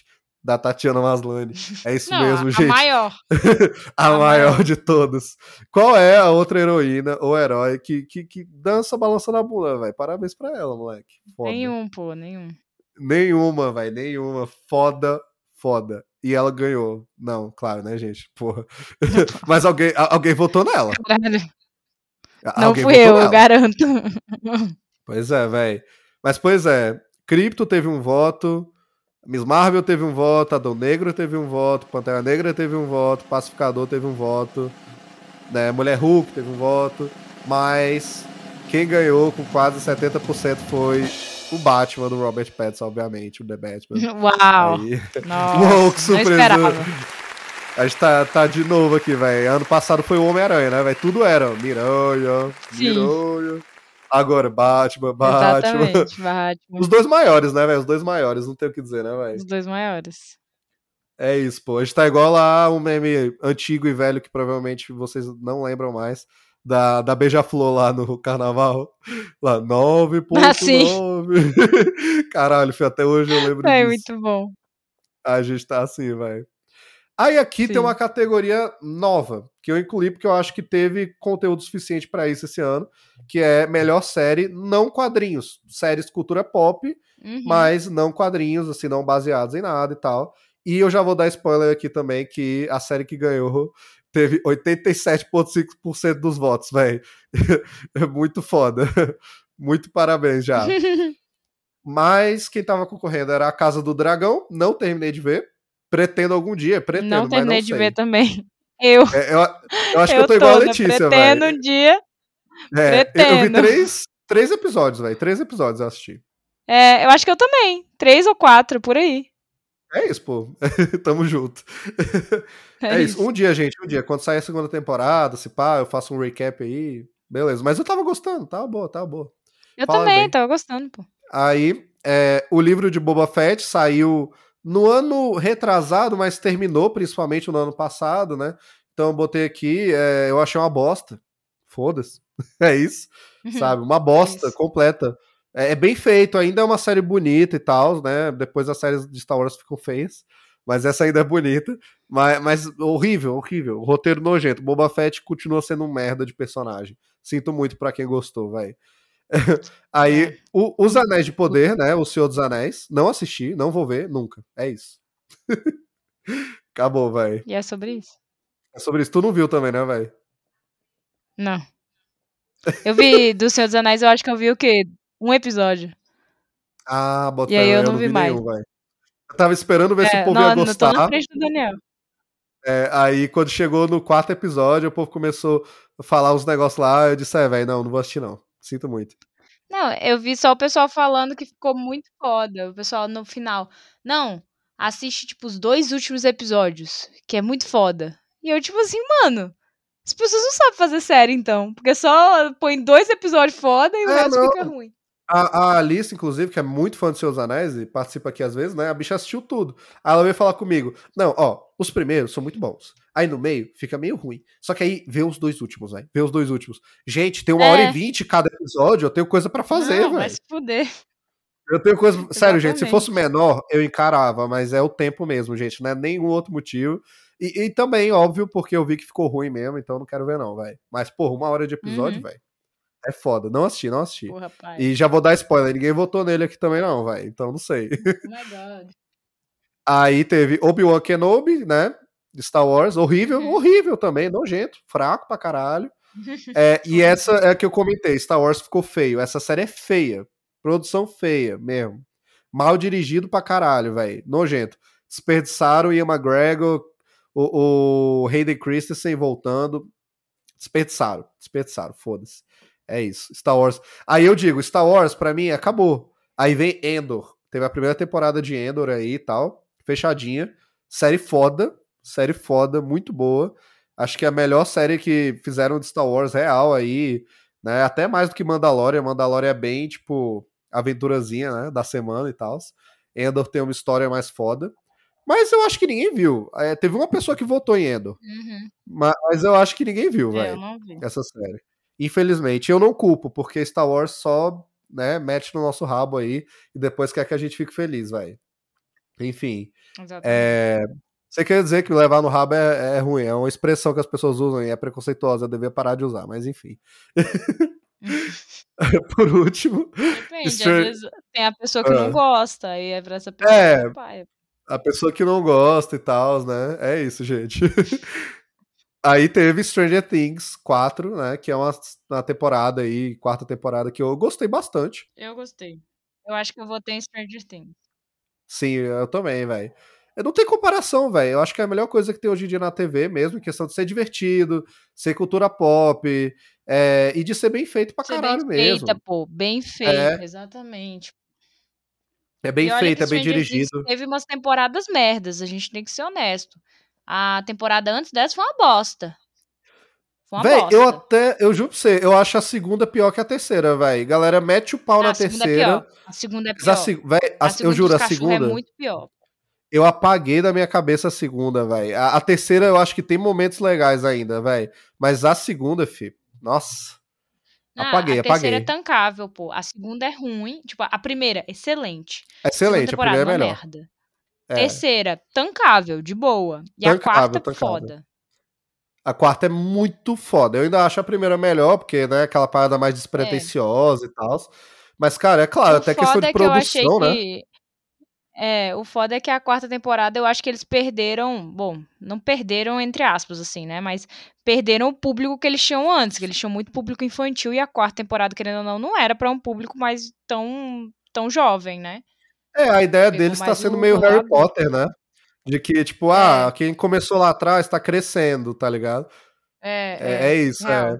[SPEAKER 2] da Tatiana Maslany. É isso
[SPEAKER 3] Não,
[SPEAKER 2] mesmo,
[SPEAKER 3] a,
[SPEAKER 2] gente.
[SPEAKER 3] a maior.
[SPEAKER 2] A,
[SPEAKER 3] a
[SPEAKER 2] maior
[SPEAKER 3] maior.
[SPEAKER 2] de todas. Qual é a outra heroína ou herói que, que, que dança balançando a bunda, velho? Parabéns pra ela, moleque. Foda.
[SPEAKER 3] Nenhum, pô, nenhum.
[SPEAKER 2] Nenhuma, velho, nenhuma. Foda, foda. E ela ganhou. Não, claro, né, gente? Porra. Mas alguém, a- alguém votou nela.
[SPEAKER 3] Caralho.
[SPEAKER 2] A-
[SPEAKER 3] Não
[SPEAKER 2] alguém
[SPEAKER 3] fui eu, eu
[SPEAKER 2] nela.
[SPEAKER 3] garanto.
[SPEAKER 2] Pois é, velho. Mas, pois é, Crypto teve um voto, Miss Marvel teve um voto, Adão Negro teve um voto, Pantera Negra teve um voto, Pacificador teve um voto, né, Mulher Hulk teve um voto, mas quem ganhou com quase 70% foi o Batman do Robert Pattinson, obviamente, o The Batman.
[SPEAKER 3] Uau.
[SPEAKER 2] Aí,
[SPEAKER 3] Nossa,
[SPEAKER 2] Uou, que surpresa. a gente tá, tá de novo aqui, velho. Ano passado foi o Homem-Aranha, né, velho? Tudo era Miranha,
[SPEAKER 3] Sim.
[SPEAKER 2] Miranha. Agora Batman, Batman.
[SPEAKER 3] Exatamente, Batman.
[SPEAKER 2] Os dois maiores, né, velho? Os dois maiores, não tem o que dizer, né, velho?
[SPEAKER 3] Os dois maiores.
[SPEAKER 2] É isso, pô. A gente tá igual lá um meme antigo e velho que provavelmente vocês não lembram mais. Da, da Beija-Flor lá no carnaval. Lá, 9.9.
[SPEAKER 3] Ah.
[SPEAKER 2] Caralho, filho, até hoje eu lembro
[SPEAKER 3] É
[SPEAKER 2] disso.
[SPEAKER 3] muito bom.
[SPEAKER 2] A gente tá assim, velho. Aí aqui
[SPEAKER 3] Sim.
[SPEAKER 2] tem uma categoria nova, que eu incluí porque eu acho que teve conteúdo suficiente pra isso esse ano, que é melhor série não quadrinhos, séries cultura pop,
[SPEAKER 3] Uhum.
[SPEAKER 2] mas não quadrinhos, assim, não baseados em nada e tal. E eu já vou dar spoiler aqui também, que a série que ganhou teve 87,5% dos votos, velho. É muito foda. Muito parabéns já. Mas quem tava concorrendo era A Casa do Dragão, não terminei de ver. Pretendo algum dia, pretendo,
[SPEAKER 3] não
[SPEAKER 2] mas
[SPEAKER 3] terminei
[SPEAKER 2] não
[SPEAKER 3] de
[SPEAKER 2] sei.
[SPEAKER 3] ver também. Eu,
[SPEAKER 2] É, eu, eu acho que eu tô igual a
[SPEAKER 3] toda,
[SPEAKER 2] Letícia,
[SPEAKER 3] pretendo
[SPEAKER 2] velho.
[SPEAKER 3] um dia.
[SPEAKER 2] É, eu, eu vi
[SPEAKER 3] pretendo.
[SPEAKER 2] três, três episódios, velho. Três episódios eu assisti.
[SPEAKER 3] É, eu acho que eu também. Três ou quatro, por aí.
[SPEAKER 2] É isso, pô. Tamo junto. É, isso. Um dia, gente, um dia. Quando sair a segunda temporada, se pá, eu faço um recap aí. Beleza. Mas eu tava gostando, tava boa, tava boa.
[SPEAKER 3] Eu
[SPEAKER 2] Fala
[SPEAKER 3] também,
[SPEAKER 2] bem.
[SPEAKER 3] tava gostando, pô.
[SPEAKER 2] Aí, é, o livro de Boba Fett saiu no ano retrasado, mas terminou principalmente no ano passado, né? Então eu botei aqui, é, eu achei uma bosta. Foda-se. É isso, sabe? Uma bosta
[SPEAKER 3] Isso.
[SPEAKER 2] completa. É, é bem feito, ainda é uma série bonita e tal, né? Depois as séries de Star Wars ficam feias. Mas essa ainda é bonita. Mas, mas horrível, horrível. O roteiro nojento. Boba Fett continua sendo um merda de personagem. Sinto muito pra quem gostou, velho. Aí,
[SPEAKER 3] É.
[SPEAKER 2] o- Os Anéis de Poder, né? O Senhor dos Anéis. Não assisti, não vou ver, nunca. É isso. Acabou, velho.
[SPEAKER 3] E é sobre isso?
[SPEAKER 2] É sobre isso. Tu não viu também, né, velho?
[SPEAKER 3] Não. Eu vi do Senhor dos Anéis, eu acho que eu vi o quê? Um episódio.
[SPEAKER 2] Ah, bota
[SPEAKER 3] E aí
[SPEAKER 2] fé,
[SPEAKER 3] eu não vi mais.
[SPEAKER 2] nenhum. Eu tava esperando ver se
[SPEAKER 3] É,
[SPEAKER 2] o povo
[SPEAKER 3] não,
[SPEAKER 2] ia
[SPEAKER 3] não tô na
[SPEAKER 2] gostar.
[SPEAKER 3] frente do Daniel.
[SPEAKER 2] É, aí, quando chegou no quarto episódio, o povo começou a falar uns negócios lá. Eu disse, é, velho, não, não vou assistir, não. Sinto muito.
[SPEAKER 3] Não, eu vi só o pessoal falando que ficou muito foda. O pessoal no final. Não, assiste, tipo, os dois últimos episódios, que é muito foda. E eu, tipo assim, mano, as pessoas não sabem fazer série, então. Porque só põe dois episódios foda e o
[SPEAKER 2] É,
[SPEAKER 3] resto
[SPEAKER 2] não.
[SPEAKER 3] fica ruim.
[SPEAKER 2] A, a Alice, inclusive, que é muito fã de Seus Anéis e participa aqui às vezes, né? A bicha assistiu tudo. Aí ela veio falar comigo: Não, ó, os primeiros são muito bons. Aí no meio fica meio ruim. Só que aí vê os dois últimos, velho. Vê os dois últimos. Gente, tem uma
[SPEAKER 3] É.
[SPEAKER 2] hora e vinte cada episódio, eu tenho coisa pra fazer,
[SPEAKER 3] não, vai
[SPEAKER 2] velho.
[SPEAKER 3] se fuder.
[SPEAKER 2] Eu tenho coisa. Sério, gente, se
[SPEAKER 3] Exatamente.
[SPEAKER 2] fosse menor, eu encarava, mas é o tempo mesmo, gente. Não é nenhum outro motivo. E, e também, óbvio, porque eu vi que ficou ruim mesmo, então não quero ver, não, velho. Mas, porra, uma hora de episódio,
[SPEAKER 3] Uhum.
[SPEAKER 2] velho. É foda. Não assisti, não assisti.
[SPEAKER 3] Porra.
[SPEAKER 2] E já vou dar spoiler, ninguém votou nele aqui também, não, velho. Então não sei.
[SPEAKER 3] Oh my god.
[SPEAKER 2] Aí teve Obi-Wan Kenobi, né? De Star Wars. Horrível,
[SPEAKER 3] Uhum.
[SPEAKER 2] horrível também, nojento, fraco pra caralho. É, e essa é a que eu comentei: Star Wars ficou feio. Essa série é feia. Produção feia mesmo. Mal dirigido pra caralho, velho. Nojento. Desperdiçaram o Ian McGregor, o, o Hayden Christensen voltando. Desperdiçaram, desperdiçaram, foda-se. É isso. Star Wars. Aí eu digo: Star Wars, pra mim, acabou. Aí vem Endor. Teve a primeira temporada de Endor aí e tal. Fechadinha. Série foda. Série foda, muito boa. Acho que é a melhor série que fizeram de Star Wars real aí, né? Até mais do que Mandalorian. Mandalorian é bem, tipo, aventurazinha, né? Da semana e tal. Endor tem uma história mais foda. Mas eu acho que ninguém viu. É, teve uma pessoa que votou em Endor.
[SPEAKER 3] Uhum.
[SPEAKER 2] Mas, mas eu acho que ninguém viu,
[SPEAKER 3] É,
[SPEAKER 2] velho, essa série. Infelizmente. Eu não culpo, porque Star Wars só, né, mete no nosso rabo aí e depois quer que a gente fique feliz, velho. Enfim.
[SPEAKER 3] Exatamente.
[SPEAKER 2] É, Você quer dizer que levar no rabo é, é ruim, é uma expressão que as pessoas usam e é preconceituosa, eu devia parar de usar, mas enfim. Por último,
[SPEAKER 3] Depende, às vezes tem a pessoa que
[SPEAKER 2] Ah.
[SPEAKER 3] não gosta, aí é pra essa pessoa.
[SPEAKER 2] É.
[SPEAKER 3] pai.
[SPEAKER 2] a pessoa que não gosta e tal, né? É isso, gente. Aí teve Stranger Things 4, né? Que é uma, uma temporada aí, quarta temporada, que eu gostei bastante.
[SPEAKER 3] Eu gostei. Eu acho que eu votei em Stranger Things.
[SPEAKER 2] Sim, eu também, velho. Não tem comparação, velho. Eu acho que é a melhor coisa que tem hoje em dia na TV mesmo, em questão de ser divertido, ser cultura pop, é, e de ser bem feito pra
[SPEAKER 3] Ser
[SPEAKER 2] caralho
[SPEAKER 3] bem
[SPEAKER 2] mesmo.
[SPEAKER 3] feita, pô. Bem feita, exatamente.
[SPEAKER 2] É bem
[SPEAKER 3] que
[SPEAKER 2] é bem dirigido.
[SPEAKER 3] Teve umas temporadas merdas, a gente tem que ser honesto. A temporada antes dessa foi uma bosta. Foi uma
[SPEAKER 2] Véi,
[SPEAKER 3] bosta.
[SPEAKER 2] eu até, eu juro pra você, eu acho a segunda pior que a terceira, velho. Galera, mete o pau
[SPEAKER 3] Ah,
[SPEAKER 2] na
[SPEAKER 3] a é
[SPEAKER 2] terceira.
[SPEAKER 3] pior. A segunda é
[SPEAKER 2] Mas a
[SPEAKER 3] pior.
[SPEAKER 2] se- véi, a-
[SPEAKER 3] A
[SPEAKER 2] eu
[SPEAKER 3] segunda
[SPEAKER 2] juro,
[SPEAKER 3] dos
[SPEAKER 2] a
[SPEAKER 3] cachorros
[SPEAKER 2] segunda.
[SPEAKER 3] é muito pior.
[SPEAKER 2] Eu apaguei da minha cabeça a segunda, velho. A, a terceira eu acho que tem momentos legais ainda, velho. Mas a segunda, fi, nossa.
[SPEAKER 3] Ah,
[SPEAKER 2] Apaguei,
[SPEAKER 3] a terceira
[SPEAKER 2] apaguei.
[SPEAKER 3] é tancável, pô. A segunda é ruim. Tipo, a primeira, excelente.
[SPEAKER 2] Excelente,
[SPEAKER 3] segunda
[SPEAKER 2] a primeira é
[SPEAKER 3] uma
[SPEAKER 2] melhor.
[SPEAKER 3] merda.
[SPEAKER 2] É.
[SPEAKER 3] Terceira, tancável, de boa. E a
[SPEAKER 2] Tancável,
[SPEAKER 3] quarta,
[SPEAKER 2] tancável.
[SPEAKER 3] foda.
[SPEAKER 2] A quarta é muito foda. Eu ainda acho a primeira melhor, porque, né, aquela parada mais despretensiosa e tal. Mas, cara, é claro,
[SPEAKER 3] o
[SPEAKER 2] até questão de
[SPEAKER 3] é que
[SPEAKER 2] produção, né?
[SPEAKER 3] que. É, o foda é que a quarta temporada eu acho que eles perderam. Bom, não perderam entre aspas, assim, né? Mas perderam o público que eles tinham antes, que eles tinham muito público infantil e a quarta temporada, querendo ou não, não era pra um público mais tão, tão jovem, né?
[SPEAKER 2] É, a ideia deles tá
[SPEAKER 3] mais
[SPEAKER 2] sendo meio Harry
[SPEAKER 3] lado-
[SPEAKER 2] Potter, né? De que, tipo,
[SPEAKER 3] É.
[SPEAKER 2] ah, quem começou lá atrás tá crescendo, tá ligado?
[SPEAKER 3] É,
[SPEAKER 2] É, é isso,
[SPEAKER 3] real.
[SPEAKER 2] é.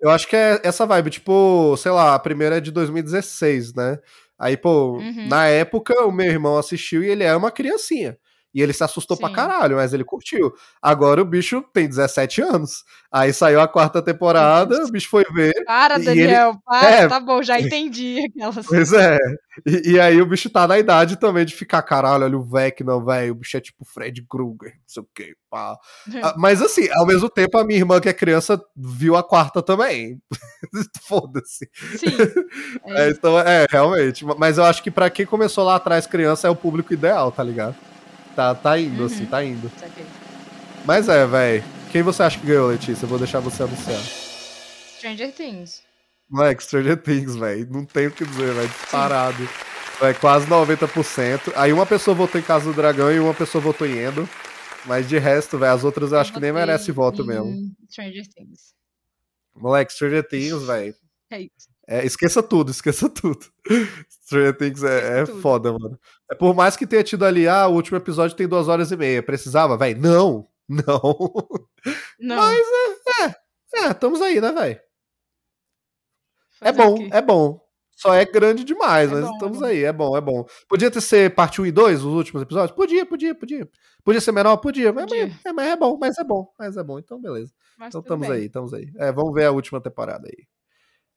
[SPEAKER 2] Eu acho que é essa vibe, tipo, sei lá, a primeira é de 2016, né? Aí, pô,
[SPEAKER 3] Uhum.
[SPEAKER 2] na época o meu irmão assistiu e ele é uma criancinha. E ele se assustou pra
[SPEAKER 3] Sim.
[SPEAKER 2] caralho, mas ele curtiu. Agora o bicho tem 17 anos. Aí saiu a quarta temporada, o bicho foi ver.
[SPEAKER 3] Para, Daniel, para,
[SPEAKER 2] é.
[SPEAKER 3] tá bom, já entendi aquelas.
[SPEAKER 2] Pois é. E, e aí o bicho tá na idade também de ficar, caralho, olha o Vecna, velho. O bicho é tipo Fred Krueger, não sei o quê, pá. Ah, Mas assim, ao mesmo tempo, a minha irmã, que é criança, viu a quarta também. Foda-se.
[SPEAKER 3] Sim.
[SPEAKER 2] É,
[SPEAKER 3] É,
[SPEAKER 2] então, é, realmente. Mas eu acho que pra quem começou lá atrás, criança, é o público ideal, tá ligado? Tá, tá indo,
[SPEAKER 3] Uhum.
[SPEAKER 2] assim, tá indo. Mas é, velho. Quem você acha que ganhou, Letícia? Eu vou deixar você anunciar.
[SPEAKER 3] Stranger Things.
[SPEAKER 2] Moleque, Stranger Things, velho. Não tem o que dizer, velho. Disparado. É quase 90%. Aí uma pessoa votou em Casa do Dragão e uma pessoa votou em Endo. Mas de resto, velho, as outras eu acho que nem merece voto mesmo.
[SPEAKER 3] Stranger Things.
[SPEAKER 2] Moleque, Stranger Things, velho.
[SPEAKER 3] É isso.
[SPEAKER 2] É, esqueça tudo, esqueça tudo. Stranger Things é, é foda, mano. É por mais que tenha tido ali, ah, o último episódio tem duas horas e meia. Precisava, velho? Não, não.
[SPEAKER 3] Não.
[SPEAKER 2] Mas é, estamos aí, né, velho? É bom, é bom. Só é grande demais,
[SPEAKER 3] É
[SPEAKER 2] mas
[SPEAKER 3] bom, é
[SPEAKER 2] estamos aí, é bom, é bom. Podia ter ser parte 1 e 2, os últimos episódios? Podia, podia, podia. Podia ser menor? Podia, mas-
[SPEAKER 3] Podia.
[SPEAKER 2] É, mas é bom, mas é bom, mas é bom. Então, beleza.
[SPEAKER 3] Mas
[SPEAKER 2] Então estamos
[SPEAKER 3] bem.
[SPEAKER 2] aí, estamos aí. É, vamos ver a última temporada aí.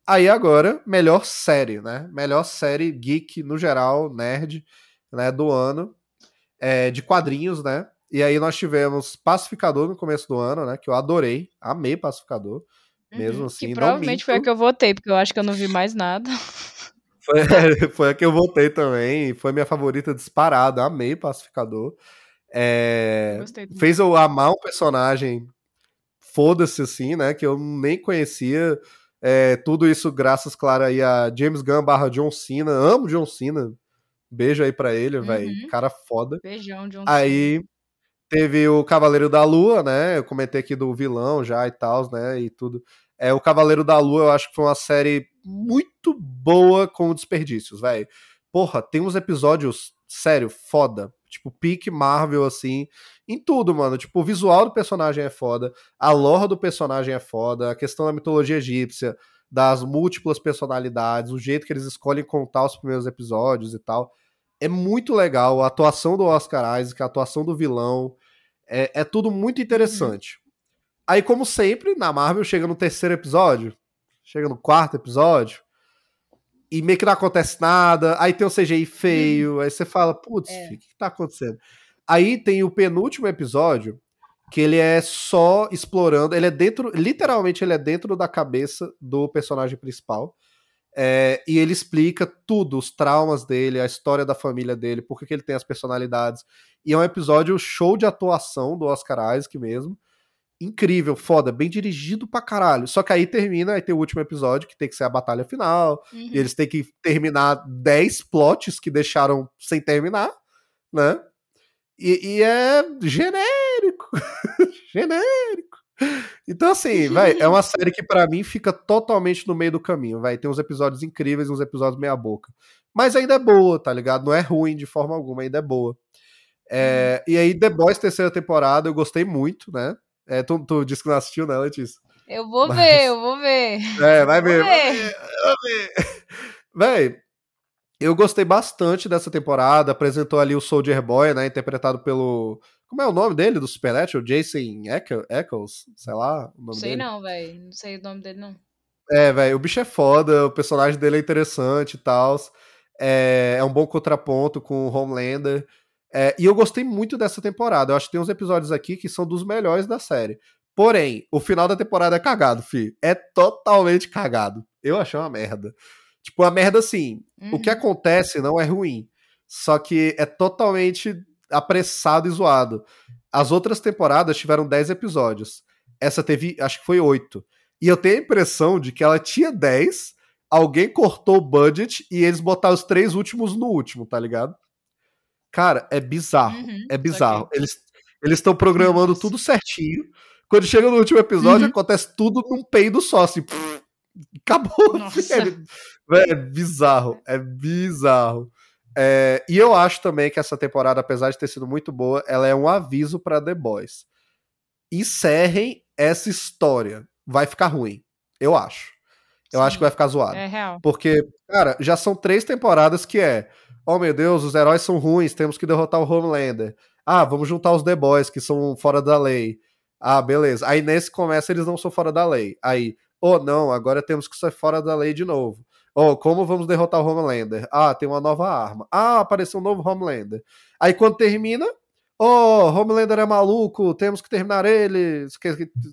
[SPEAKER 2] Aí agora, melhor série, né? Melhor série geek no geral, nerd, né, do ano, é, de quadrinhos, né? E aí nós tivemos Pacificador no começo do ano, né? Que eu adorei, amei Pacificador, mesmo
[SPEAKER 3] Uhum,
[SPEAKER 2] assim.
[SPEAKER 3] Que
[SPEAKER 2] não
[SPEAKER 3] provavelmente foi a que eu votei, porque eu acho que eu não vi mais nada.
[SPEAKER 2] Foi, foi a que eu votei também, foi minha favorita disparada, amei Pacificador. É, fez eu amar um personagem, foda-se assim, né? Que eu nem conhecia. É, tudo isso graças, claro, aí a James Gunn barra John Cena. Amo John Cena. Beijo aí pra ele, velho.
[SPEAKER 3] Uhum.
[SPEAKER 2] Cara foda.
[SPEAKER 3] Beijão um
[SPEAKER 2] Aí teve o Cavaleiro da Lua, né? Eu comentei aqui do vilão já e tal, né? E tudo. É, o Cavaleiro da Lua, eu acho que foi uma série muito boa com desperdícios, velho. Porra, tem uns episódios, sério, foda. Tipo, pique Marvel, assim, em tudo, mano. Tipo, o visual do personagem é foda, a lore do personagem é foda, a questão da mitologia egípcia, das múltiplas personalidades, o jeito que eles escolhem contar os primeiros episódios e tal. É muito legal. A atuação do Oscar Isaac, a atuação do vilão, é, é tudo muito interessante. Aí, como sempre, na Marvel chega no terceiro episódio, chega no quarto episódio, e meio que não acontece nada. Aí tem o CGI feio, aí você fala, putz,
[SPEAKER 3] É.
[SPEAKER 2] filho, o que tá acontecendo? Aí tem o penúltimo episódio, que ele é só explorando, ele é dentro, literalmente ele é dentro da cabeça do personagem principal. É, e ele explica tudo, os traumas dele, a história da família dele, por que que ele tem as personalidades. E é um episódio show de atuação do Oscar Isaac mesmo. Incrível, foda, bem dirigido pra caralho. Só que aí termina, aí tem o último episódio, que tem que ser a batalha final.
[SPEAKER 3] Uhum.
[SPEAKER 2] E eles têm que terminar 10 plots que deixaram sem terminar, né? E, e é genérico. genérico. Então, assim, vai, é uma série que pra mim fica totalmente no meio do caminho, vai. Tem uns episódios incríveis e uns episódios meia-boca. Mas ainda é boa, tá ligado? Não é ruim de forma alguma, ainda é boa. É, E aí, The Boys, terceira temporada, eu gostei muito, né? É, tu, tu disse que não assistiu, né, Letícia?
[SPEAKER 3] Eu vou
[SPEAKER 2] Mas-
[SPEAKER 3] ver, eu vou ver.
[SPEAKER 2] É, vai ver. Vai
[SPEAKER 3] ver.
[SPEAKER 2] ver, vai ver. Véi, eu gostei bastante dessa temporada. Apresentou ali o Soldier Boy, né? Interpretado pelo. Como é o nome dele do Supernatural? Jason Eccles? Sei lá o nome
[SPEAKER 3] sei
[SPEAKER 2] dele.
[SPEAKER 3] não, velho. Não sei o nome dele, não.
[SPEAKER 2] É, velho, o bicho é foda, o personagem dele é interessante e tal. É, é um bom contraponto com o Homelander. É, e eu gostei muito dessa temporada. Eu acho que tem uns episódios aqui que são dos melhores da série. Porém, o final da temporada é cagado, fi. É totalmente cagado. Eu achei uma merda. Tipo, uma merda assim. O que
[SPEAKER 3] Uhum.
[SPEAKER 2] acontece não é ruim. Só que é totalmente apressado e zoado. As outras temporadas tiveram 10 episódios. Essa teve, acho que foi 8. E eu tenho a impressão de que ela tinha 10, alguém cortou o budget e eles botaram os três últimos no último, tá ligado? Cara, é bizarro.
[SPEAKER 3] Uhum,
[SPEAKER 2] é bizarro. Eles eles estão programando tudo certinho. Quando chega no último episódio,
[SPEAKER 3] Uhum.
[SPEAKER 2] acontece tudo num peido só, assim. pff, acabou.
[SPEAKER 3] Nossa.
[SPEAKER 2] É, bizarro. É bizarro. É, e eu acho também que essa temporada, apesar de ter sido muito boa, ela é um aviso pra The Boys. Encerrem essa história. Vai ficar ruim. Eu acho. Eu
[SPEAKER 3] Sim.
[SPEAKER 2] acho que vai ficar zoado.
[SPEAKER 3] É real.
[SPEAKER 2] Porque, cara, já são três temporadas que é. Oh meu Deus, os heróis são ruins, temos que derrotar o Homelander. Ah, vamos juntar os The Boys, que são fora da lei. Ah, beleza. Aí nesse começa eles não são fora da lei. Aí, oh não, agora temos que ser fora da lei de novo. Oh, como vamos derrotar o Homelander? Ah, tem uma nova arma. Ah, apareceu um novo Homelander. Aí quando termina, oh, Homelander é maluco, temos que terminar ele,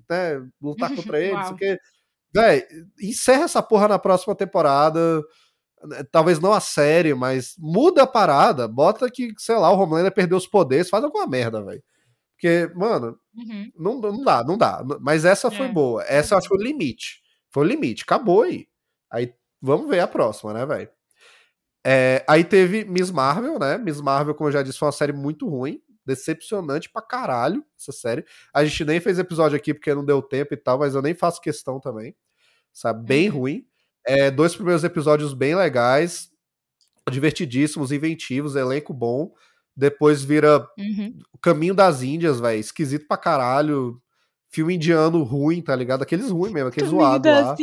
[SPEAKER 2] né, lutar contra ele, isso que. Véi, encerra essa porra na próxima temporada. Né, Talvez não a série, mas muda a parada. Bota que, sei lá, o Homelander perdeu os poderes, faz alguma merda, velho. Porque, mano,
[SPEAKER 3] Uhum.
[SPEAKER 2] não, não dá, não dá. Mas essa foi
[SPEAKER 3] É.
[SPEAKER 2] boa. Essa eu acho que foi o limite. Foi o limite. Acabou aí. Aí vamos ver a próxima, né, velho? É, aí teve Miss Marvel, né? Miss Marvel, como eu já disse, foi uma série muito ruim. Decepcionante pra caralho essa série. A gente nem fez episódio aqui porque não deu tempo e tal, mas eu nem faço questão também. Sabe? Bem
[SPEAKER 3] Uhum.
[SPEAKER 2] ruim. É, dois primeiros episódios bem legais, divertidíssimos, inventivos, elenco bom. Depois vira
[SPEAKER 3] Uhum.
[SPEAKER 2] o Caminho das Índias, velho. Esquisito pra caralho. Filme indiano ruim, tá ligado? Aqueles ruins mesmo, aqueles zoados lá.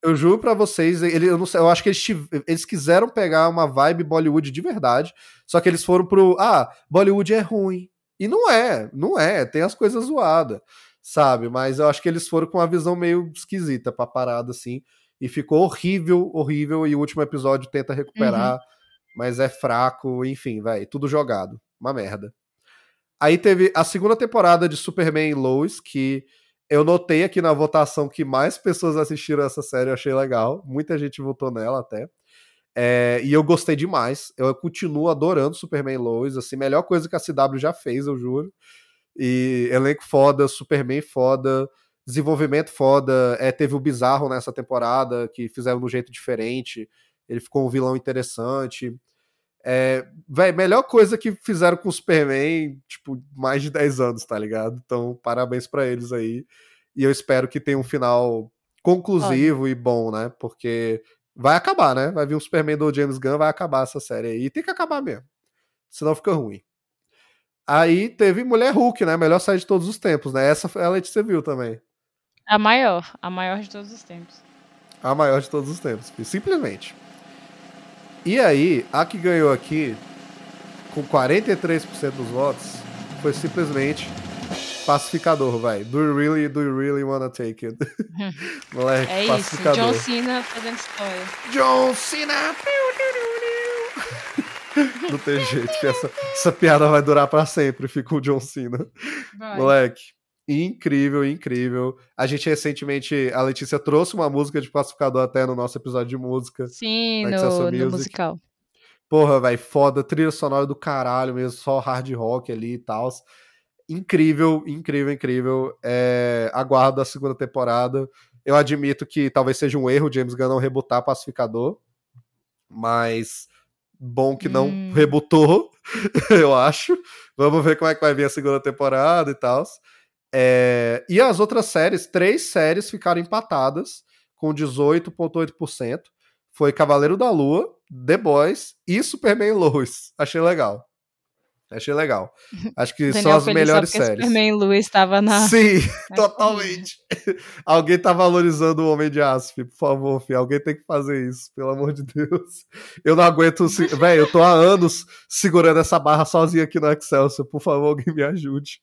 [SPEAKER 2] Eu juro pra vocês, ele, eu, não sei, eu acho que eles, eles quiseram pegar uma vibe Bollywood de verdade, só que eles foram pro. Ah, Bollywood é ruim. E não é, não é, tem as coisas zoadas, sabe? Mas eu acho que eles foram com uma visão meio esquisita pra parada, assim. E ficou horrível, horrível. E o último episódio tenta recuperar, mas é fraco, enfim, vai, tudo jogado. Uma merda. Aí teve a segunda temporada de Superman e Lois, que eu notei aqui na votação que mais pessoas assistiram essa série, eu achei legal. Muita gente votou nela até. É, e eu gostei demais. Eu continuo adorando Superman e Lois, assim, melhor coisa que a CW já fez, eu juro. E elenco foda, Superman foda, desenvolvimento foda. É, teve o Bizarro nessa temporada, que fizeram de um jeito diferente. Ele ficou um vilão interessante. É, véi, melhor coisa que fizeram com o Superman, tipo, mais de 10 anos, tá ligado? Então, parabéns pra eles aí. E eu espero que tenha um final conclusivo e bom, né? Porque vai acabar, né? Vai vir um Superman do James Gunn, vai acabar essa série aí. E tem que acabar mesmo. Senão fica ruim. Aí teve Mulher Hulk, né? Melhor série de todos os tempos, né? Essa a Letícia viu também.
[SPEAKER 3] A maior, a maior de todos os tempos.
[SPEAKER 2] A maior de todos os tempos. Simplesmente. E aí, a que ganhou aqui, com 43% dos votos, foi simplesmente pacificador, vai. Do you really, do you really wanna take it? Moleque,
[SPEAKER 3] É isso,
[SPEAKER 2] pacificador.
[SPEAKER 3] John Cena fazendo história.
[SPEAKER 2] John Cena! Não tem jeito, que essa, essa piada vai durar pra sempre, fica o John Cena.
[SPEAKER 3] Vai.
[SPEAKER 2] Moleque, incrível, incrível. A gente recentemente, a Letícia trouxe uma música de pacificador até no nosso episódio de música.
[SPEAKER 3] Sim, no, no musical.
[SPEAKER 2] Porra, velho, foda, trilha sonora do caralho mesmo, só hard rock ali e tal. Incrível, incrível, incrível. É, aguardo a segunda temporada. Eu admito que talvez seja um erro James Gunn não rebutar Pacificador, mas bom que não
[SPEAKER 3] Hum.
[SPEAKER 2] rebutou, eu acho. Vamos ver como é que vai vir a segunda temporada e tal. É, e as outras séries, três séries ficaram empatadas com 18,8%. Foi Cavaleiro da Lua, The Boys e Superman Lois. Achei legal. Achei legal. Acho que são as
[SPEAKER 3] feliz
[SPEAKER 2] melhores séries.
[SPEAKER 3] Superman Lewis estava na.
[SPEAKER 2] Sim,
[SPEAKER 3] na
[SPEAKER 2] totalmente. Alguém tá valorizando o Homem de Aço, filho. por favor, filho. Alguém tem que fazer isso, pelo amor de Deus. Eu não aguento. Véi, eu tô há anos segurando essa barra sozinho aqui no Excelsior. Por favor, alguém me ajude.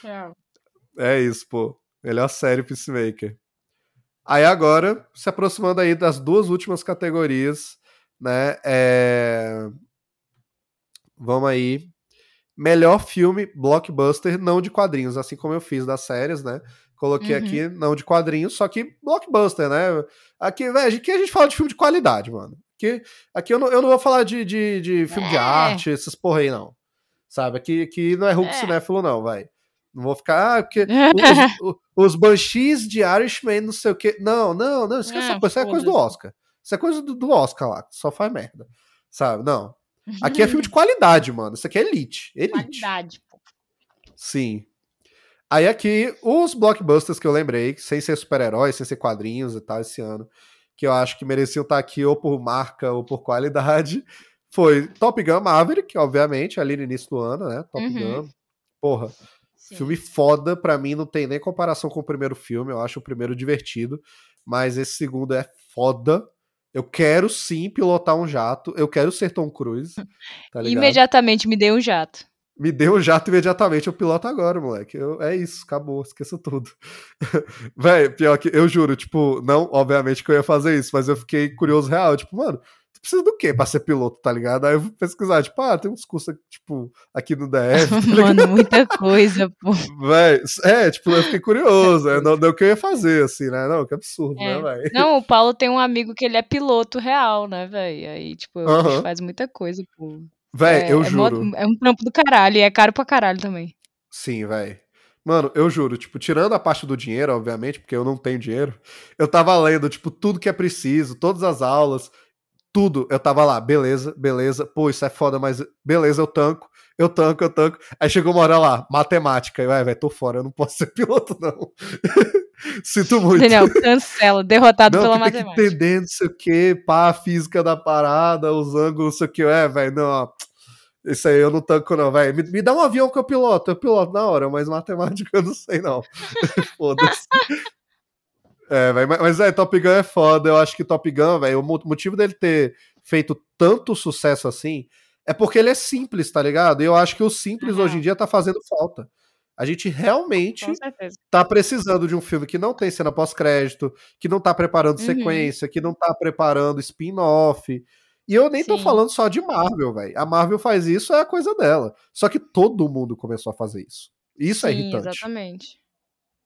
[SPEAKER 3] Tchau.
[SPEAKER 2] É isso, pô. Melhor série Peacemaker. Aí agora, se aproximando aí das duas últimas categorias, né? É... Vamos aí. Melhor filme blockbuster não de quadrinhos, assim como eu fiz das séries, né? Coloquei
[SPEAKER 3] Uhum.
[SPEAKER 2] aqui não de quadrinhos, só que blockbuster, né? Aqui, velho, aqui a gente fala de filme de qualidade, mano. Aqui, aqui eu, não, eu não vou falar de, de, de filme de
[SPEAKER 3] É.
[SPEAKER 2] arte, essas porra aí, não. Sabe? Aqui, aqui não é Hulk
[SPEAKER 3] É.
[SPEAKER 2] cinéfilo, não, vai. Não vou ficar, ah, porque os, os Banshees de Irishman, não sei o quê. Não, não, não, esquece
[SPEAKER 3] Não,
[SPEAKER 2] essa coisa. Isso é coisa do. Oscar. Isso é coisa do, do Oscar lá, só faz merda. Sabe? Não. Aqui é filme de qualidade, mano. Isso aqui é elite. Elite.
[SPEAKER 3] Qualidade, pô.
[SPEAKER 2] Sim. Aí aqui, os blockbusters que eu lembrei, sem ser super-heróis, sem ser quadrinhos e tal, esse ano, que eu acho que mereciam estar aqui ou por marca ou por qualidade, foi Top Gun Maverick, obviamente, ali no início do ano, né? Top
[SPEAKER 3] Uhum.
[SPEAKER 2] Gun. Porra,
[SPEAKER 3] Sim.
[SPEAKER 2] filme foda, pra mim não tem nem comparação com o primeiro filme, eu acho o primeiro divertido, mas esse segundo é foda. Eu quero sim pilotar um jato, eu quero ser Tom Cruise, tá?
[SPEAKER 3] Imediatamente me dei um jato.
[SPEAKER 2] Me deu um jato imediatamente, eu piloto agora, moleque. Eu- é isso, acabou, esqueça tudo. Véi, pior que eu juro, tipo, não, obviamente que eu ia fazer isso, mas eu fiquei curioso real, tipo, mano, tu precisa do quê pra ser piloto, tá ligado? Aí eu fui pesquisar, tipo, ah, tem uns cursos, tipo, aqui no DF, tá?
[SPEAKER 3] Mano, muita coisa, pô.
[SPEAKER 2] Véi, é, tipo, eu fiquei curioso, é, não, não o que eu ia fazer, assim, né? Não, que absurdo,
[SPEAKER 3] É.
[SPEAKER 2] né, véi?
[SPEAKER 3] Não, o Paulo tem um amigo que ele é piloto real, né, velho? Aí, tipo,
[SPEAKER 2] Aham.
[SPEAKER 3] ele faz muita coisa, pô.
[SPEAKER 2] Véi,
[SPEAKER 3] é,
[SPEAKER 2] eu
[SPEAKER 3] é mó-
[SPEAKER 2] juro.
[SPEAKER 3] É um trampo do caralho, e é caro pra caralho também.
[SPEAKER 2] Sim, velho. Mano, eu juro, tipo, tirando a parte do dinheiro, obviamente, porque eu não tenho dinheiro, eu tava lendo, tipo, tudo que é preciso, todas as aulas, tudo. Eu tava lá, beleza, beleza, pô, isso é foda, mas beleza, eu tanco, eu tanco, eu tanco. Aí chegou uma hora lá, matemática. Eu, é, velho, tô fora, eu não posso ser piloto, não. Sinto muito.
[SPEAKER 3] Daniel, cancela, derrotado
[SPEAKER 2] não,
[SPEAKER 3] pela
[SPEAKER 2] que tem que
[SPEAKER 3] matemática.
[SPEAKER 2] entender, não sei o que, pá, a física da parada, os ângulos, não sei o que. É, velho, não, ó, isso aí eu não tanco, não, velho. Me, me dá um avião que eu piloto, eu piloto na hora, mas matemática eu não sei, não. Foda-se. É, véio, mas, é, Top Gun é foda. Eu acho que Top Gun, velho, o mo- motivo dele ter feito tanto sucesso assim é porque ele é simples, tá ligado? E eu acho que o simples
[SPEAKER 3] Aham.
[SPEAKER 2] hoje em dia tá fazendo falta. A gente realmente tá precisando de um filme que não tem cena pós-crédito, que não tá preparando
[SPEAKER 3] Uhum.
[SPEAKER 2] sequência, que não tá preparando spin-off. E eu nem tô
[SPEAKER 3] Sim.
[SPEAKER 2] falando só de Marvel, velho. A Marvel faz isso, é a coisa dela. Só que todo mundo começou a fazer isso. Isso é
[SPEAKER 3] Sim,
[SPEAKER 2] irritante.
[SPEAKER 3] exatamente.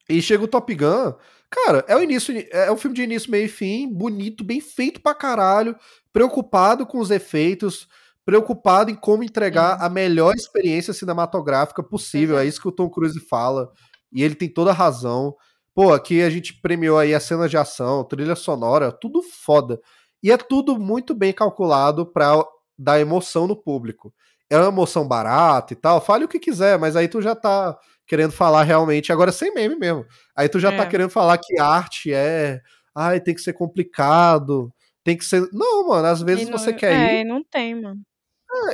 [SPEAKER 2] E chega o Top Gun, cara, é o início, é um filme de início, meio e fim, bonito, bem feito pra caralho, preocupado com os efeitos, preocupado em como entregar a melhor experiência cinematográfica possível.
[SPEAKER 3] É.
[SPEAKER 2] Isso que o Tom Cruise fala, e ele tem toda a razão. Pô, aqui a gente premiou aí a cena de ação, trilha sonora, tudo foda. E é tudo muito bem calculado pra dar emoção no público. É uma emoção barata e tal, fale o que quiser, mas aí tu já tá querendo falar realmente, agora sem meme mesmo. Aí tu já tá
[SPEAKER 3] É.
[SPEAKER 2] querendo falar que arte é, ai, tem que ser complicado, tem que ser. Não, mano, às vezes
[SPEAKER 3] não-
[SPEAKER 2] você quer ir
[SPEAKER 3] É, não tem, mano.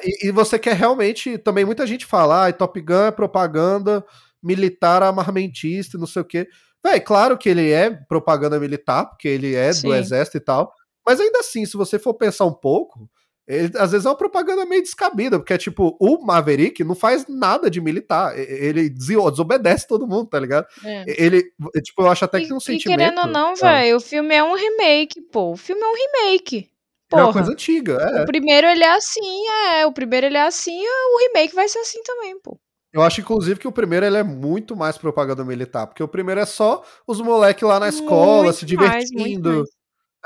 [SPEAKER 2] e, e você quer realmente. Também muita gente fala, ah, Top Gun é propaganda militar armamentista, e não sei o quê. Véi, claro que ele é propaganda militar, porque ele é
[SPEAKER 3] Sim.
[SPEAKER 2] do exército e tal. Mas ainda assim, se você for pensar um pouco, ele- às vezes é uma propaganda meio descabida, porque é tipo, o Maverick não faz nada de militar. Ele desobedece todo mundo, tá ligado?
[SPEAKER 3] É.
[SPEAKER 2] Ele, tipo, eu acho até que tem um
[SPEAKER 3] e
[SPEAKER 2] sentimento.
[SPEAKER 3] querendo ou não, velho, o filme é um remake, pô. O filme é um remake.
[SPEAKER 2] É uma
[SPEAKER 3] Porra.
[SPEAKER 2] coisa antiga, é.
[SPEAKER 3] O primeiro ele é assim, é. O primeiro ele é assim, o remake vai ser assim também, pô.
[SPEAKER 2] Eu acho, inclusive, que o primeiro ele é muito mais propaganda militar, porque o primeiro é só os moleques lá na escola,
[SPEAKER 3] Muito
[SPEAKER 2] se
[SPEAKER 3] mais,
[SPEAKER 2] divertindo.
[SPEAKER 3] mais.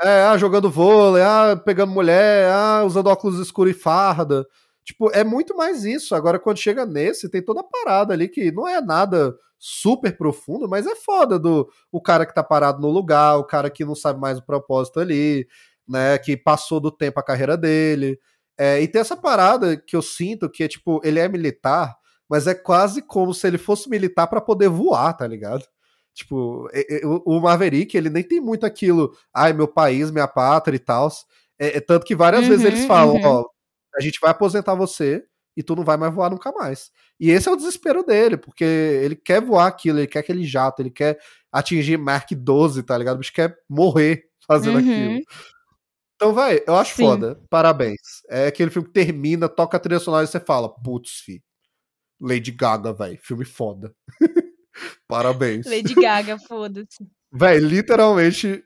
[SPEAKER 2] É, ah, jogando vôlei, ah, pegando mulher, ah, usando óculos escuros e farda. Tipo, é muito mais isso. Agora, quando chega nesse, tem toda a parada ali que não é nada super profundo, mas é foda do o cara que tá parado no lugar, o cara que não sabe mais o propósito ali, né, que passou do tempo a carreira dele. É, e tem essa parada que eu sinto que é tipo, ele é militar, mas é quase como se ele fosse militar pra poder voar, tá ligado? Tipo, o Maverick, ele nem tem muito aquilo, ai, meu país, minha pátria e tal. É, é tanto que várias vezes
[SPEAKER 3] Uhum,
[SPEAKER 2] eles falam,
[SPEAKER 3] uhum.
[SPEAKER 2] ó, a gente vai aposentar você e tu não vai mais voar nunca mais. E esse é o desespero dele, porque ele quer voar aquilo, ele quer aquele jato, ele quer atingir Mark 12, tá ligado? O bicho quer morrer fazendo
[SPEAKER 3] Uhum.
[SPEAKER 2] aquilo. Então, vai, eu acho
[SPEAKER 3] Sim.
[SPEAKER 2] foda. Parabéns. É aquele filme que termina, toca a trilha sonora e você fala, putz, fi. Lady Gaga, velho. Filme foda. Parabéns.
[SPEAKER 3] Lady Gaga, foda-se.
[SPEAKER 2] Véi, literalmente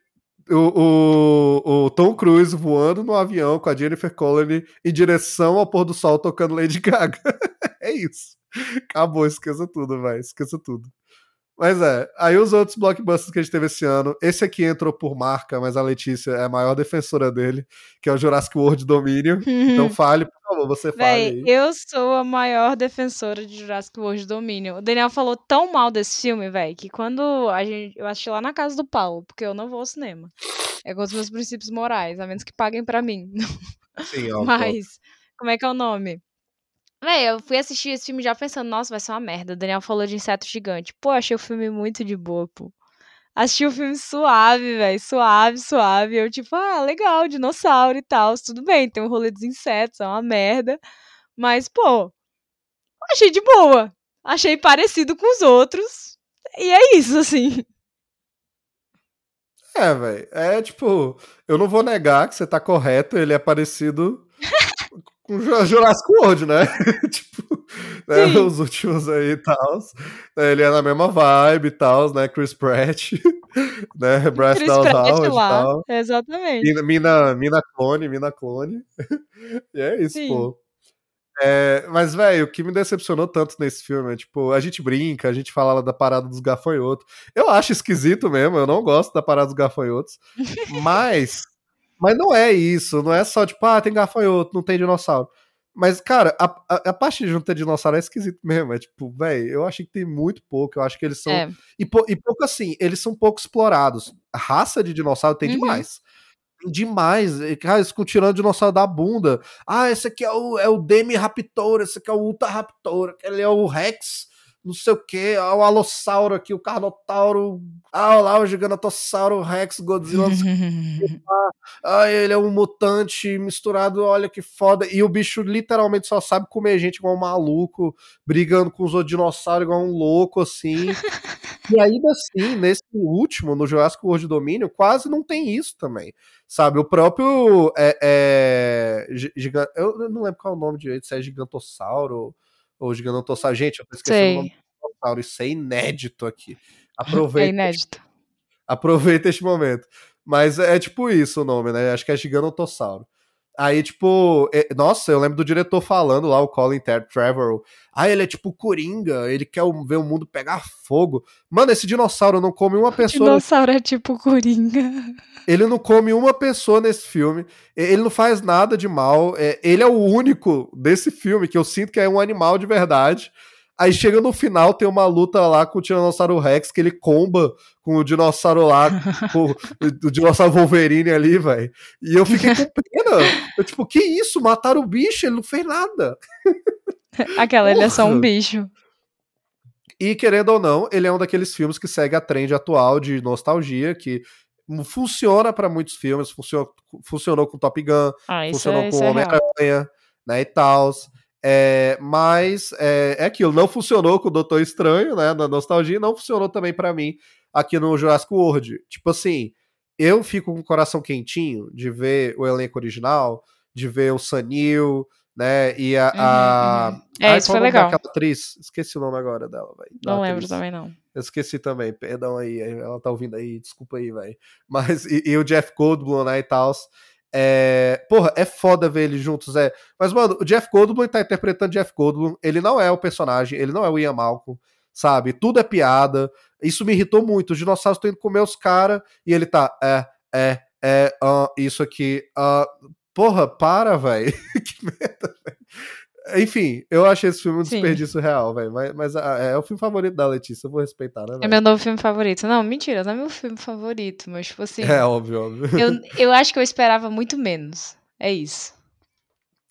[SPEAKER 2] o, o, o Tom Cruise voando no avião com a Jennifer Connelly em direção ao pôr do sol tocando Lady Gaga. é isso. Acabou, esqueça tudo, vai, esqueça tudo. Mas é, aí os outros blockbusters que a gente teve esse ano, esse aqui entrou por marca, mas a Letícia é a maior defensora dele, que é o Jurassic World Dominion. Então fale, por favor, você fale aí.
[SPEAKER 3] eu sou a maior defensora de Jurassic World Dominion. O Daniel falou tão mal desse filme, velho, que quando a gente, eu assisti lá na casa do Paulo, porque eu não vou ao cinema. É com os meus princípios morais, a menos que paguem pra mim.
[SPEAKER 2] Sim, ó,
[SPEAKER 3] Mas, como é que é o nome? Véi, eu fui assistir esse filme já pensando, nossa, vai ser uma merda. O Daniel falou de inseto gigante. Pô, achei o filme muito de boa, pô. Assisti o filme suave, velho. Suave, suave. Eu, tipo, ah, legal, dinossauro e tal. Tudo bem, tem um rolê dos insetos, é uma merda. Mas, pô, achei de boa. Achei parecido com os outros. E é isso, assim.
[SPEAKER 2] É, velho. É tipo, eu não vou negar que você tá correto, ele é parecido o Jurassic World, né? tipo, né, os últimos aí e tal. Ele é na mesma vibe e tal, né? Chris Pratt, né?
[SPEAKER 3] Chris
[SPEAKER 2] Dallas
[SPEAKER 3] Pratt
[SPEAKER 2] e
[SPEAKER 3] lá.
[SPEAKER 2] tal.
[SPEAKER 3] Exatamente.
[SPEAKER 2] Mina, mina, mina clone, mina clone. e é isso,
[SPEAKER 3] Sim.
[SPEAKER 2] pô. É, mas, velho, o que me decepcionou tanto nesse filme é, tipo, a gente brinca, a gente fala da parada dos gafanhotos. Eu acho esquisito mesmo, eu não gosto da parada dos gafanhotos. mas, mas não é isso, não é só, tipo, ah, tem gafanhoto, não tem dinossauro. Mas, cara, a, a, a parte de não ter dinossauro é esquisito mesmo. É tipo, velho, eu achei que tem muito pouco. Eu acho que eles são.
[SPEAKER 3] É.
[SPEAKER 2] E, e pouco assim, eles são pouco explorados. A raça de dinossauro tem
[SPEAKER 3] Uhum.
[SPEAKER 2] demais. Tem demais. E, Cara, eles ficam tirando dinossauro da bunda. Ah, esse aqui é o, é o Demi Raptor, esse aqui é o Ultra Raptor, aquele é o Rex, não sei o que, o Alossauro aqui, o Carnotauro, ah, lá o Gigantossauro, o Rex, Godzilla, ah, ele é um mutante misturado, olha que foda. E o bicho literalmente só sabe comer gente igual um maluco, brigando com os dinossauros igual um louco, assim. E ainda assim, nesse último, no Jurassic World Domínio, quase não tem isso também. Sabe, o próprio. É, é, gi- giga- eu não lembro qual é o nome direito, se é Gigantossauro ou Gigantossauro. Gente, eu tô esquecendo o
[SPEAKER 3] Sei.
[SPEAKER 2] nome do dinossauro. Isso é inédito aqui.
[SPEAKER 3] É
[SPEAKER 2] Aproveita,
[SPEAKER 3] inédito.
[SPEAKER 2] aproveita este momento. Mas é tipo isso o nome, né? Acho que é Gigantossauro. Aí, tipo, é- nossa, eu lembro do diretor falando lá, o Colin Trevorrow. Ah, ele é tipo Coringa, ele quer ver o mundo pegar fogo. Mano, esse dinossauro não come uma pessoa.
[SPEAKER 3] Dinossauro é tipo Coringa.
[SPEAKER 2] Ele não come uma pessoa nesse filme. Ele não faz nada de mal. é, Ele é o único desse filme que eu sinto que é um animal de verdade. Aí chega no final, tem uma luta lá com o Tiranossauro Rex, que ele comba com o dinossauro lá, com o, dinossauro Wolverine ali, velho. E eu fiquei com pena. Eu, tipo, que isso? Mataram o bicho, ele não fez nada.
[SPEAKER 3] Aquela, ele é só um
[SPEAKER 2] Porra.
[SPEAKER 3] bicho.
[SPEAKER 2] E querendo ou não, ele é um daqueles filmes que segue a trend atual de nostalgia, que funciona pra muitos filmes, funcionou, funcionou com Top Gun,
[SPEAKER 3] Ah, isso
[SPEAKER 2] funcionou
[SPEAKER 3] é,
[SPEAKER 2] com
[SPEAKER 3] é.
[SPEAKER 2] Homem-Aranha, né, e tal. É, mas é, é aquilo, não funcionou com o Doutor Estranho, né, na nostalgia, e não funcionou também pra mim aqui no Jurassic World. Tipo assim, eu fico com o coração quentinho de ver o elenco original, de ver o Sanil, né, e a... a...
[SPEAKER 3] Uhum, uhum. É,
[SPEAKER 2] Ai,
[SPEAKER 3] isso foi legal.
[SPEAKER 2] daquela atriz? Esqueci o nome agora dela, velho.
[SPEAKER 3] Não lembro
[SPEAKER 2] atriz.
[SPEAKER 3] também, não.
[SPEAKER 2] Eu esqueci também, perdão aí, ela tá ouvindo aí, desculpa aí, velho. Mas, e, e o Jeff Goldblum, né, e tal. É, porra, é foda ver eles juntos, é. Mas, mano, o Jeff Goldblum tá interpretando Jeff Goldblum, ele não é o personagem, ele não é o Ian Malcolm, sabe? Tudo é piada. Isso me irritou muito. Os dinossauros estão indo comer os caras e ele tá, é, é, é, ah, isso aqui, ah, porra, para, velho. que merda, velho. Enfim, eu achei esse filme um
[SPEAKER 3] Sim.
[SPEAKER 2] desperdício real, velho. Mas, mas ah, é o filme favorito da Letícia, eu vou respeitar, né,
[SPEAKER 3] É
[SPEAKER 2] velho?
[SPEAKER 3] meu novo filme favorito. Não, mentira, não é meu filme favorito, mas tipo assim,
[SPEAKER 2] É, óbvio, óbvio.
[SPEAKER 3] eu, eu acho que eu esperava muito menos. É isso.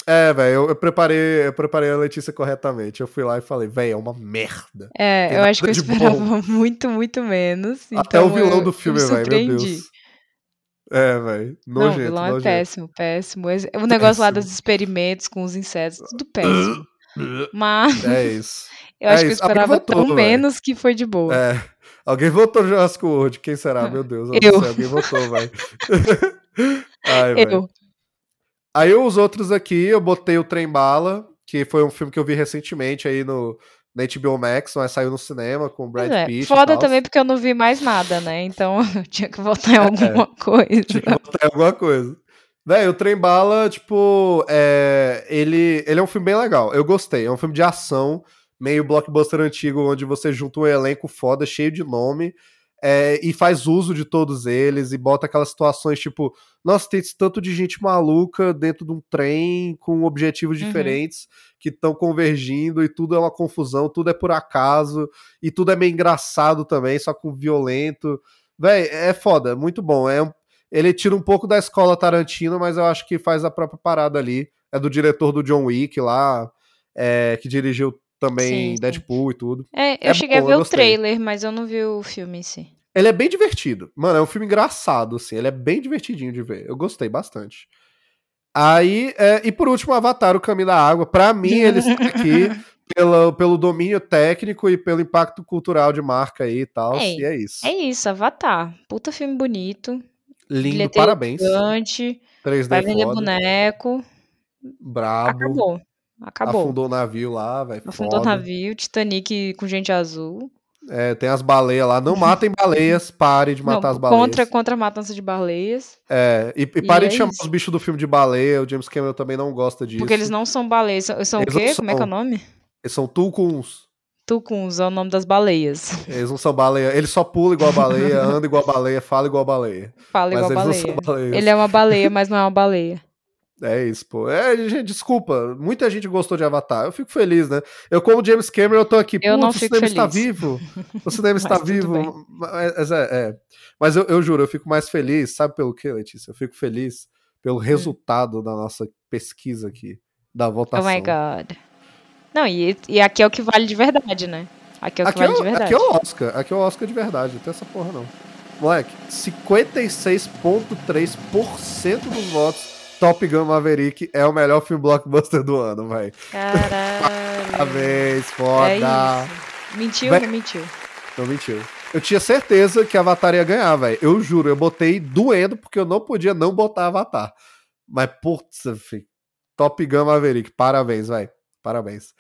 [SPEAKER 2] É, velho, eu, eu preparei, eu preparei a Letícia corretamente. Eu fui lá e falei, velho, é uma merda.
[SPEAKER 3] É,
[SPEAKER 2] Tem
[SPEAKER 3] eu acho que eu esperava
[SPEAKER 2] bom.
[SPEAKER 3] muito, muito menos.
[SPEAKER 2] Até
[SPEAKER 3] então
[SPEAKER 2] o vilão
[SPEAKER 3] eu-
[SPEAKER 2] do filme,
[SPEAKER 3] me
[SPEAKER 2] velho, meu. Deus. É, velho,
[SPEAKER 3] Não, o
[SPEAKER 2] nojento,
[SPEAKER 3] vilão é péssimo, péssimo. O negócio lá
[SPEAKER 2] Péssimo.
[SPEAKER 3] dos experimentos com os insetos, tudo péssimo. Mas
[SPEAKER 2] É isso.
[SPEAKER 3] eu
[SPEAKER 2] É
[SPEAKER 3] acho que eu
[SPEAKER 2] isso.
[SPEAKER 3] Esperava
[SPEAKER 2] votou,
[SPEAKER 3] tão
[SPEAKER 2] velho.
[SPEAKER 3] menos que foi de boa.
[SPEAKER 2] É. Alguém votou no Jurassic World, quem será? Meu Deus, eu não sei, alguém votou, velho. Ai,
[SPEAKER 3] eu.
[SPEAKER 2] Aí os outros aqui, eu botei o Trem Bala, que foi um filme que eu vi recentemente aí no, na HBO Max, mas saiu no cinema com o Brad
[SPEAKER 3] é,
[SPEAKER 2] Pitt.
[SPEAKER 3] Foda também porque eu não vi mais nada, né? Então eu tinha que votar em alguma coisa.
[SPEAKER 2] Tinha que botar em alguma coisa. Velho, o Trem Bala, tipo, é, ele, ele é um filme bem legal. Eu gostei. É um filme de ação, meio blockbuster antigo, onde você junta um elenco foda, cheio de nome, é, e faz uso de todos eles e bota aquelas situações tipo, nossa, tem esse tanto de gente maluca dentro de um trem com objetivos uhum. diferentes que estão convergindo e tudo é uma confusão, tudo é por acaso e tudo é meio engraçado também, só com violento. Véi, é foda, muito bom. É um, ele tira um pouco da escola Tarantino, mas eu acho que faz a própria parada ali. É do diretor do John Wick lá, é, que dirigiu também sim, sim. Deadpool e tudo.
[SPEAKER 3] É, eu é cheguei a ver o trailer, mas eu não vi o filme em si.
[SPEAKER 2] Ele é bem divertido. Mano, é um filme engraçado, assim. Ele é bem divertidinho de ver. Eu gostei bastante. Aí, é, e por último, Avatar, o Caminho da Água. Pra mim, ele está aqui pelo, pelo domínio técnico e pelo impacto cultural de marca aí e tal. É, e é isso.
[SPEAKER 3] É isso, Avatar. Puta filme bonito.
[SPEAKER 2] Lindo, parabéns.
[SPEAKER 3] Gigante, 3D vai vender boneco.
[SPEAKER 2] Brabo.
[SPEAKER 3] Acabou. Acabou.
[SPEAKER 2] Afundou o navio lá, velho.
[SPEAKER 3] Afundou o navio, Titanic com gente azul.
[SPEAKER 2] É, tem as baleias lá. Não matem baleias, pare de matar Não, as baleias.
[SPEAKER 3] Contra, contra a matança de baleias.
[SPEAKER 2] É, e, e pare e de é chamar isso. os bichos do filme de baleia. O James Cameron também não gosta disso.
[SPEAKER 3] Porque eles não são baleias. São, são o quê? Como é que é o nome?
[SPEAKER 2] Eles são tucuns.
[SPEAKER 3] Tucuns é o nome das baleias.
[SPEAKER 2] Eles não são baleia. Ele só pula igual a baleia, anda igual a baleia, fala igual a baleia.
[SPEAKER 3] Fala igual a baleia. Ele é uma baleia, mas não é uma baleia.
[SPEAKER 2] É isso, pô. É, gente, desculpa. Muita gente gostou de Avatar. Eu fico feliz, né? Eu, como James Cameron, eu tô aqui.
[SPEAKER 3] Eu não o cinema
[SPEAKER 2] feliz. está vivo. O cinema está vivo. Mas, é, é. Mas eu, eu, juro, eu fico mais feliz. Sabe pelo quê, Letícia? Eu fico feliz pelo hum. resultado hum. da nossa pesquisa aqui, da votação.
[SPEAKER 3] Oh my God. Não, e, e aqui é o que vale de verdade, né? Aqui é o que aqui vale é, de verdade.
[SPEAKER 2] Aqui é o Oscar. Aqui é o Oscar de verdade. Não tem essa porra, não. Moleque, 56,3% dos votos Top Gun Maverick é o melhor filme blockbuster do ano, velho.
[SPEAKER 3] Caralho.
[SPEAKER 2] Parabéns, foda.
[SPEAKER 3] É mentiu ou não mentiu?
[SPEAKER 2] Não mentiu. Eu tinha certeza que Avatar ia ganhar, velho. Eu juro, eu botei doendo porque eu não podia não botar Avatar. Mas, putz, filho. Top Gun Maverick, parabéns, velho. Parabéns.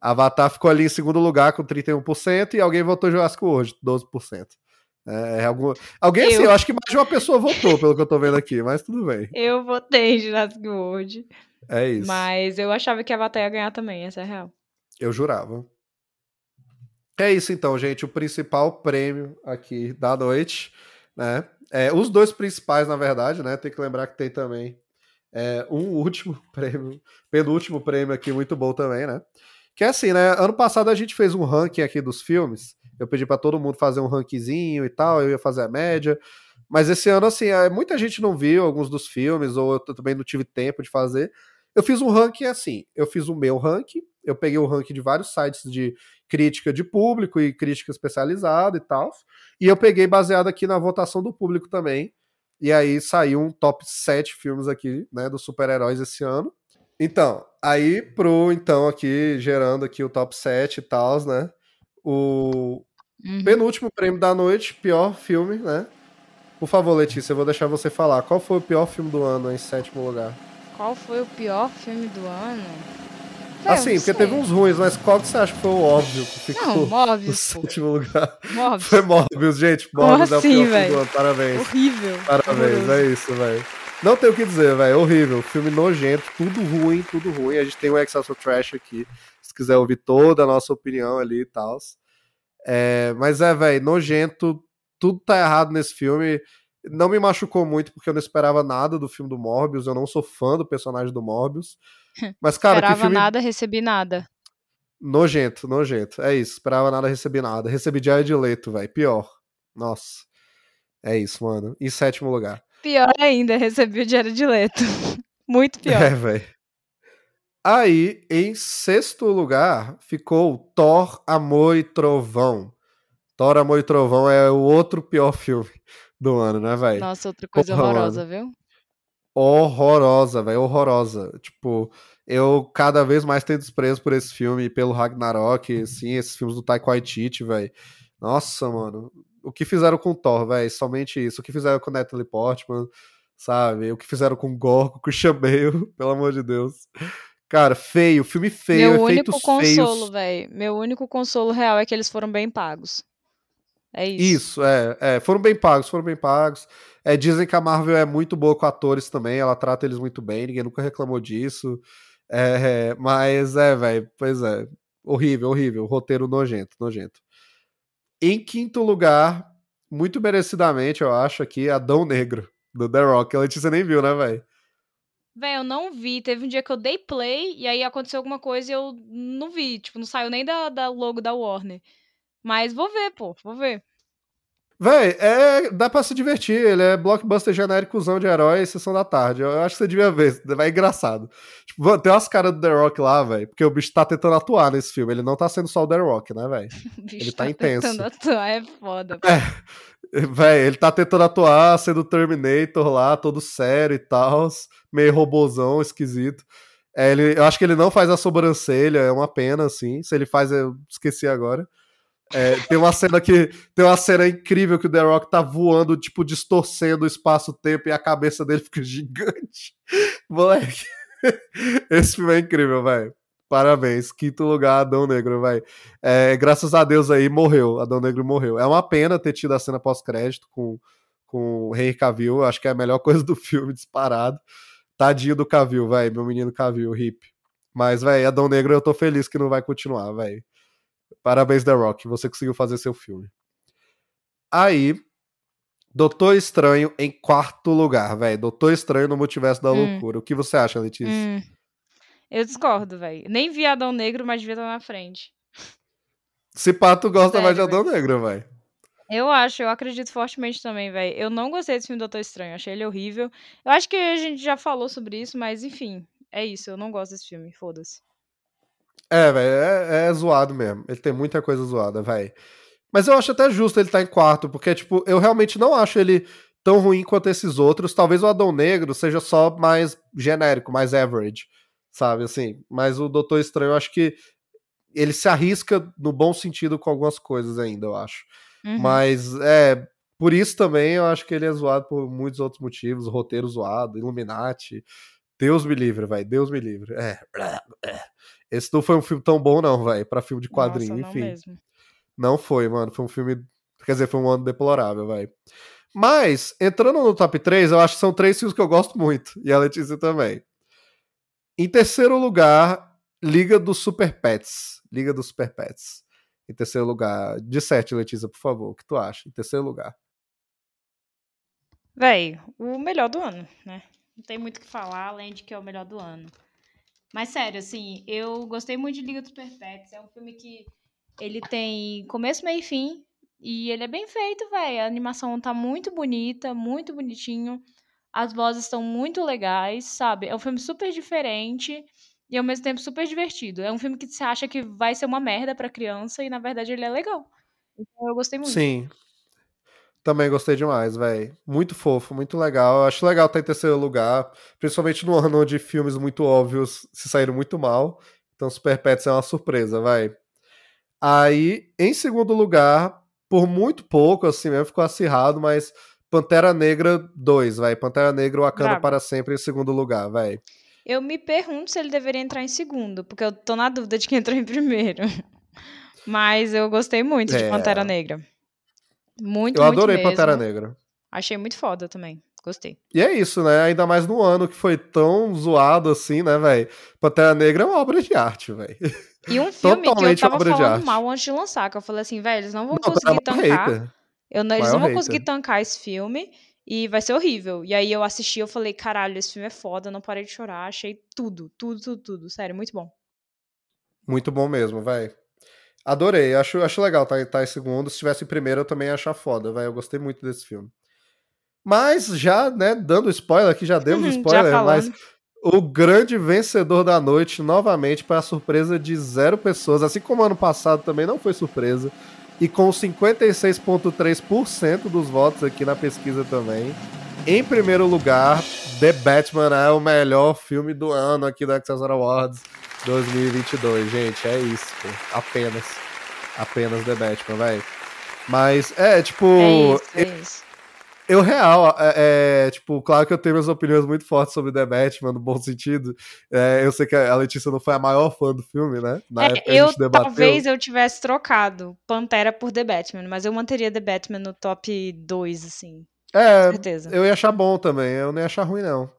[SPEAKER 2] Avatar ficou ali em segundo lugar com 31% e alguém votou Jurassic World, 12%. É, é, algum... Alguém assim, eu... assim, eu acho que mais de uma pessoa votou, pelo que eu tô vendo aqui, mas tudo bem.
[SPEAKER 3] Eu votei em Jurassic World.
[SPEAKER 2] É isso.
[SPEAKER 3] Mas eu achava que a Avatar ia ganhar também, essa é a real.
[SPEAKER 2] Eu jurava. É isso então, gente. O principal prêmio aqui da noite, né? É, os dois principais, na verdade, né? Tem que lembrar que tem também é, um último prêmio, penúltimo prêmio aqui, muito bom também, né? Que é assim, né? Ano passado a gente fez um ranking aqui dos filmes. Eu pedi para todo mundo fazer um rankzinho e tal, eu ia fazer a média. Mas esse ano, assim, é, muita gente não viu alguns dos filmes, ou eu também não tive tempo de fazer. Eu fiz um ranking assim, eu fiz o meu ranking, eu peguei o ranking de vários sites de crítica de público e crítica especializada e tal, e eu peguei baseado aqui na votação do público também, e aí saiu um top 7 filmes aqui, né, dos super-heróis esse ano. Então, aí pro, então, aqui, gerando aqui o top 7 e tal, né, o uhum. penúltimo prêmio da noite, pior filme, né? Por favor, Letícia, eu vou deixar você falar. Qual foi o pior filme do ano em sétimo lugar?
[SPEAKER 3] Qual foi o pior filme do ano?
[SPEAKER 2] Assim, porque sei. teve uns ruins, mas qual que você acha que foi o óbvio que ficou
[SPEAKER 3] não, Morbius,
[SPEAKER 2] no sétimo lugar?
[SPEAKER 3] Morbius.
[SPEAKER 2] Foi Morbius, gente. Morbius
[SPEAKER 3] Como
[SPEAKER 2] é o pior
[SPEAKER 3] assim,
[SPEAKER 2] filme do ano. Parabéns.
[SPEAKER 3] Horrível.
[SPEAKER 2] Parabéns, Horroroso. é isso, velho. Não tem o que dizer, velho. Horrível. Filme nojento, tudo ruim, tudo ruim. A gente tem o Excelsior Trash aqui. Se quiser ouvir toda a nossa opinião ali e tal. É, mas é, velho, nojento. Tudo tá errado nesse filme. Não me machucou muito porque eu não esperava nada do filme do Morbius. Eu não sou fã do personagem do Morbius. Mas, cara,
[SPEAKER 3] esperava
[SPEAKER 2] filme...
[SPEAKER 3] nada, recebi nada.
[SPEAKER 2] Nojento, nojento. É isso. Esperava nada, recebi nada. Recebi Jared Leto, velho. Pior. Nossa. É isso, mano. Em sétimo lugar.
[SPEAKER 3] Pior ainda, recebi o Jared Leto. Muito pior.
[SPEAKER 2] É, velho. Aí, em sexto lugar, ficou Thor, Amor e Trovão. Thor, Amor e Trovão é o outro pior filme do ano, né, velho?
[SPEAKER 3] Nossa, outra coisa Porra, horrorosa, mano. viu?
[SPEAKER 2] Horrorosa, velho, horrorosa. Tipo, eu cada vez mais tenho desprezo por esse filme, pelo Ragnarok, assim, esses filmes do Taika Waititi, velho. Nossa, mano. O que fizeram com Thor, velho? Somente isso. O que fizeram com Natalie Portman, sabe? O que fizeram com Gorgo, com Christian Bale, pelo amor de Deus. Cara, feio, filme feio, Meu único
[SPEAKER 3] consolo, velho. Meu único consolo real é que eles foram bem pagos. É isso.
[SPEAKER 2] Isso, é, é. Foram bem pagos, foram bem pagos. É, dizem que a Marvel é muito boa com atores também, ela trata eles muito bem, ninguém nunca reclamou disso. É, mas é, velho, pois é. Horrível, horrível. Roteiro nojento, nojento. Em quinto lugar, muito merecidamente, eu acho, aqui, Adão Negro, do The Rock. A Letícia nem viu, né, velho?
[SPEAKER 3] Véi, eu não vi. Teve um dia que eu dei play e aí aconteceu alguma coisa e eu não vi. Tipo, não saiu nem da, da logo da Warner. Mas vou ver, pô, vou ver.
[SPEAKER 2] Véi, é, dá pra se divertir. Ele é blockbuster genéricozão de herói sessão da tarde. Eu acho que você devia ver. É engraçado. Tipo, tem umas caras do The Rock lá, velho. Porque o bicho tá tentando atuar nesse filme. Ele não tá sendo só o The Rock, né, velho? Ele tá, tá intenso.
[SPEAKER 3] tentando atuar, é foda.
[SPEAKER 2] É. Véi, ele tá tentando atuar, sendo Terminator lá, todo sério e tal. Meio robozão, esquisito. É, ele, eu acho que ele não faz a sobrancelha, é uma pena, assim. Se ele faz, eu esqueci agora. É, tem uma cena que tem uma cena incrível que o The Rock tá voando, tipo, distorcendo o espaço-tempo e a cabeça dele fica gigante. Moleque, esse filme é incrível, velho. Parabéns. Quinto lugar, Adão Negro, vai. É, graças a Deus aí morreu. Adão Negro morreu. É uma pena ter tido a cena pós-crédito com, com o Henry Cavill. Acho que é a melhor coisa do filme, disparado. Tadinho do Cavill, vai. Meu menino Cavill, hip. Mas, velho, Adão Negro eu tô feliz que não vai continuar, velho. Parabéns, The Rock, você conseguiu fazer seu filme. Aí, Doutor Estranho em quarto lugar, velho. Doutor Estranho no Multiverso da hum. Loucura. O que você acha, Letícia? Hum.
[SPEAKER 3] Eu discordo, velho. Nem vi Adão Negro, mas devia estar na frente.
[SPEAKER 2] Se Pato gosta Sério, mais de Adão véio. Negro, velho.
[SPEAKER 3] Eu acho, eu acredito fortemente também, velho. Eu não gostei desse filme Doutor Estranho, achei ele horrível. Eu acho que a gente já falou sobre isso, mas enfim, é isso. Eu não gosto desse filme, foda-se.
[SPEAKER 2] É, velho, é, é, zoado mesmo. Ele tem muita coisa zoada, velho. Mas eu acho até justo ele estar tá em quarto, porque, tipo, eu realmente não acho ele tão ruim quanto esses outros. Talvez o Adão Negro seja só mais genérico, mais average, sabe? Assim, mas o Doutor Estranho, eu acho que ele se arrisca no bom sentido com algumas coisas ainda, eu acho. Uhum. Mas, é, por isso também eu acho que ele é zoado por muitos outros motivos. Roteiro zoado, Illuminati. Deus me livre, vai, Deus me livre. É. Esse não foi um filme tão bom, não, velho, pra filme de quadrinho, Nossa, enfim. Não, mesmo. não foi, mano. Foi um filme. Quer dizer, foi um ano deplorável, velho. Mas, entrando no top 3, eu acho que são três filmes que eu gosto muito. E a Letícia também. Em terceiro lugar, Liga dos Super Pets. Liga dos Super Pets. Em terceiro lugar. De sete, Letícia, por favor. O que tu acha? Em terceiro lugar.
[SPEAKER 3] Véi, o melhor do ano, né? Não tem muito o que falar, além de que é o melhor do ano. Mas sério, assim, eu gostei muito de Liga dos Perfeitos. É um filme que ele tem começo, meio e fim. E ele é bem feito, velho. A animação tá muito bonita, muito bonitinho. As vozes estão muito legais, sabe? É um filme super diferente e ao mesmo tempo super divertido. É um filme que você acha que vai ser uma merda pra criança e na verdade ele é legal. Então eu gostei muito.
[SPEAKER 2] Sim. Também gostei demais, velho. Muito fofo, muito legal. Eu acho legal estar em terceiro lugar, principalmente no ano onde filmes muito óbvios se saíram muito mal. Então, Super Pets é uma surpresa, vai. Aí, em segundo lugar, por muito pouco, assim mesmo, ficou acirrado, mas Pantera Negra 2, vai. Pantera Negra Wakanda Bravo. para sempre em segundo lugar, vai.
[SPEAKER 3] Eu me pergunto se ele deveria entrar em segundo, porque eu tô na dúvida de quem entrou em primeiro. Mas eu gostei muito é... de Pantera Negra. Muito,
[SPEAKER 2] Eu adorei
[SPEAKER 3] mesmo.
[SPEAKER 2] Pantera Negra.
[SPEAKER 3] Achei muito foda também. Gostei.
[SPEAKER 2] E é isso, né? Ainda mais no ano que foi tão zoado assim, né, velho? Pantera Negra é uma obra de arte, velho.
[SPEAKER 3] E um filme Totalmente que eu tava falando mal antes de lançar, que eu falei assim, velho, eles não vão não, conseguir tancar. Eu não, eles não vão conseguir tancar esse filme e vai ser horrível. E aí eu assisti, eu falei, caralho, esse filme é foda, não parei de chorar, achei tudo, tudo, tudo, tudo. Sério, muito bom.
[SPEAKER 2] Muito bom mesmo, velho. Adorei, acho, acho legal tá, tá em segundo. Se tivesse em primeiro, eu também ia achar foda, velho. Eu gostei muito desse filme. Mas já, né, dando spoiler aqui, já demos spoiler, já mas o grande vencedor da noite, novamente, para a surpresa de zero pessoas, assim como ano passado também não foi surpresa, e com 56,3% dos votos aqui na pesquisa também. Em primeiro lugar, The Batman é o melhor filme do ano aqui do Accessor Awards 2022, gente. É isso, pô. apenas. Apenas The Batman, vai. Mas, é, tipo.
[SPEAKER 3] É isso, é isso.
[SPEAKER 2] Eu, real, é, é, tipo, claro que eu tenho minhas opiniões muito fortes sobre The Batman, no bom sentido. É, eu sei que a Letícia não foi a maior fã do filme, né?
[SPEAKER 3] Na é, época eu. Talvez eu tivesse trocado Pantera por The Batman, mas eu manteria The Batman no top 2, assim.
[SPEAKER 2] É, com certeza. eu ia achar bom também, eu não ia achar ruim, não.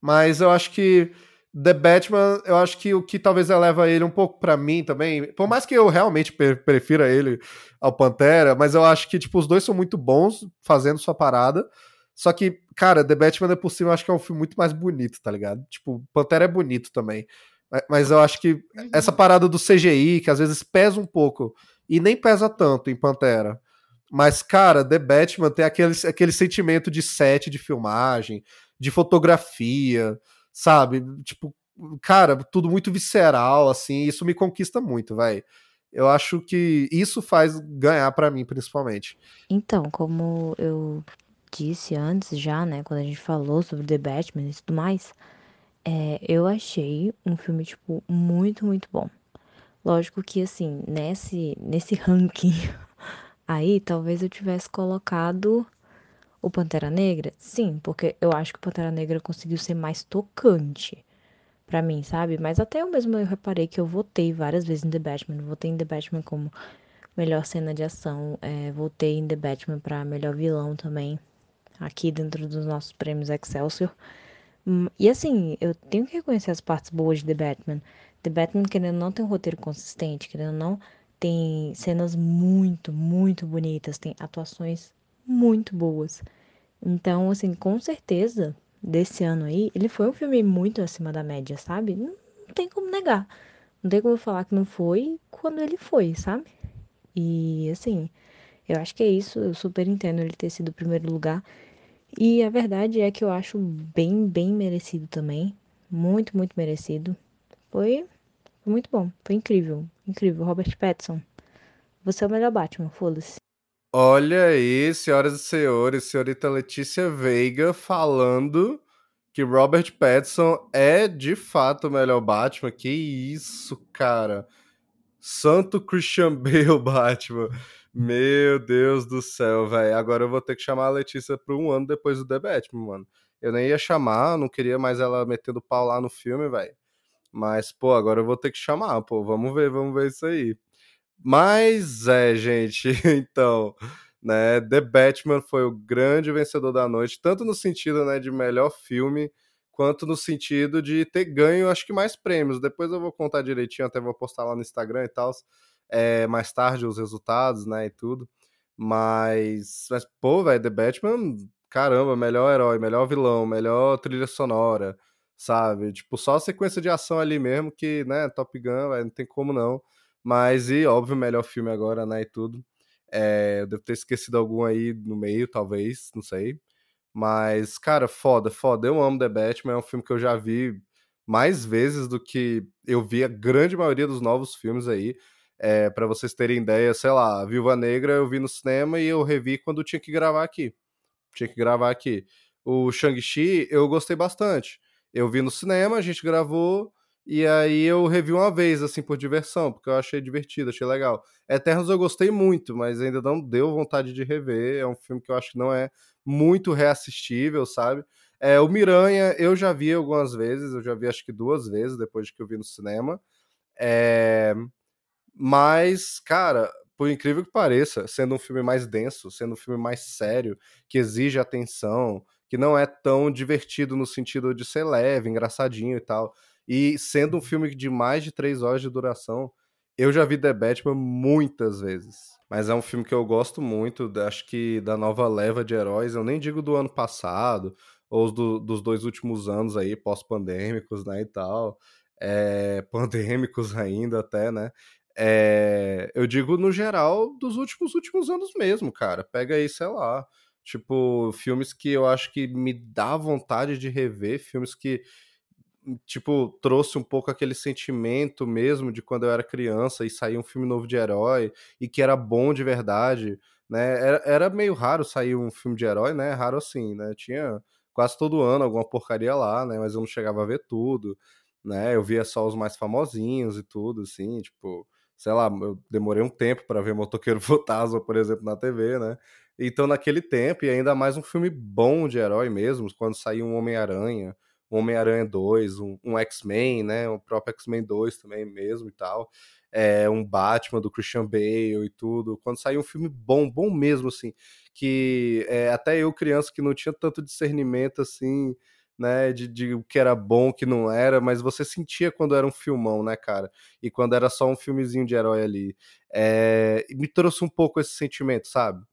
[SPEAKER 2] Mas eu acho que The Batman, eu acho que o que talvez eleva ele um pouco para mim também, por mais que eu realmente prefira ele ao Pantera, mas eu acho que tipo os dois são muito bons fazendo sua parada. Só que, cara, The Batman é por cima, eu acho que é um filme muito mais bonito, tá ligado? Tipo, Pantera é bonito também. Mas eu acho que uhum. essa parada do CGI, que às vezes pesa um pouco, e nem pesa tanto em Pantera. Mas, cara, The Batman tem aquele, aquele sentimento de set de filmagem, de fotografia, sabe? Tipo, cara, tudo muito visceral, assim, isso me conquista muito, vai. Eu acho que isso faz ganhar para mim, principalmente.
[SPEAKER 4] Então, como eu disse antes já, né, quando a gente falou sobre The Batman e tudo mais, é, eu achei um filme, tipo, muito, muito bom. Lógico que, assim, nesse, nesse ranking aí, talvez eu tivesse colocado o Pantera Negra. Sim, porque eu acho que o Pantera Negra conseguiu ser mais tocante para mim, sabe? Mas até eu mesmo eu reparei que eu votei várias vezes em The Batman. Votei em The Batman como melhor cena de ação. É, votei em The Batman para melhor vilão também. Aqui dentro dos nossos prêmios Excelsior. Hum, e assim, eu tenho que reconhecer as partes boas de The Batman. The Batman, querendo não, tem um roteiro consistente, querendo não, tem cenas muito, muito bonitas, tem atuações muito boas. Então, assim, com certeza, desse ano aí, ele foi um filme muito acima da média, sabe? Não, não tem como negar. Não tem como falar que não foi quando ele foi, sabe? E, assim, eu acho que é isso. Eu super entendo ele ter sido o primeiro lugar. E a verdade é que eu acho bem, bem merecido também. Muito, muito merecido. Foi, muito bom. Foi incrível. Incrível. Robert Pattinson. Você é o melhor Batman, foda-se.
[SPEAKER 2] Olha aí, senhoras e senhores, senhorita Letícia Veiga falando que Robert Pattinson é de fato o melhor Batman. Que isso, cara. Santo Christian Bale Batman. Meu Deus do céu, velho. Agora eu vou ter que chamar a Letícia por um ano depois do The Batman, mano. Eu nem ia chamar, não queria mais ela metendo pau lá no filme, velho. Mas, pô, agora eu vou ter que chamar, pô. Vamos ver, vamos ver isso aí. Mas é, gente, então, né, The Batman foi o grande vencedor da noite, tanto no sentido, né, de melhor filme, quanto no sentido de ter ganho, acho que mais prêmios. Depois eu vou contar direitinho, até vou postar lá no Instagram e tal é, mais tarde os resultados, né, e tudo. Mas, mas pô, velho, The Batman, caramba, melhor herói, melhor vilão, melhor trilha sonora, sabe? Tipo, só a sequência de ação ali mesmo que, né, Top Gun, véio, não tem como não. Mas, e óbvio, melhor filme agora, né, e tudo. É, eu devo ter esquecido algum aí no meio, talvez, não sei. Mas, cara, foda, foda. Eu amo The Batman, é um filme que eu já vi mais vezes do que eu vi a grande maioria dos novos filmes aí. É, para vocês terem ideia, sei lá, Viúva Negra eu vi no cinema e eu revi quando tinha que gravar aqui. Tinha que gravar aqui. O Shang-Chi eu gostei bastante. Eu vi no cinema, a gente gravou e aí eu revi uma vez, assim, por diversão, porque eu achei divertido, achei legal. Eternos eu gostei muito, mas ainda não deu vontade de rever. É um filme que eu acho que não é muito reassistível, sabe? É, o Miranha eu já vi algumas vezes, eu já vi acho que duas vezes depois de que eu vi no cinema. É... Mas, cara, por incrível que pareça, sendo um filme mais denso, sendo um filme mais sério, que exige atenção, que não é tão divertido no sentido de ser leve, engraçadinho e tal, e sendo um filme de mais de três horas de duração, eu já vi The Batman muitas vezes. Mas é um filme que eu gosto muito, acho que da nova leva de heróis, eu nem digo do ano passado, ou do, dos dois últimos anos aí, pós-pandêmicos, né, e tal. É, pandêmicos ainda até, né? É, eu digo no geral dos últimos últimos anos mesmo, cara. Pega aí, sei lá, tipo, filmes que eu acho que me dá vontade de rever, filmes que tipo trouxe um pouco aquele sentimento mesmo de quando eu era criança e saía um filme novo de herói e que era bom de verdade, né? Era, era meio raro sair um filme de herói, né? Raro assim, né? Tinha quase todo ano alguma porcaria lá, né? Mas eu não chegava a ver tudo, né? Eu via só os mais famosinhos e tudo, assim, tipo sei lá, eu demorei um tempo para ver Motoqueiro Fantasma, por exemplo, na TV, né? Então, naquele tempo, e ainda mais um filme bom de herói mesmo, quando saiu um Homem-Aranha, um Homem-Aranha 2, um, um X-Men, né? O próprio X-Men 2 também mesmo e tal. É, um Batman do Christian Bale e tudo. Quando saiu um filme bom, bom mesmo, assim, que é, até eu, criança, que não tinha tanto discernimento assim né, de, de o que era bom, o que não era, mas você sentia quando era um filmão, né, cara? E quando era só um filmezinho de herói ali. É, me trouxe um pouco esse sentimento, sabe?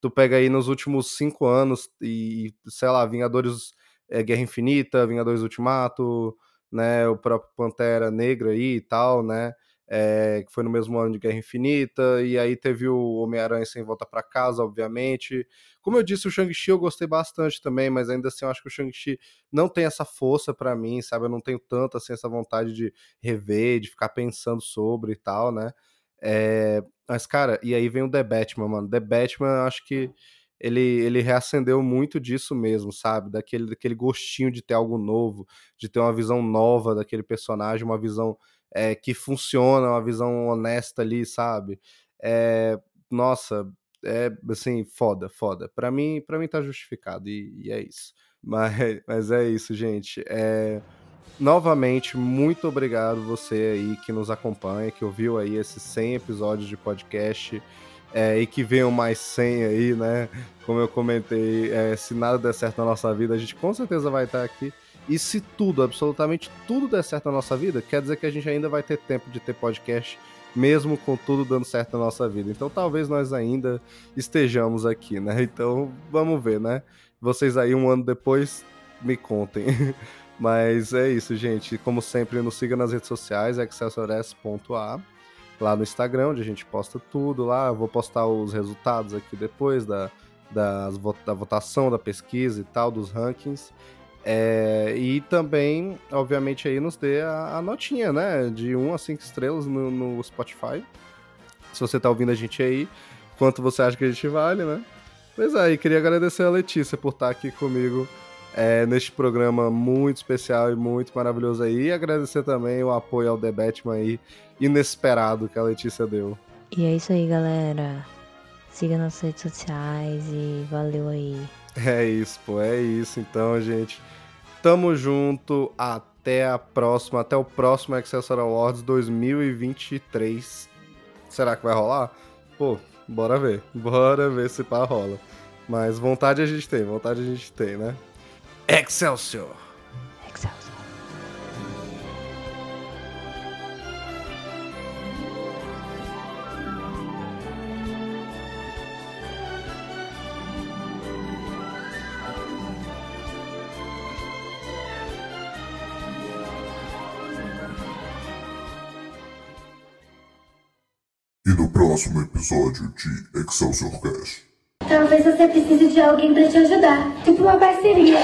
[SPEAKER 2] Tu pega aí nos últimos cinco anos e, sei lá, Vingadores é, Guerra Infinita, Vingadores Ultimato, né, o próprio Pantera Negra aí e tal, né? é, que foi no mesmo ano de Guerra Infinita, e aí teve o Homem-Aranha sem volta para casa, obviamente. Como eu disse, o Shang-Chi eu gostei bastante também, mas ainda assim eu acho que o Shang-Chi não tem essa força para mim, sabe? Eu não tenho tanto assim essa vontade de rever, de ficar pensando sobre e tal, né? É, mas, cara, e aí vem o The Batman, mano. The Batman, eu acho que ele, ele reacendeu muito disso mesmo, sabe? Daquele, daquele gostinho de ter algo novo, de ter uma visão nova daquele personagem, uma visão é, que funciona, uma visão honesta ali, sabe? É, nossa, é assim, foda, foda. Para mim, para mim tá justificado e, e, é isso. Mas, mas é isso, gente. É, novamente, muito obrigado você aí que nos acompanha, que ouviu aí esses 100 episódios de podcast. É, e que venham mais 100 aí, né? Como eu comentei, é, se nada der certo na nossa vida, a gente com certeza vai estar aqui e se tudo, absolutamente tudo der certo na nossa vida, quer dizer que a gente ainda vai ter tempo de ter podcast, mesmo com tudo dando certo na nossa vida. Então talvez nós ainda estejamos aqui, né? Então vamos ver, né? Vocês aí um ano depois me contem. Mas é isso, gente. Como sempre, nos siga nas redes sociais, excelsores.a, lá no Instagram, onde a gente posta tudo lá. Eu vou postar os resultados aqui depois da, da votação, da pesquisa e tal, dos rankings. É, e também, obviamente, aí nos dê a, a, notinha, né? De 1 a 5 estrelas no, no, Spotify. Se você tá ouvindo a gente aí, quanto você acha que a gente vale, né? Pois é, e queria agradecer a Letícia por estar aqui comigo é, neste programa muito especial e muito maravilhoso aí. E agradecer também o apoio ao The Batman aí, inesperado que a Letícia deu.
[SPEAKER 4] E é isso aí, galera. Siga nas redes sociais e valeu aí.
[SPEAKER 2] É isso, pô, é isso então, gente. Tamo junto. Até a próxima. Até o próximo Accessor Awards 2023. Será que vai rolar? Pô, bora ver. Bora ver se pá rola. Mas vontade a gente tem, vontade a gente tem, né? Excelsior!
[SPEAKER 1] próximo episódio de Excelsior Cash.
[SPEAKER 5] Talvez você precise de alguém para te ajudar. Tipo uma parceria.